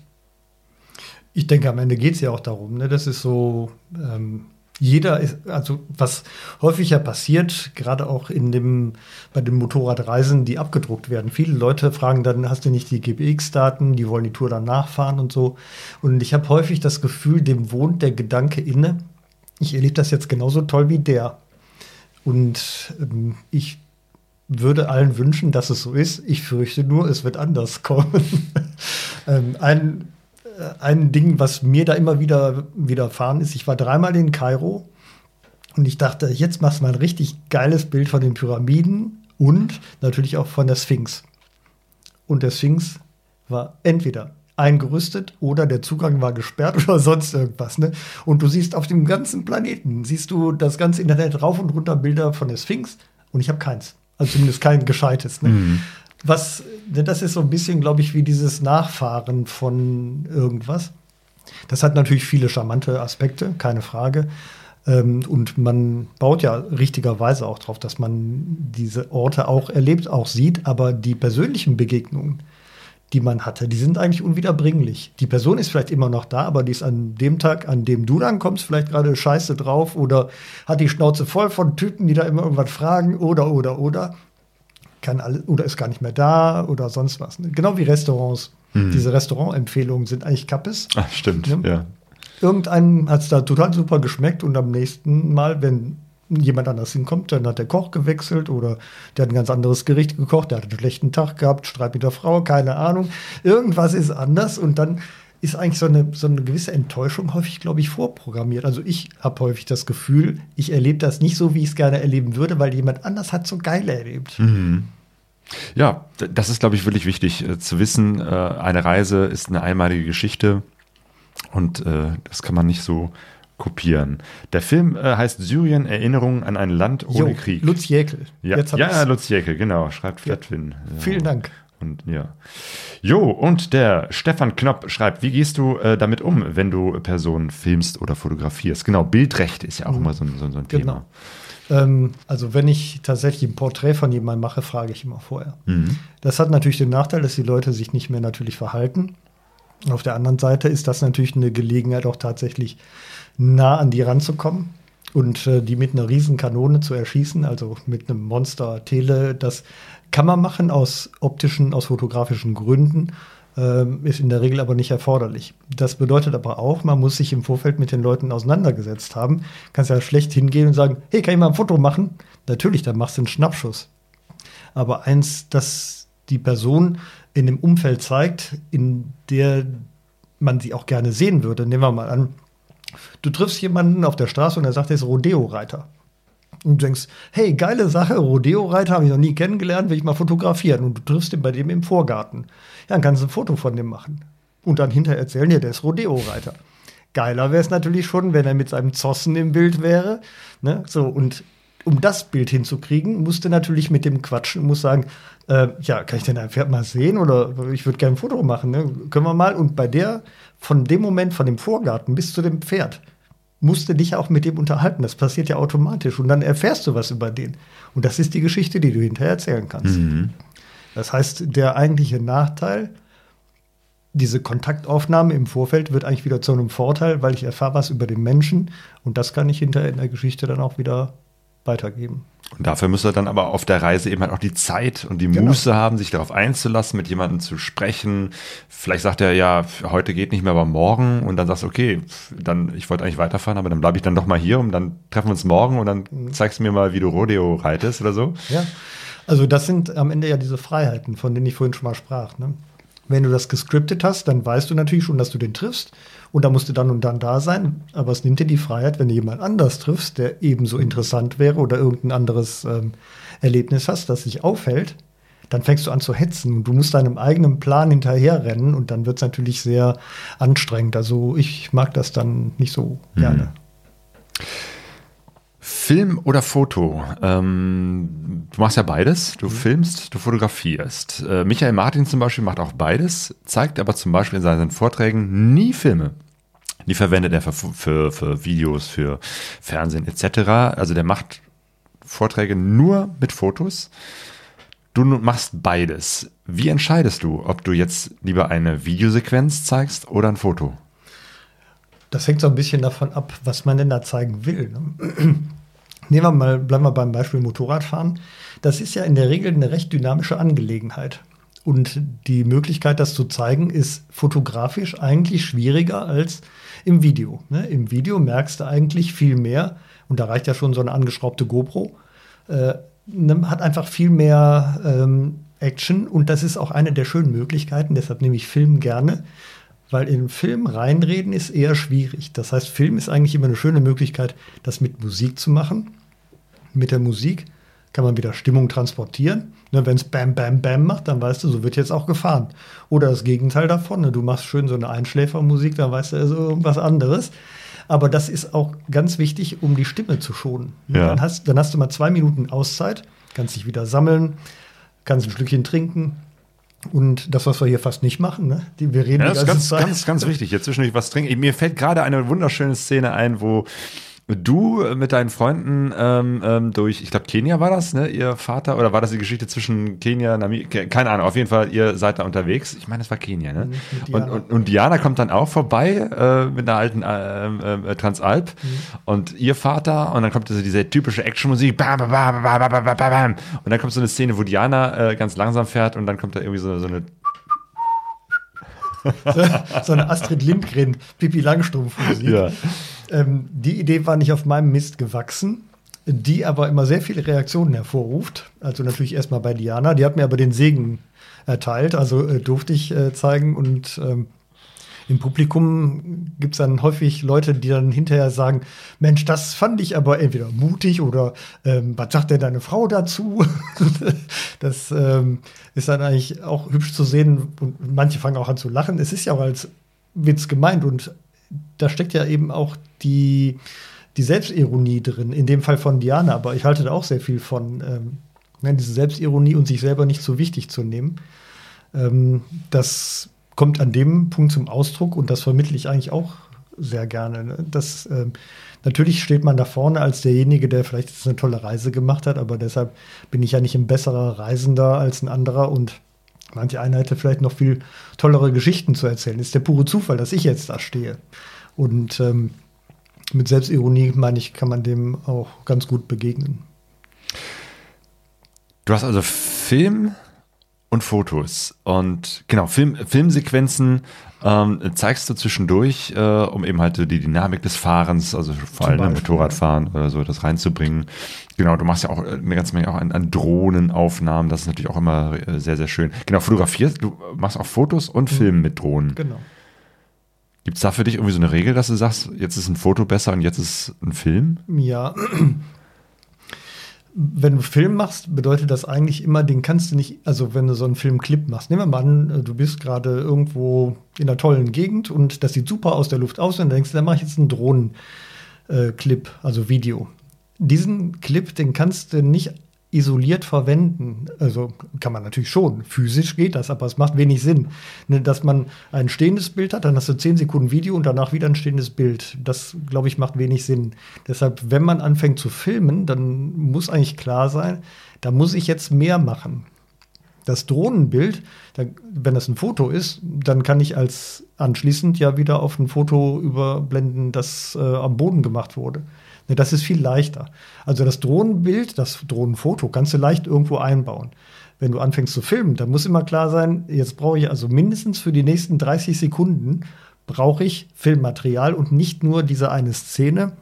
Speaker 3: Ich denke, am Ende geht es ja auch darum, ne? das ist so, ähm, jeder ist, also was häufiger passiert, gerade auch in dem, bei den Motorradreisen, die abgedruckt werden. Viele Leute fragen dann, hast du nicht die GPX-Daten, die wollen die Tour dann nachfahren und so. Und ich habe häufig das Gefühl, dem wohnt der Gedanke inne, ich erlebe das jetzt genauso toll wie der. Und ähm, ich würde allen wünschen, dass es so ist. Ich fürchte nur, es wird anders kommen. ähm, ein ein Ding, was mir da immer wieder widerfahren ist. Ich war dreimal in Kairo und ich dachte, jetzt machst du mal ein richtig geiles Bild von den Pyramiden und natürlich auch von der Sphinx. Und der Sphinx war entweder eingerüstet oder der Zugang war gesperrt oder sonst irgendwas. Ne? Und du siehst auf dem ganzen Planeten, siehst du das ganze Internet rauf und runter Bilder von der Sphinx und ich habe keins. Also zumindest kein gescheites. Ne? Mhm. Was, das ist so ein bisschen, glaube ich, wie dieses Nachfahren von irgendwas. Das hat natürlich viele charmante Aspekte, keine Frage. Ähm, und man baut ja richtigerweise auch darauf, dass man diese Orte auch erlebt, auch sieht. Aber die persönlichen Begegnungen, die man hatte, die sind eigentlich unwiederbringlich. Die Person ist vielleicht immer noch da, aber die ist an dem Tag, an dem du dann kommst, vielleicht gerade scheiße drauf oder hat die Schnauze voll von Typen, die da immer irgendwas fragen oder, oder, oder kann alles, oder ist gar nicht mehr da oder sonst was. Ne? Genau wie Restaurants. Mhm. Diese Restaurantempfehlungen sind eigentlich Kappes.
Speaker 1: Ach, stimmt, ne? ja.
Speaker 3: Irgendeinem hat es da total super geschmeckt und am nächsten Mal, wenn jemand anders hinkommt, dann hat der Koch gewechselt oder der hat ein ganz anderes Gericht gekocht, der hat einen schlechten Tag gehabt, Streit mit der Frau, keine Ahnung. Irgendwas ist anders und dann ist eigentlich so eine, so eine gewisse Enttäuschung häufig, glaube ich, vorprogrammiert. Also ich habe häufig das Gefühl, ich erlebe das nicht so, wie ich es gerne erleben würde, weil jemand anders hat so geil erlebt.
Speaker 1: Mhm. Ja, das ist, glaube ich, wirklich wichtig äh, zu wissen. Äh, eine Reise ist eine einmalige Geschichte und äh, das kann man nicht so kopieren. Der Film äh, heißt Syrien, Erinnerungen an ein Land ohne jo, Krieg.
Speaker 3: Lutz Jäkel.
Speaker 1: Ja, ja Lutz Jäkel, genau, schreibt Flatwin.
Speaker 3: Ja. Vielen Dank.
Speaker 1: Und ja. Jo, und der Stefan Knopp schreibt, wie gehst du äh, damit um, wenn du Personen filmst oder fotografierst? Genau, Bildrecht ist ja auch mhm. immer so, so, so ein Thema.
Speaker 3: Genau. Ähm, also wenn ich tatsächlich ein Porträt von jemandem mache, frage ich immer vorher. Mhm. Das hat natürlich den Nachteil, dass die Leute sich nicht mehr natürlich verhalten. Auf der anderen Seite ist das natürlich eine Gelegenheit, auch tatsächlich nah an die ranzukommen und äh, die mit einer riesen Kanone zu erschießen, also mit einem Monster Tele, das kann man machen aus optischen, aus fotografischen Gründen, ähm, ist in der Regel aber nicht erforderlich. Das bedeutet aber auch, man muss sich im Vorfeld mit den Leuten auseinandergesetzt haben. Kannst ja schlecht hingehen und sagen, hey, kann ich mal ein Foto machen? Natürlich, dann machst du einen Schnappschuss. Aber eins, das die Person in dem Umfeld zeigt, in der man sie auch gerne sehen würde. Nehmen wir mal an, du triffst jemanden auf der Straße und er sagt, er ist Rodeo-Reiter und denkst, hey, geile Sache, Rodeo-Reiter habe ich noch nie kennengelernt, will ich mal fotografieren. Und du triffst ihn bei dem im Vorgarten. Ja, dann kannst du ein Foto von dem machen. Und dann hinterher erzählen, ja, der ist Rodeo-Reiter. Geiler wäre es natürlich schon, wenn er mit seinem Zossen im Bild wäre. Ne? So, und um das Bild hinzukriegen, musst du natürlich mit dem quatschen musst sagen, äh, ja, kann ich denn ein Pferd mal sehen oder ich würde gerne ein Foto machen, ne? können wir mal. Und bei der, von dem Moment, von dem Vorgarten bis zu dem Pferd, musst du dich auch mit dem unterhalten. Das passiert ja automatisch. Und dann erfährst du was über den. Und das ist die Geschichte, die du hinterher erzählen kannst. Mhm. Das heißt, der eigentliche Nachteil, diese Kontaktaufnahme im Vorfeld wird eigentlich wieder zu einem Vorteil, weil ich erfahre was über den Menschen und das kann ich hinterher in der Geschichte dann auch wieder weitergeben.
Speaker 1: Und dafür muss er dann aber auf der Reise eben halt auch die Zeit und die genau. Muße haben, sich darauf einzulassen, mit jemandem zu sprechen. Vielleicht sagt er, ja, heute geht nicht mehr, aber morgen. Und dann sagst du, okay, dann, ich wollte eigentlich weiterfahren, aber dann bleibe ich dann doch mal hier und dann treffen wir uns morgen und dann mhm. zeigst du mir mal, wie du Rodeo reitest oder so.
Speaker 3: Ja. Also das sind am Ende ja diese Freiheiten, von denen ich vorhin schon mal sprach. Ne? Wenn du das gescriptet hast, dann weißt du natürlich schon, dass du den triffst und da musst du dann und dann da sein. Aber es nimmt dir die Freiheit, wenn du jemand anders triffst, der ebenso interessant wäre oder irgendein anderes ähm, Erlebnis hast, das sich aufhält, dann fängst du an zu hetzen und du musst deinem eigenen Plan hinterherrennen und dann wird es natürlich sehr anstrengend. Also ich mag das dann nicht so gerne.
Speaker 1: Film oder Foto? Ähm, du machst ja beides. Du filmst, du fotografierst. Äh, Michael Martin zum Beispiel macht auch beides, zeigt aber zum Beispiel in seinen Vorträgen nie Filme. Die verwendet er für, für, für Videos, für Fernsehen etc. Also der macht Vorträge nur mit Fotos. Du machst beides. Wie entscheidest du, ob du jetzt lieber eine Videosequenz zeigst oder ein Foto?
Speaker 3: Das hängt so ein bisschen davon ab, was man denn da zeigen will. Ne? Nehmen wir mal, bleiben wir beim Beispiel Motorradfahren. Das ist ja in der Regel eine recht dynamische Angelegenheit. Und die Möglichkeit, das zu zeigen, ist fotografisch eigentlich schwieriger als im Video. Ne? Im Video merkst du eigentlich viel mehr, und da reicht ja schon so eine angeschraubte GoPro, äh, ne, hat einfach viel mehr ähm, Action und das ist auch eine der schönen Möglichkeiten, deshalb nehme ich Film gerne, weil in Film reinreden ist eher schwierig. Das heißt, Film ist eigentlich immer eine schöne Möglichkeit, das mit Musik zu machen. Mit der Musik kann man wieder Stimmung transportieren. Ne, Wenn es Bam, Bam, Bam macht, dann weißt du, so wird jetzt auch gefahren. Oder das Gegenteil davon, ne, du machst schön so eine Einschläfermusik, dann weißt du also irgendwas anderes. Aber das ist auch ganz wichtig, um die Stimme zu schonen.
Speaker 1: Ja.
Speaker 3: Dann, hast, dann hast du mal zwei Minuten Auszeit, kannst dich wieder sammeln, kannst ein Stückchen trinken. Und das, was wir hier fast nicht machen, ne? Die, wir reden
Speaker 1: Ja, das ist ganz,
Speaker 3: Zeit.
Speaker 1: ganz, ganz wichtig. Jetzt zwischendurch was trinken. Mir fällt gerade eine wunderschöne Szene ein, wo du mit deinen Freunden ähm, ähm, durch, ich glaube, Kenia war das, ne? Ihr Vater, oder war das die Geschichte zwischen Kenia, Namibia? Keine Ahnung, auf jeden Fall, ihr seid da unterwegs. Ich meine, es war Kenia, ne?
Speaker 3: mit
Speaker 1: Und,
Speaker 3: Diana.
Speaker 1: und, und Diana kommt dann auch vorbei äh, mit einer alten äh, äh, Transalp und ihr Vater und dann kommt so diese typische Actionmusik bam, bam, bam, bam, bam, bam, bam, bam. und dann kommt so eine Szene, wo Diana äh, ganz langsam fährt und dann kommt da irgendwie so, so eine
Speaker 3: so eine Astrid Lindgren, Pippi Langstrumpf-Musik.
Speaker 1: Ja.
Speaker 3: Ähm, die Idee war nicht auf meinem Mist gewachsen, die aber immer sehr viele Reaktionen hervorruft. Also natürlich erstmal bei Diana, die hat mir aber den Segen erteilt, also äh, durfte ich äh, zeigen und ähm, im Publikum gibt es dann häufig Leute, die dann hinterher sagen, Mensch, das fand ich aber entweder mutig oder ähm, was sagt denn deine Frau dazu? das ähm, ist dann eigentlich auch hübsch zu sehen und manche fangen auch an zu lachen. Es ist ja auch als Witz gemeint und da steckt ja eben auch die, die Selbstironie drin, in dem Fall von Diana, aber ich halte da auch sehr viel von, ähm, ne, diese Selbstironie und sich selber nicht so wichtig zu nehmen. Ähm, das kommt an dem Punkt zum Ausdruck und das vermittle ich eigentlich auch sehr gerne. Ne? Das, ähm, natürlich steht man da vorne als derjenige, der vielleicht jetzt eine tolle Reise gemacht hat, aber deshalb bin ich ja nicht ein besserer Reisender als ein anderer und manche einer hätte vielleicht noch viel tollere Geschichten zu erzählen. Ist der pure Zufall, dass ich jetzt da stehe. Und ähm, mit Selbstironie, meine ich, kann man dem auch ganz gut begegnen.
Speaker 1: Du hast also Film und Fotos. Und genau, Film, Filmsequenzen ähm, zeigst du zwischendurch, äh, um eben halt die Dynamik des Fahrens, also vor allem
Speaker 3: Beispiel,
Speaker 1: Motorradfahren oder so, das reinzubringen. Genau, du machst ja auch eine ganze Menge auch an, an Drohnenaufnahmen, das ist natürlich auch immer äh, sehr, sehr schön. Genau, fotografierst, du machst auch Fotos und Film mit Drohnen.
Speaker 3: Genau.
Speaker 1: Gibt es da für dich irgendwie so eine Regel, dass du sagst, jetzt ist ein Foto besser und jetzt ist ein Film?
Speaker 3: Ja. Wenn du Film machst, bedeutet das eigentlich immer, den kannst du nicht, also wenn du so einen Filmclip machst, nehmen wir mal an, du bist gerade irgendwo in einer tollen Gegend und das sieht super aus der Luft aus und dann denkst du, da mache ich jetzt einen Drohnenclip, also Video. Diesen Clip, den kannst du nicht isoliert verwenden. Also kann man natürlich schon. Physisch geht das, aber es macht wenig Sinn. Ne, Dass man ein stehendes Bild hat, dann hast du 10 Sekunden Video und danach wieder ein stehendes Bild. Das, glaube ich, macht wenig Sinn. Deshalb, wenn man anfängt zu filmen, dann muss eigentlich klar sein, da muss ich jetzt mehr machen. Das Drohnenbild, wenn das ein Foto ist, dann kann ich als anschließend ja wieder auf ein Foto überblenden, das äh, am Boden gemacht wurde. Ne, das ist viel leichter. Also das Drohnenbild, das Drohnenfoto kannst du leicht irgendwo einbauen. Wenn du anfängst zu filmen, dann muss immer klar sein, jetzt brauche ich also mindestens für die nächsten 30 Sekunden brauche ich Filmmaterial und nicht nur diese eine Szene.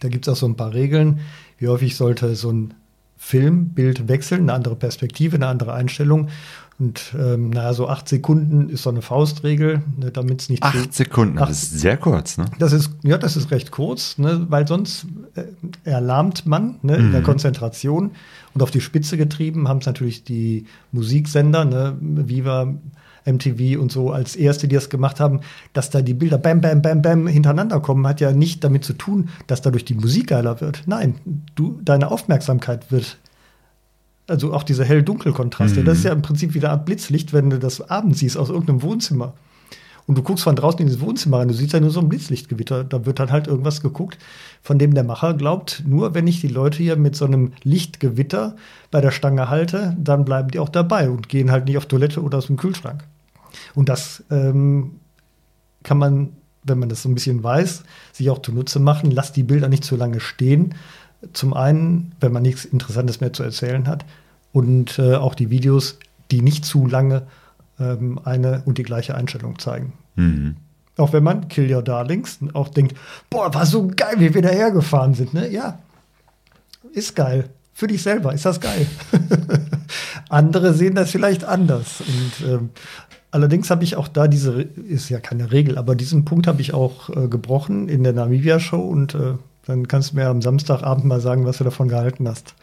Speaker 3: Da gibt es auch so ein paar Regeln. Wie häufig sollte so ein Filmbild wechseln, eine andere Perspektive, eine andere Einstellung. Und ähm, naja, so acht Sekunden ist so eine Faustregel, ne, damit es nicht
Speaker 1: Acht Sekunden,
Speaker 3: Acht-
Speaker 1: das ist sehr kurz, ne?
Speaker 3: Das ist, ja, das ist recht kurz, ne, weil sonst äh, erlahmt man ne, in der Konzentration. Und auf die Spitze getrieben haben es natürlich die Musiksender, ne, Viva, MTV und so als erste, die das gemacht haben, dass da die Bilder bam, bam, bam, bam hintereinander kommen, hat ja nicht damit zu tun, dass dadurch die Musik geiler wird. Nein, du, deine Aufmerksamkeit wird also auch diese hell-dunkel-Kontraste, das ist ja im Prinzip wieder Art Blitzlicht, wenn du das abends siehst aus irgendeinem Wohnzimmer. Und du guckst von draußen in das Wohnzimmer rein, du siehst ja nur so ein Blitzlichtgewitter. Da wird dann halt irgendwas geguckt, von dem der Macher glaubt, nur wenn ich die Leute hier mit so einem Lichtgewitter bei der Stange halte, dann bleiben die auch dabei und gehen halt nicht auf Toilette oder aus dem Kühlschrank. Und das ähm, kann man, wenn man das so ein bisschen weiß, sich auch zunutze machen. Lass die Bilder nicht zu lange stehen. Zum einen, wenn man nichts Interessantes mehr zu erzählen hat. Und äh, auch die Videos, die nicht zu lange ähm, eine und die gleiche Einstellung zeigen.
Speaker 1: Mhm.
Speaker 3: Auch wenn man Kill Your Darlings auch denkt, boah, war so geil, wie wir dahergefahren sind. Ne? Ja, ist geil. Für dich selber ist das geil. Andere sehen das vielleicht anders. Und ähm, allerdings habe ich auch da diese, ist ja keine Regel, aber diesen Punkt habe ich auch äh, gebrochen in der Namibia-Show und äh, dann kannst du mir am Samstagabend mal sagen, was du davon gehalten hast.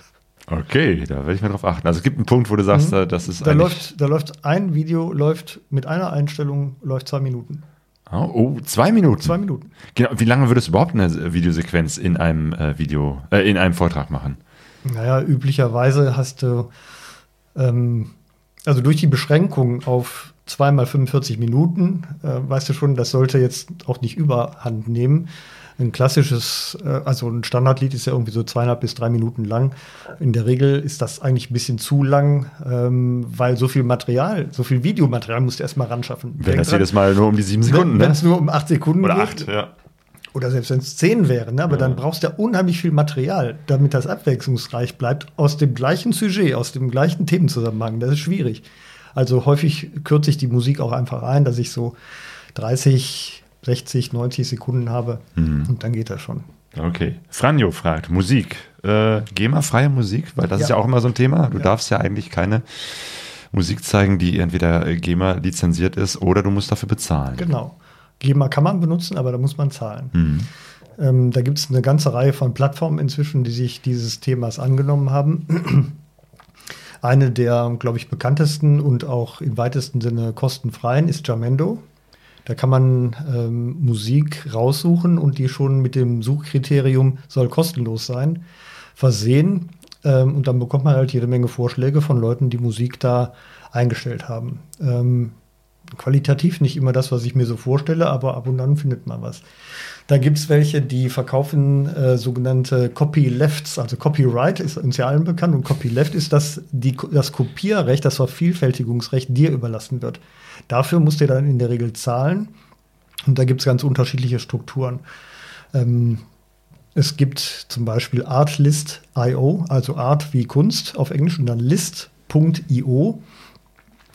Speaker 1: Okay, da werde ich mal drauf achten. Also es gibt einen Punkt, wo du sagst, äh, das ist
Speaker 3: Da läuft, da läuft ein Video, läuft mit einer Einstellung, läuft zwei Minuten.
Speaker 1: Oh, oh, zwei Minuten.
Speaker 3: Zwei Minuten.
Speaker 1: Genau. Wie lange würdest du überhaupt eine Videosequenz in einem äh, Video, äh, in einem Vortrag machen?
Speaker 3: Naja, üblicherweise hast du, ähm, also durch die Beschränkung auf zweimal 45 Minuten, äh, weißt du schon, das sollte jetzt auch nicht überhand nehmen. Ein klassisches, äh, also ein Standardlied ist ja irgendwie so zweieinhalb bis drei Minuten lang. In der Regel ist das eigentlich ein bisschen zu lang, ähm, weil so viel Material, so viel Videomaterial musst du erstmal ran schaffen.
Speaker 1: Wenn das jedes Mal nur um die sieben Sekunden,
Speaker 3: Wenn
Speaker 1: ne?
Speaker 3: es nur um acht Sekunden
Speaker 1: Oder
Speaker 3: geht,
Speaker 1: acht, ja.
Speaker 3: oder selbst wenn es zehn wären, ne? aber dann brauchst du ja unheimlich viel Material, damit das abwechslungsreich bleibt, aus dem gleichen Sujet, aus dem gleichen Themenzusammenhang. Das ist schwierig. Also häufig kürze ich die Musik auch einfach ein, dass ich so 30, 60, 90 Sekunden habe und dann geht das schon.
Speaker 1: Okay. Franjo fragt, Musik. Äh, GEMA-freie Musik? Weil das ist ja
Speaker 3: Ja.
Speaker 1: auch immer so ein Thema. Du darfst ja eigentlich keine Musik zeigen, die entweder äh, GEMA lizenziert ist oder du musst dafür bezahlen.
Speaker 3: Genau. GEMA kann man benutzen, aber da muss man zahlen. Ähm, da gibt es eine ganze Reihe von Plattformen inzwischen, die sich dieses Themas angenommen haben. Eine der, glaube ich, bekanntesten und auch im weitesten Sinne kostenfreien ist Jamendo. Da kann man ähm, Musik raussuchen und die schon mit dem Suchkriterium soll kostenlos sein, versehen. Ähm, und dann bekommt man halt jede Menge Vorschläge von Leuten, die Musik da eingestellt haben. Ähm, qualitativ nicht immer das, was ich mir so vorstelle, aber ab und an findet man was. Da gibt es welche, die verkaufen äh, sogenannte Copylefts, also Copyright ist uns ja allen bekannt und Copyleft ist, dass die, das Kopierrecht, das Vervielfältigungsrecht dir überlassen wird. Dafür musst du dann in der Regel zahlen und da gibt es ganz unterschiedliche Strukturen. Ähm, es gibt zum Beispiel Artlist.io, also Art wie Kunst auf Englisch und dann list.io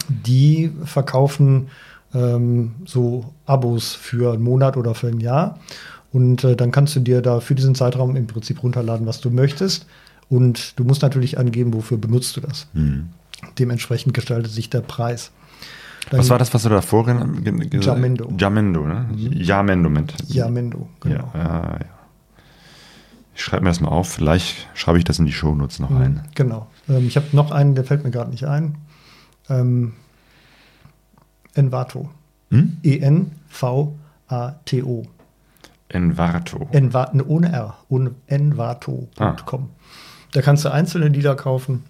Speaker 3: die verkaufen ähm, so Abos für einen Monat oder für ein Jahr. Und äh, dann kannst du dir da für diesen Zeitraum im Prinzip runterladen, was du möchtest. Und du musst natürlich angeben, wofür benutzt du das. Dementsprechend gestaltet sich der Preis. Dann
Speaker 1: Was war das, was du davor gen- gen- gesagt
Speaker 3: Jamendo.
Speaker 1: Jamendo, ne? Jamendo mit.
Speaker 3: Jamendo, genau.
Speaker 1: Ja, ja, ja. Ich schreibe mir das mal auf. Vielleicht schreibe ich das in die Shownotes noch ein.
Speaker 3: Genau. Ähm, ich habe noch einen, der fällt mir gerade nicht ein. Ähm, Envato.
Speaker 1: Hm?
Speaker 3: E-N-V-A-T-O.
Speaker 1: Envato.
Speaker 3: Enva ne, ohne R. Ohne envato.com. Da kannst du einzelne Lieder kaufen.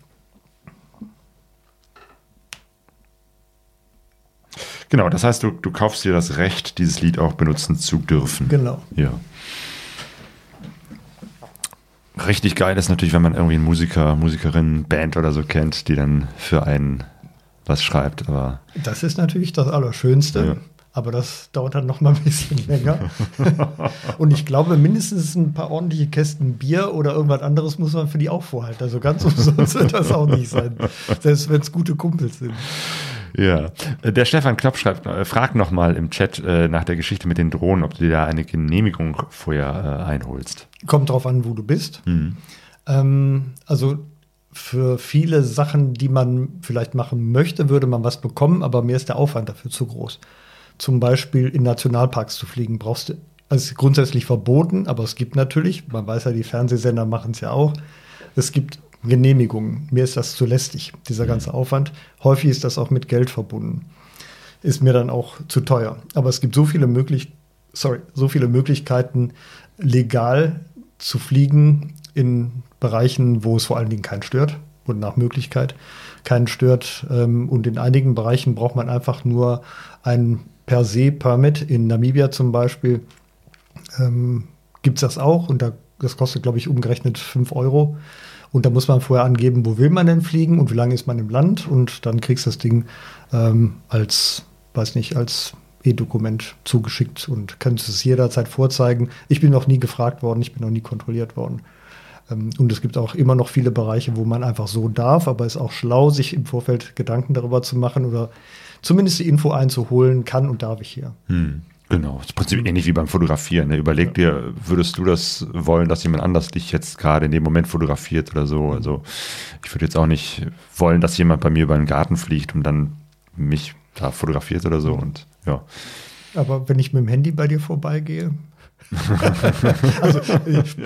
Speaker 1: Genau, das heißt, du, du kaufst dir das Recht, dieses Lied auch benutzen zu dürfen.
Speaker 3: Genau.
Speaker 1: Ja. Richtig geil ist natürlich, wenn man irgendwie einen Musiker, Musikerin, Band oder so kennt, die dann für einen was schreibt. Aber
Speaker 3: Das ist natürlich das Allerschönste.
Speaker 1: Ja.
Speaker 3: Aber das dauert dann noch mal ein bisschen länger. Und ich glaube, mindestens ein paar ordentliche Kästen Bier oder irgendwas anderes muss man für die auch vorhalten. Also ganz umsonst wird das auch nicht sein. Selbst wenn es gute Kumpels sind.
Speaker 1: ja. Der Stefan Klopp schreibt, äh, fragt nochmal im Chat äh, nach der Geschichte mit den Drohnen, ob du dir da eine Genehmigung vorher äh, einholst.
Speaker 3: Kommt drauf an, wo du bist. Ähm, also für viele Sachen, die man vielleicht machen möchte, würde man was bekommen, aber mir ist der Aufwand dafür zu groß. Zum Beispiel in Nationalparks zu fliegen, brauchst du, also ist grundsätzlich verboten, aber es gibt natürlich, man weiß ja, die Fernsehsender machen es ja auch, es gibt Genehmigungen. Mir ist das zu lästig, dieser ganze Aufwand. Häufig ist das auch mit Geld verbunden. Ist mir dann auch zu teuer. Aber es gibt so viele, möglich sorry, so viele Möglichkeiten, legal zu fliegen in Bereichen, wo es vor allen Dingen keinen stört und nach Möglichkeit keinen stört. Ähm, und in einigen Bereichen braucht man einfach nur ein per se Permit. In Namibia zum Beispiel ähm, gibt es das auch und da, das kostet, glaube ich, umgerechnet 5 Euro. Und da muss man vorher angeben, wo will man denn fliegen und wie lange ist man im Land und dann kriegst du das Ding ähm, als, weiß nicht, als E-Dokument zugeschickt und kannst es jederzeit vorzeigen. Ich bin noch nie gefragt worden, ich bin noch nie kontrolliert worden. Ähm, und es gibt auch immer noch viele Bereiche, wo man einfach so darf, aber es ist auch schlau, sich im Vorfeld Gedanken darüber zu machen oder zumindest die Info einzuholen, kann und darf ich hier.
Speaker 1: Hm. Genau, das ist im Prinzip ähnlich wie beim Fotografieren. Ne? Überleg dir, würdest du das wollen, dass jemand anders dich jetzt gerade in dem Moment fotografiert oder so? Also ich würde jetzt auch nicht wollen, dass jemand bei mir über den Garten fliegt und dann mich da fotografiert oder so. Und ja.
Speaker 3: Aber wenn ich mit dem Handy bei dir vorbeigehe, also ich,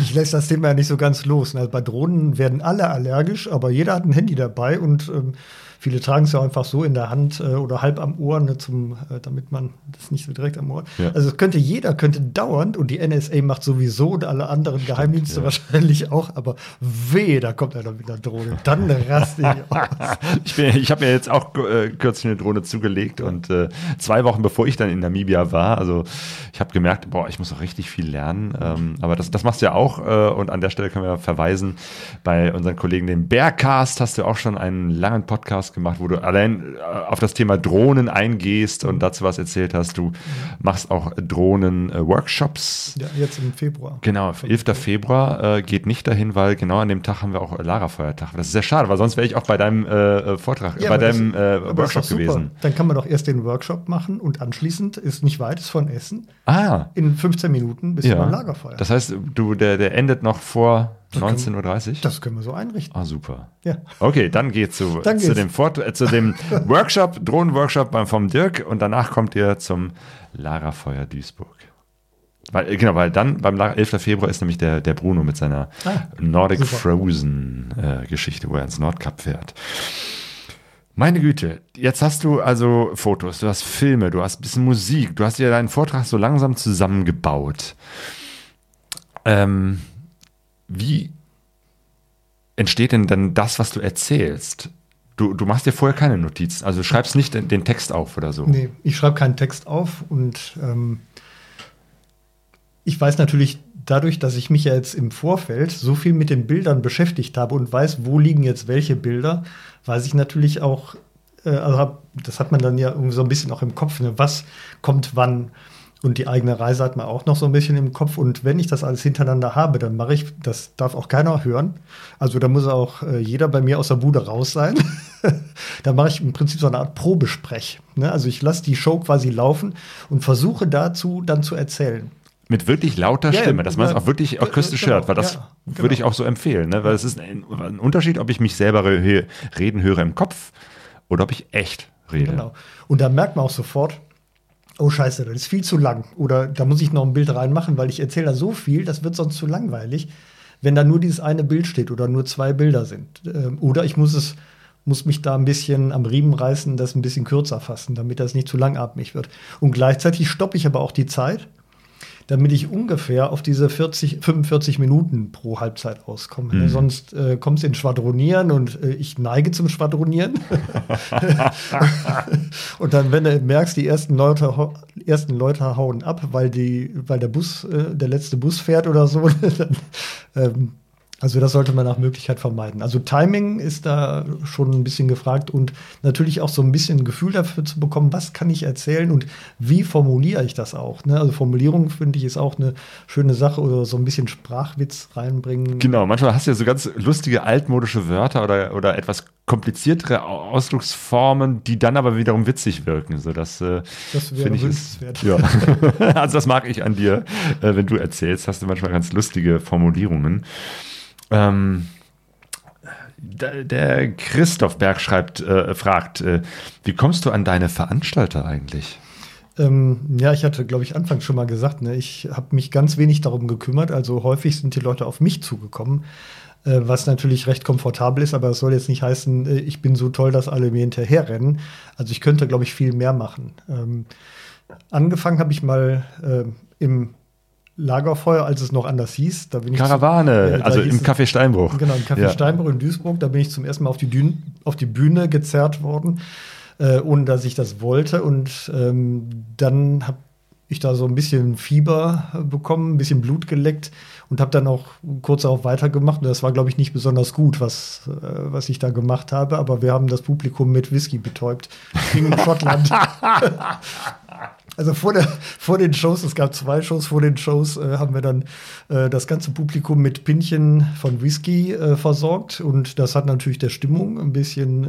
Speaker 3: ich lässt das Thema ja nicht so ganz los. Also bei Drohnen werden alle allergisch, aber jeder hat ein Handy dabei und ähm, Viele tragen es ja einfach so in der Hand äh, oder halb am Ohr, ne, zum, äh, damit man das nicht so direkt am Ohr. Ja. Also es könnte jeder, könnte dauernd und die NSA macht sowieso und alle anderen Stimmt, Geheimdienste ja. wahrscheinlich auch, aber weh, da kommt einer mit einer Drohne. Dann raste ich aus.
Speaker 1: ich, ich habe mir jetzt auch äh, kürzlich eine Drohne zugelegt und äh, zwei Wochen bevor ich dann in Namibia war, also ich habe gemerkt, boah, ich muss auch richtig viel lernen. Ähm, aber das, das machst du ja auch äh, und an der Stelle können wir verweisen bei unseren Kollegen, den Bearcast hast du auch schon einen langen Podcast gemacht, wo du allein äh, auf das Thema Drohnen eingehst und dazu was erzählt hast. Du machst auch Drohnen-Workshops.
Speaker 3: Ja, jetzt im Februar.
Speaker 1: Genau, 11. Februar äh, geht nicht dahin, weil genau an dem Tag haben wir auch Lara-Feiertag. Das ist sehr schade, weil sonst wäre ich auch bei deinem äh, Vortrag, ja, bei deinem äh, Workshop gewesen.
Speaker 3: Dann kann man doch erst den Workshop machen und anschließend ist nicht weit, ist von Essen.
Speaker 1: Ah.
Speaker 3: In 15 Minuten bis ja. zum Lagerfeuer.
Speaker 1: Das heißt, du, der, der endet noch vor 19.30 Uhr?
Speaker 3: Das können wir so einrichten.
Speaker 1: Ah, super. Ja. Okay, dann geht zu, dann zu, dem, Fort äh, zu dem Workshop, Drohnenworkshop beim, vom Dirk und danach kommt ihr zum Larafeuer Duisburg. Weil, äh, genau, weil dann beim 11. Februar ist nämlich der, der Bruno mit seiner ah, Nordic super. Frozen äh, Geschichte, wo er ins Nordkap fährt. Meine Güte, jetzt hast du also Fotos, du hast Filme, du hast ein bisschen Musik, du hast dir deinen Vortrag so langsam zusammengebaut. Ähm, wie entsteht denn dann das, was du erzählst? Du, du machst dir vorher keine Notizen, also du schreibst nicht den, Text auf oder so.
Speaker 3: Nee, ich schreibe keinen Text auf und ähm, ich weiß natürlich dadurch, dass ich mich ja jetzt im Vorfeld so viel mit den Bildern beschäftigt habe und weiß, wo liegen jetzt welche Bilder, weiß ich natürlich auch, äh, also hab, das hat man dann ja irgendwie so ein bisschen auch im Kopf, ne, was kommt wann. Und die eigene Reise hat man auch noch so ein bisschen im Kopf. Und wenn ich das alles hintereinander habe, dann mache ich, das darf auch keiner hören. Also da muss auch äh, jeder bei mir aus der Bude raus sein. da mache ich im Prinzip so eine Art Probesprech. Ne? Also ich lasse die Show quasi laufen und versuche dazu dann zu erzählen.
Speaker 1: Mit wirklich lauter ja, Stimme, dass man es auch wirklich akustisch genau, hört, weil das ja, genau. würde ich auch so empfehlen. Ne? Weil es ist ein, ein Unterschied, ob ich mich selber reden höre im Kopf oder ob ich echt rede. Genau.
Speaker 3: Und da merkt man auch sofort, oh scheiße, das ist viel zu lang. Oder da muss ich noch ein Bild reinmachen, weil ich erzähle da so viel, das wird sonst zu langweilig, wenn da nur dieses eine Bild steht oder nur zwei Bilder sind. Ähm, oder ich muss es muss mich da ein bisschen am Riemen reißen, das ein bisschen kürzer fassen, damit das nicht zu langatmig wird. Und gleichzeitig stoppe ich aber auch die Zeit damit ich ungefähr auf diese 40, 45 Minuten pro Halbzeit auskomme. Mhm. Sonst äh, kommt es in Schwadronieren und äh, ich neige zum Schwadronieren. und dann, wenn du merkst, die ersten Leute, ersten Leute hauen ab, weil, die, weil der Bus, äh, der letzte Bus fährt oder so, dann ähm, also das sollte man nach Möglichkeit vermeiden. Also Timing ist da schon ein bisschen gefragt und natürlich auch so ein bisschen ein Gefühl dafür zu bekommen, was kann ich erzählen und wie formuliere ich das auch. Ne? Also Formulierung finde ich ist auch eine schöne Sache oder so ein bisschen Sprachwitz reinbringen.
Speaker 1: Genau, manchmal hast du ja so ganz lustige altmodische Wörter oder, oder etwas kompliziertere Ausdrucksformen, die dann aber wiederum witzig wirken. So, das äh, das wäre ich wünschenswert. ja. also das mag ich an dir, äh, wenn du erzählst, hast du manchmal ganz lustige Formulierungen. Ähm, der, Christoph Berg schreibt, äh, fragt, äh, wie kommst du an deine Veranstalter eigentlich?
Speaker 3: Ähm, ja, ich hatte, glaube ich, anfangs schon mal gesagt, ne, ich habe mich ganz wenig darum gekümmert. Also häufig sind die Leute auf mich zugekommen, äh, was natürlich recht komfortabel ist, aber es soll jetzt nicht heißen, äh, ich bin so toll, dass alle mir hinterherrennen. Also ich könnte, glaube ich, viel mehr machen. Ähm, angefangen habe ich mal äh, im Lagerfeuer, als es noch anders hieß. Da bin ich
Speaker 1: Karawane,
Speaker 3: zu, äh,
Speaker 1: also im Café Steinbruch.
Speaker 3: Genau, im Café
Speaker 1: Ja.
Speaker 3: Steinbruch in Duisburg. Da bin ich zum ersten Mal auf die, Dün auf die Bühne gezerrt worden, äh, ohne dass ich das wollte. Und ähm, dann habe ich da so ein bisschen Fieber äh, bekommen, ein bisschen Blut geleckt und habe dann auch kurz darauf weitergemacht. Und das war, glaube ich, nicht besonders gut, was, äh, was ich da gemacht habe. Aber wir haben das Publikum mit Whisky betäubt. In Schottland. Also vor, der, vor den Shows, es gab zwei Shows, vor den Shows äh, haben wir dann äh, das ganze Publikum mit Pinchen von Whisky äh, versorgt und das hat natürlich der Stimmung ein bisschen, äh,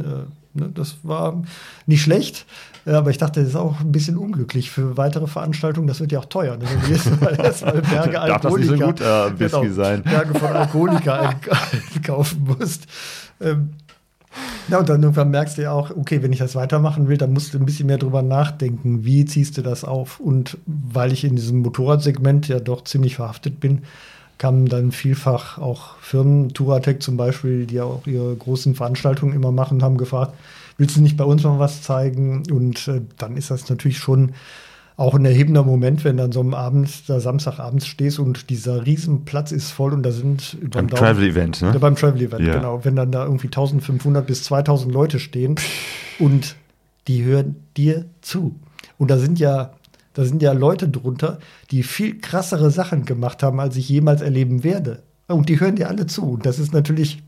Speaker 3: ne, das war nicht schlecht, äh, aber ich dachte, das ist auch ein bisschen unglücklich für weitere Veranstaltungen, das wird ja auch teuer. Ne? Mal erstmal Berge
Speaker 1: Darf das nicht so gut, äh, Whisky
Speaker 3: genau,
Speaker 1: sein?
Speaker 3: Berge von Alkoholiker ein- einkaufen musst. Ähm, ja, und dann irgendwann merkst du ja auch, okay, wenn ich das weitermachen will, dann musst du ein bisschen mehr drüber nachdenken, wie ziehst du das auf? Und weil ich in diesem Motorradsegment ja doch ziemlich verhaftet bin, kamen dann vielfach auch Firmen, Touratec zum Beispiel, die ja auch ihre großen Veranstaltungen immer machen, haben gefragt, willst du nicht bei uns mal was zeigen? Und äh, dann ist das natürlich schon auch ein erhebender Moment, wenn dann so am Abend, da Samstagabends stehst und dieser Riesenplatz ist voll und da sind über
Speaker 1: Beim
Speaker 3: den Daumen-
Speaker 1: Travel-Event, ne?
Speaker 3: beim Travel Event,
Speaker 1: Ja.
Speaker 3: genau. Wenn dann da irgendwie 1500 bis 2000 Leute stehen und die hören dir zu. Und da sind ja, da sind ja Leute drunter, die viel krassere Sachen gemacht haben, als ich jemals erleben werde. Und die hören dir alle zu. Und das ist natürlich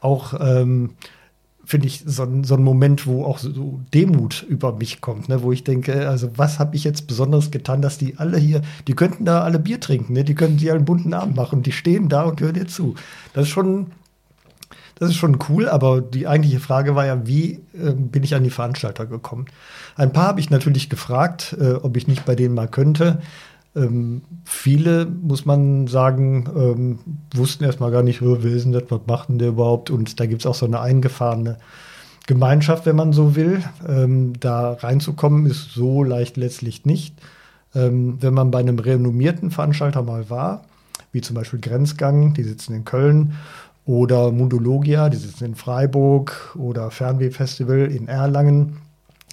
Speaker 3: auch, ähm, finde ich, so ein, so ein Moment, wo auch so Demut über mich kommt, ne? wo ich denke, also was habe ich jetzt Besonderes getan, dass die alle hier, die könnten da alle Bier trinken, ne? die könnten sich einen bunten Abend machen, die stehen da und hören dir zu. Das ist schon, das ist schon cool, aber die eigentliche Frage war ja, wie ähm, bin ich an die Veranstalter gekommen? Ein paar habe ich natürlich gefragt, äh, ob ich nicht bei denen mal könnte. Ähm, viele, muss man sagen, ähm, wussten erstmal gar nicht, "Oh, wer ist denn das, was macht denn der überhaupt? Und da gibt es auch so eine eingefahrene Gemeinschaft, wenn man so will. Ähm, da reinzukommen ist so leicht letztlich nicht. Ähm, wenn man bei einem renommierten Veranstalter mal war, wie zum Beispiel Grenzgang, die sitzen in Köln, oder Mundologia, die sitzen in Freiburg, oder Fernweh-Festival in Erlangen.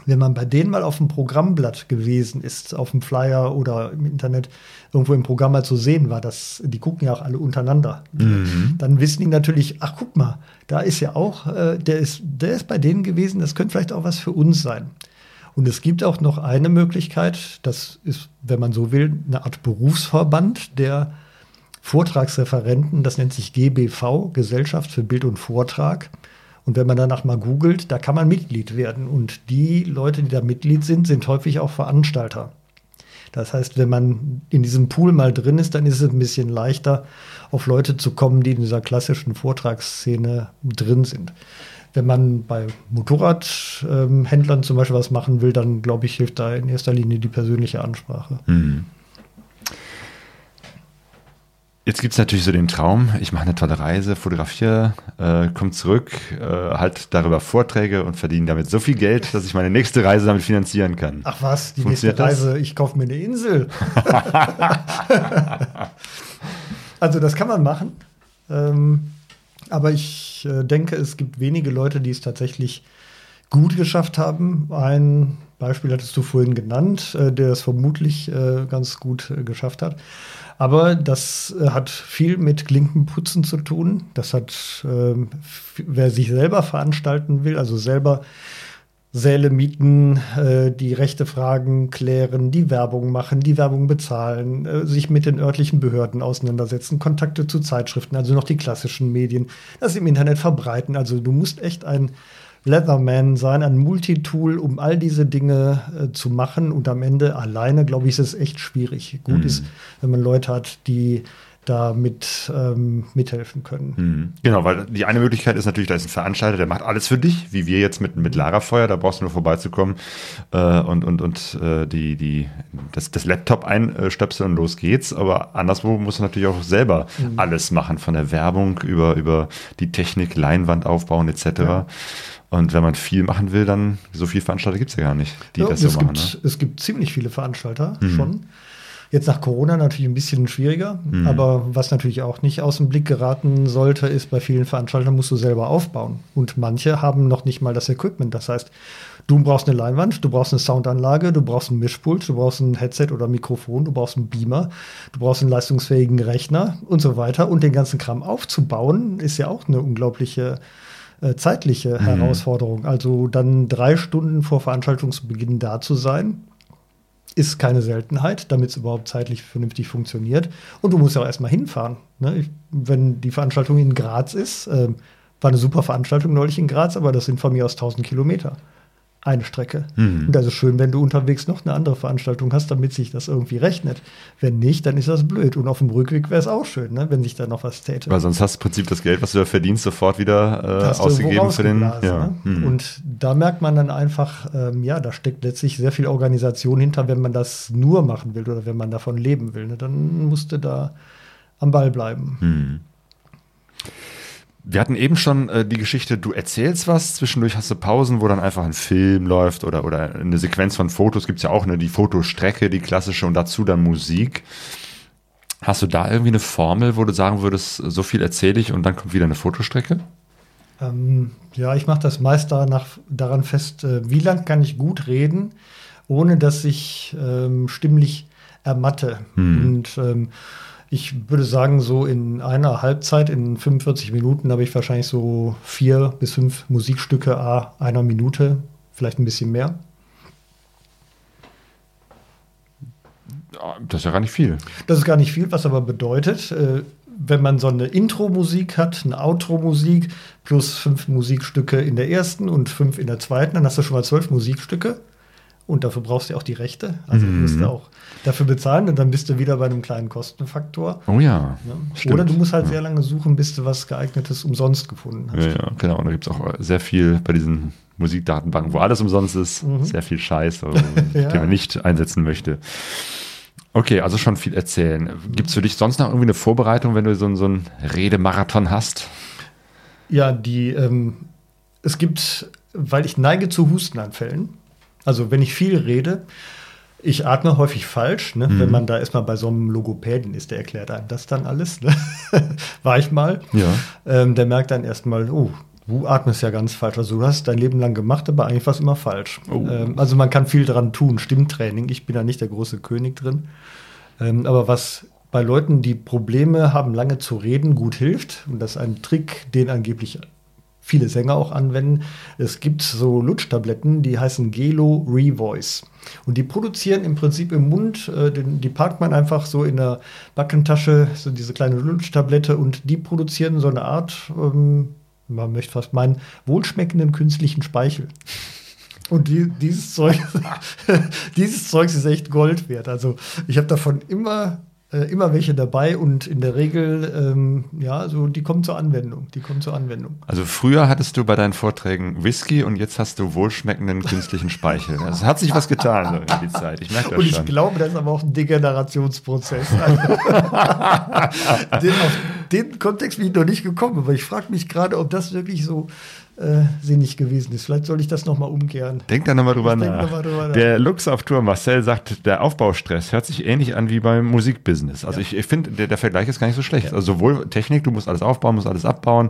Speaker 3: Wenn man bei denen mal auf dem Programmblatt gewesen ist, auf dem Flyer oder im Internet irgendwo im Programm mal zu sehen war, das, die gucken ja auch alle untereinander. Dann wissen die natürlich, ach guck mal, da ist ja auch, äh, der, ist, der ist bei denen gewesen, das könnte vielleicht auch was für uns sein. Und es gibt auch noch eine Möglichkeit, das ist, wenn man so will, eine Art Berufsverband der Vortragsreferenten, das nennt sich GBV, Gesellschaft für Bild und Vortrag. Und wenn man danach mal googelt, da kann man Mitglied werden. Und die Leute, die da Mitglied sind, sind häufig auch Veranstalter. Das heißt, wenn man in diesem Pool mal drin ist, dann ist es ein bisschen leichter, auf Leute zu kommen, die in dieser klassischen Vortragsszene drin sind. Wenn man bei Motorradhändlern zum Beispiel was machen will, dann glaube ich, hilft da in erster Linie die persönliche Ansprache.
Speaker 1: Jetzt gibt es natürlich so den Traum, ich mache eine tolle Reise, fotografiere, äh, komme zurück, äh, halt darüber Vorträge und verdiene damit so viel Geld, dass ich meine nächste Reise damit finanzieren kann.
Speaker 3: Ach was, die nächste
Speaker 1: das?
Speaker 3: Reise, ich kaufe mir eine Insel. also das kann man machen. Ähm, aber ich äh, denke, es gibt wenige Leute, die es tatsächlich gut geschafft haben. Ein Beispiel hattest du vorhin genannt, äh, der es vermutlich äh, ganz gut äh, geschafft hat. Aber das äh, hat viel mit Klinkenputzen zu tun. Das hat, f- wer sich selber veranstalten will, also selber Säle mieten, äh, die Rechte Fragen klären, die Werbung machen, die Werbung bezahlen, äh, sich mit den örtlichen Behörden auseinandersetzen, Kontakte zu Zeitschriften, also noch die klassischen Medien, das im Internet verbreiten. Also du musst echt ein Leatherman sein, ein Multitool, um all diese Dinge äh, zu machen. Und am Ende alleine, glaube ich, ist es echt schwierig. Gut ist, wenn man Leute hat, die da mit ähm, mithelfen können.
Speaker 1: Mhm. Genau, weil die eine Möglichkeit ist natürlich, da ist ein Veranstalter, der macht alles für dich, wie wir jetzt mit, mit Lagerfeuer, da brauchst du nur vorbeizukommen äh, und, und, und äh, die, die, das, das Laptop einstöpseln und los geht's. Aber anderswo musst du natürlich auch selber mhm. alles machen, von der Werbung über, über die Technik, Leinwand aufbauen etc. Ja. Und wenn man viel machen will, dann so viele Veranstalter gibt's ja gar nicht, die
Speaker 3: ja,
Speaker 1: das so
Speaker 3: es
Speaker 1: machen.
Speaker 3: Gibt,
Speaker 1: ne?
Speaker 3: Es gibt ziemlich viele Veranstalter mhm. schon. Jetzt nach Corona natürlich ein bisschen schwieriger, mhm. aber was natürlich auch nicht aus dem Blick geraten sollte, ist, bei vielen Veranstaltern musst du selber aufbauen. Und manche haben noch nicht mal das Equipment. Das heißt, du brauchst eine Leinwand, du brauchst eine Soundanlage, du brauchst ein Mischpult, du brauchst ein Headset oder Mikrofon, du brauchst einen Beamer, du brauchst einen leistungsfähigen Rechner und so weiter. Und den ganzen Kram aufzubauen, ist ja auch eine unglaubliche äh, zeitliche mhm. Herausforderung. Also dann drei Stunden vor Veranstaltungsbeginn da zu sein, ist keine Seltenheit, damit es überhaupt zeitlich vernünftig funktioniert. Und du musst ja auch erstmal hinfahren. Ne? Ich, wenn die Veranstaltung in Graz ist, äh, war eine super Veranstaltung neulich in Graz, aber das sind von mir aus 1000 Kilometer eine Strecke. Mhm. Und also schön, wenn du unterwegs noch eine andere Veranstaltung hast, damit sich das irgendwie rechnet. Wenn nicht, dann ist das blöd. Und auf dem Rückweg wäre es auch schön, ne? wenn sich da noch was täte.
Speaker 1: Weil sonst hast du im Prinzip das Geld, was du da verdienst, sofort wieder äh, ausgegeben für den. Ja.
Speaker 3: Ne? Mhm. Und da merkt man dann einfach, ähm, ja, da steckt letztlich sehr viel Organisation hinter, wenn man das nur machen will oder wenn man davon leben will. Ne? Dann musste da am Ball bleiben.
Speaker 1: Mhm. Wir hatten eben schon äh, die Geschichte, du erzählst was, zwischendurch hast du Pausen, wo dann einfach ein Film läuft oder, oder eine Sequenz von Fotos. Gibt es ja auch ne, die Fotostrecke, die klassische und dazu dann Musik. Hast du da irgendwie eine Formel, wo du sagen würdest, so viel erzähle ich und dann kommt wieder eine Fotostrecke?
Speaker 3: Ähm, ja, ich mache das meist danach, daran fest, äh, wie lang kann ich gut reden, ohne dass ich ähm, stimmlich ermatte. Hm. Und ähm, ich würde sagen, so in einer Halbzeit, in 45 Minuten, habe ich wahrscheinlich so vier bis fünf Musikstücke a einer Minute, vielleicht ein bisschen mehr.
Speaker 1: Das ist ja gar nicht viel.
Speaker 3: Das ist gar nicht viel, was aber bedeutet, äh, wenn man so eine Intro-Musik hat, eine Outro-Musik plus fünf Musikstücke in der ersten und fünf in der zweiten, dann hast du schon mal zwölf Musikstücke. Und dafür brauchst du ja auch die Rechte. Also mhm. musst du auch dafür bezahlen und dann bist du wieder bei einem kleinen Kostenfaktor.
Speaker 1: Oh ja.
Speaker 3: ja. Oder du musst halt ja. sehr lange suchen, bis du was geeignetes umsonst gefunden hast.
Speaker 1: Ja, ja genau. Und da gibt es auch sehr viel bei diesen Musikdatenbanken, wo alles umsonst ist, mhm. sehr viel Scheiß, den man nicht einsetzen möchte. Okay, also schon viel erzählen. Gibt es für dich sonst noch irgendwie eine Vorbereitung, wenn du so, so einen Redemarathon hast?
Speaker 3: Ja, die, ähm, es gibt, weil ich neige zu Hustenanfällen, also wenn ich viel rede, ich atme häufig falsch, ne? Mhm. wenn man da erstmal bei so einem Logopäden ist, der erklärt einem das dann alles. Ne? War ich mal.
Speaker 1: Ja.
Speaker 3: Ähm, der merkt dann erstmal, oh, du atmest ja ganz falsch. Also du hast dein Leben lang gemacht, aber eigentlich war es immer falsch. Oh. Ähm, also man kann viel dran tun, Stimmtraining. Ich bin da nicht der große König drin. Ähm, aber was bei Leuten, die Probleme haben, lange zu reden, gut hilft, und das ist ein Trick, den angeblich viele Sänger auch anwenden. Es gibt so Lutschtabletten, die heißen Gelo Revoice. Und die produzieren im Prinzip im Mund, äh, den, die parkt man einfach so in der Backentasche, so diese kleine Lutschtablette, und die produzieren so eine Art, ähm, man möchte fast meinen, wohlschmeckenden künstlichen Speichel. Und die, dieses Zeug, dieses Zeug ist echt Gold wert. Also ich habe davon immer äh, immer welche dabei und in der Regel, ähm, ja, so die kommen zur Anwendung. Die kommen zur Anwendung.
Speaker 1: Also früher hattest du bei deinen Vorträgen Whisky und jetzt hast du wohlschmeckenden künstlichen Speichel. Es also hat sich was getan so in die Zeit. Ich merke das
Speaker 3: Und ich schon. glaube, das ist aber auch ein Degenerationsprozess. den, auf den Kontext bin ich noch nicht gekommen, aber ich frage mich gerade, ob das wirklich so äh, sinnig gewesen ist. Vielleicht soll ich das nochmal umkehren.
Speaker 1: Denk da nochmal drüber, nach. Noch drüber nach. Der Lux auf Tour, Marcel sagt, der Aufbaustress hört sich ähnlich an wie beim Musikbusiness. Also ja. ich, ich finde, der, der, Vergleich ist gar nicht so schlecht. Ja. Also sowohl Technik, du musst alles aufbauen, musst alles abbauen,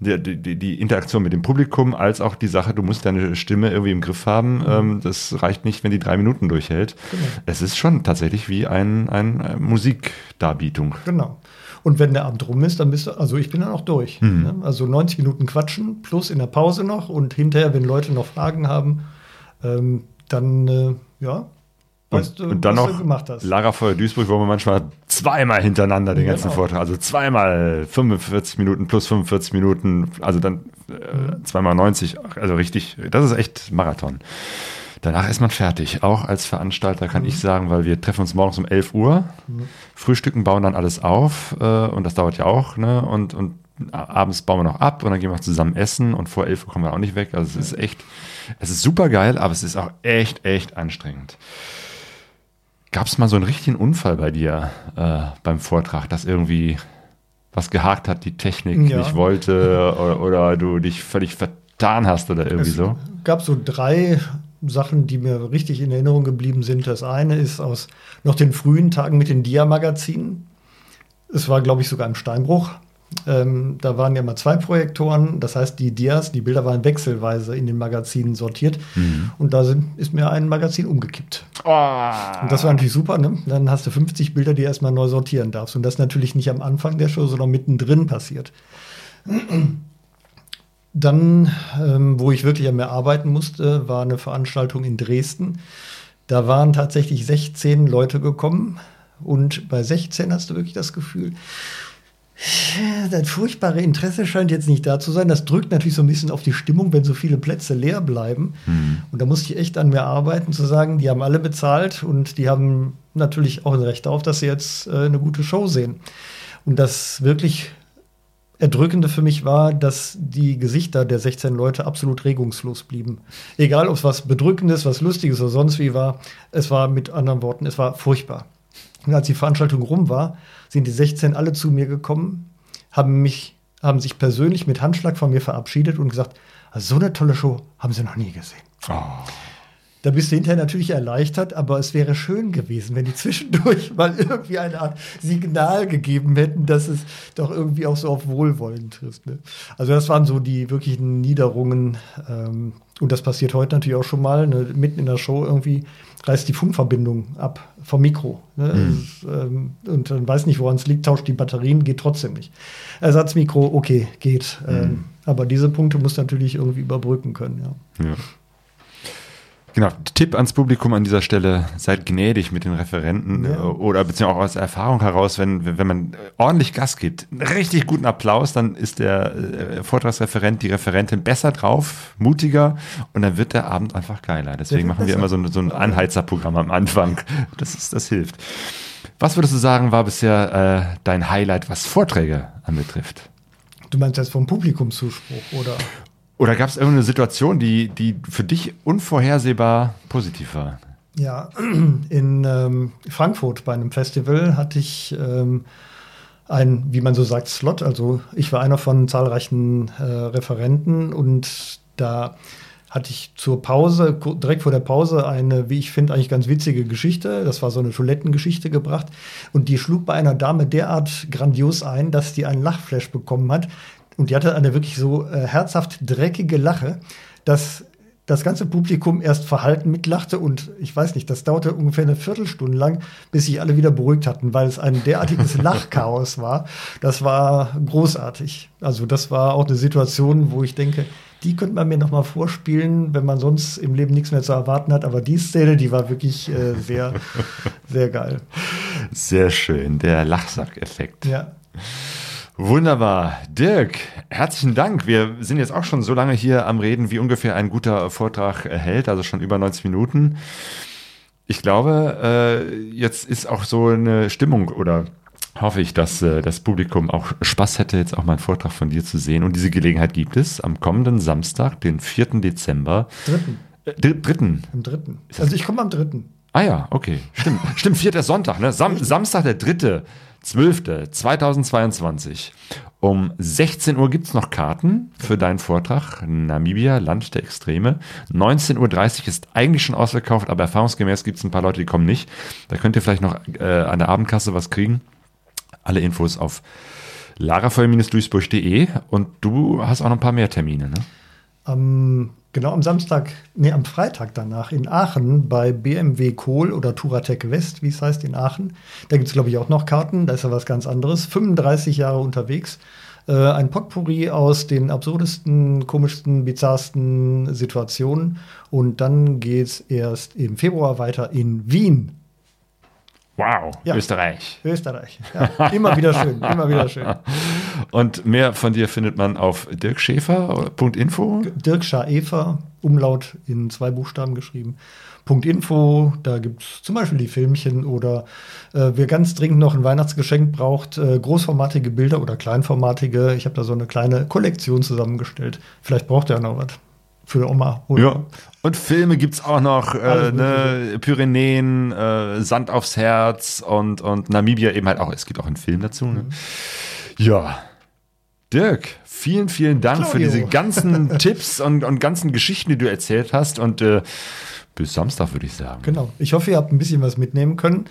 Speaker 1: die, die, die, Interaktion mit dem Publikum, als auch die Sache, du musst deine Stimme irgendwie im Griff haben. Mhm. Ähm, das reicht nicht, wenn die drei Minuten durchhält. Genau. Es ist schon tatsächlich wie ein, ein, eine Musikdarbietung.
Speaker 3: Genau. Und wenn der Abend rum ist, dann bist du, also ich bin dann auch durch. Mhm. Ne? Also 90 Minuten quatschen plus in der Pause noch und hinterher, wenn Leute noch Fragen haben, ähm, dann, äh, ja,
Speaker 1: weißt und, du, und dann noch du gemacht hast. Lagerfeuer Duisburg, wo man manchmal zweimal hintereinander den ganzen genau. Vortrag, also zweimal 45 Minuten plus 45 Minuten, also dann äh, zweimal 90, also richtig, das ist echt Marathon. Danach ist man fertig. Auch als Veranstalter kann ich sagen, weil wir treffen uns morgens um 11 Uhr, frühstücken, bauen dann alles auf äh, und das dauert ja auch. Ne? Und, und abends bauen wir noch ab und dann gehen wir zusammen essen und vor 11 Uhr kommen wir auch nicht weg. Also es ist echt, es ist super geil, aber es ist auch echt, echt anstrengend. Gab es mal so einen richtigen Unfall bei dir äh, beim Vortrag, dass irgendwie was gehakt hat, die Technik
Speaker 3: Ja.
Speaker 1: nicht wollte oder, oder du dich völlig vertan hast oder irgendwie
Speaker 3: Es
Speaker 1: so?
Speaker 3: gab so drei Sachen, die mir richtig in Erinnerung geblieben sind. Das eine ist aus noch den frühen Tagen mit den Dia-Magazinen. Es war, glaube ich, sogar im Steinbruch. Ähm, da waren ja mal zwei Projektoren. Das heißt, die Dias, die Bilder waren wechselweise in den Magazinen sortiert. Und da sind, ist mir ein Magazin umgekippt. Und das war natürlich super. Ne? Dann hast du 50 Bilder, die erstmal neu sortieren darfst. Und das natürlich nicht am Anfang der Show, sondern mittendrin passiert. Dann, ähm, wo ich wirklich an mir arbeiten musste, war eine Veranstaltung in Dresden. Da waren tatsächlich 16 Leute gekommen. Und bei 16 hast du wirklich das Gefühl, das furchtbare Interesse scheint jetzt nicht da zu sein. Das drückt natürlich so ein bisschen auf die Stimmung, wenn so viele Plätze leer bleiben. Und da musste ich echt an mir arbeiten, zu sagen, die haben alle bezahlt und die haben natürlich auch ein Recht darauf, dass sie jetzt äh, eine gute Show sehen. Und das wirklich Erdrückende für mich war, dass die Gesichter der 16 Leute absolut regungslos blieben. Egal, ob es was Bedrückendes, was Lustiges oder sonst wie war, es war mit anderen Worten, es war furchtbar. Und als die Veranstaltung rum war, sind die 16 alle zu mir gekommen, haben mich, haben sich persönlich mit Handschlag von mir verabschiedet und gesagt, also so eine tolle Show haben sie noch nie gesehen. Da bist du hinterher natürlich erleichtert, aber es wäre schön gewesen, wenn die zwischendurch mal irgendwie eine Art Signal gegeben hätten, dass es doch irgendwie auch so auf Wohlwollen trifft. Ne? Also das waren so die wirklichen Niederungen. Ähm, und das passiert heute natürlich auch schon mal. Ne? Mitten in der Show irgendwie reißt die Funkverbindung ab vom Mikro. Ne? Es, ähm, und dann weiß nicht, woran es liegt, tauscht die Batterien, geht trotzdem nicht. Ersatzmikro, okay, geht. Ähm, aber diese Punkte muss natürlich irgendwie überbrücken können. Ja.
Speaker 1: Ja. Genau, Tipp ans Publikum an dieser Stelle, seid gnädig mit den Referenten
Speaker 3: Ja.
Speaker 1: äh, oder beziehungsweise auch aus Erfahrung heraus, wenn, wenn man ordentlich Gas gibt, einen richtig guten Applaus, dann ist der äh, Vortragsreferent, die Referentin besser drauf, mutiger und dann wird der Abend einfach geiler. Deswegen machen wir immer so, ein- so ein Anheizerprogramm am Anfang. Das, ist, das hilft. Was würdest du sagen, war bisher äh, dein Highlight, was Vorträge anbetrifft?
Speaker 3: Du meinst jetzt vom Publikumszuspruch, oder?
Speaker 1: Oder gab es irgendeine Situation, die, die für dich unvorhersehbar positiv war?
Speaker 3: Ja, in ähm, Frankfurt bei einem Festival hatte ich ähm, ein, wie man so sagt, Slot. Also ich war einer von zahlreichen äh, Referenten und da hatte ich zur Pause, direkt vor der Pause, eine, wie ich finde, eigentlich ganz witzige Geschichte. Das war so eine Toilettengeschichte gebracht. Und die schlug bei einer Dame derart grandios ein, dass die einen Lachflash bekommen hat. Und die hatte eine wirklich so äh, herzhaft dreckige Lache, dass das ganze Publikum erst verhalten mitlachte und ich weiß nicht, das dauerte ungefähr eine Viertelstunde lang, bis sich alle wieder beruhigt hatten, weil es ein derartiges Lachchaos war. Das war großartig. Also das war auch eine Situation, wo ich denke, die könnte man mir noch mal vorspielen, wenn man sonst im Leben nichts mehr zu erwarten hat. Aber die Szene, die war wirklich äh, sehr, sehr geil.
Speaker 1: Sehr schön, der Lachsack-Effekt.
Speaker 3: Ja.
Speaker 1: Wunderbar. Dirk, herzlichen Dank. Wir sind jetzt auch schon so lange hier am Reden, wie ungefähr ein guter Vortrag hält, also schon über 90 Minuten. Ich glaube, äh, jetzt ist auch so eine Stimmung oder hoffe ich, dass äh, das Publikum auch Spaß hätte, jetzt auch mal einen Vortrag von dir zu sehen. Und diese Gelegenheit gibt es am kommenden Samstag, den 4. Dezember.
Speaker 3: Dritten.
Speaker 1: Äh, dr- dritten.
Speaker 3: Am dritten. Also ich komme am dritten.
Speaker 1: Ah ja, okay. Stimmt. Stimmt, vierter Sonntag, ne? Sam Samstag, der dritte, 12.2022. Um 16 Uhr gibt's noch Karten für deinen Vortrag. Namibia, Land der Extreme. 19.30 Uhr ist eigentlich schon ausverkauft, aber erfahrungsgemäß gibt's ein paar Leute, die kommen nicht. Da könnt ihr vielleicht noch äh, an der Abendkasse was kriegen. Alle Infos auf larafeuer-duisburg.de und du hast auch noch ein paar mehr Termine, ne?
Speaker 3: Am, genau am Samstag, nee, am Freitag danach in Aachen bei BMW Kohl oder Turatec West, wie es heißt, in Aachen. Da gibt es, glaube ich, auch noch Karten. Da ist ja was ganz anderes. 35 Jahre unterwegs. Äh, ein Potpourri aus den absurdesten, komischsten, bizarrsten Situationen. Und dann geht es erst im Februar weiter in Wien,
Speaker 1: Wow,
Speaker 3: Ja.
Speaker 1: Österreich.
Speaker 3: Österreich. Ja, immer wieder schön, immer wieder schön.
Speaker 1: Und mehr von dir findet man auf dirkschäfer.info.
Speaker 3: Dirk Schaefer, Umlaut in zwei Buchstaben geschrieben. Info, da gibt es zum Beispiel die Filmchen oder äh, wer ganz dringend noch ein Weihnachtsgeschenk braucht, äh, großformatige Bilder oder kleinformatige. Ich habe da so eine kleine Kollektion zusammengestellt. Vielleicht braucht er noch was für Oma. Oder
Speaker 1: Ja. Und Filme gibt's auch noch, äh, ne, Pyrenäen, äh, Sand aufs Herz und, und Namibia eben halt auch. Es gibt auch einen Film dazu. Ne? Ja. Dirk, vielen, vielen Dank für
Speaker 3: Claudio.
Speaker 1: diese ganzen Tipps und, und ganzen Geschichten, die du erzählt hast. Und äh, bis Samstag, würde ich sagen.
Speaker 3: Genau. Ich hoffe, ihr habt ein bisschen was mitnehmen können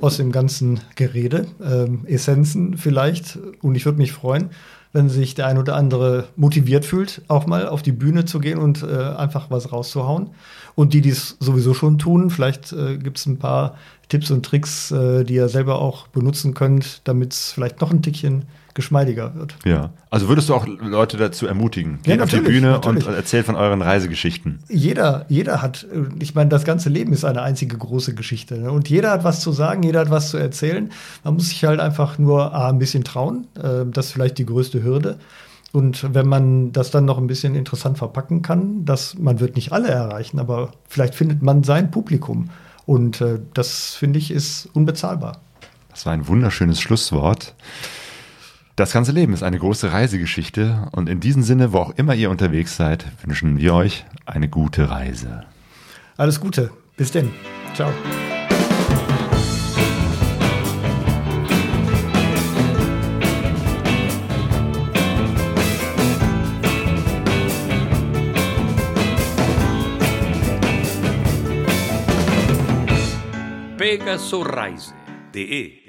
Speaker 3: aus dem ganzen Gerede, ähm, Essenzen vielleicht. Und ich würde mich freuen, wenn sich der ein oder andere motiviert fühlt, auch mal auf die Bühne zu gehen und äh, einfach was rauszuhauen. Und die, die es sowieso schon tun, vielleicht äh, gibt es ein paar Tipps und Tricks, äh, die ihr selber auch benutzen könnt, damit es vielleicht noch ein Tickchen geschmeidiger wird.
Speaker 1: Ja. Also würdest du auch Leute dazu ermutigen? Geht
Speaker 3: Ja,
Speaker 1: auf die Bühne
Speaker 3: natürlich.
Speaker 1: und erzählt von euren Reisegeschichten.
Speaker 3: jeder, jeder hat, ich meine, das ganze Leben ist eine einzige große Geschichte. Ne? Und jeder hat was zu sagen, jeder hat was zu erzählen. Man muss sich halt einfach nur A, ein bisschen trauen. Äh, das ist vielleicht die größte Hürde. Und wenn man das dann noch ein bisschen interessant verpacken kann, dass man wird nicht alle erreichen, aber vielleicht findet man sein Publikum. Und äh, das finde ich ist unbezahlbar.
Speaker 1: Das war ein wunderschönes Schlusswort. Das ganze Leben ist eine große Reisegeschichte und in diesem Sinne, wo auch immer ihr unterwegs seid, wünschen wir euch eine gute Reise.
Speaker 3: Alles Gute. Bis denn. Ciao.
Speaker 2: pegasusreise.de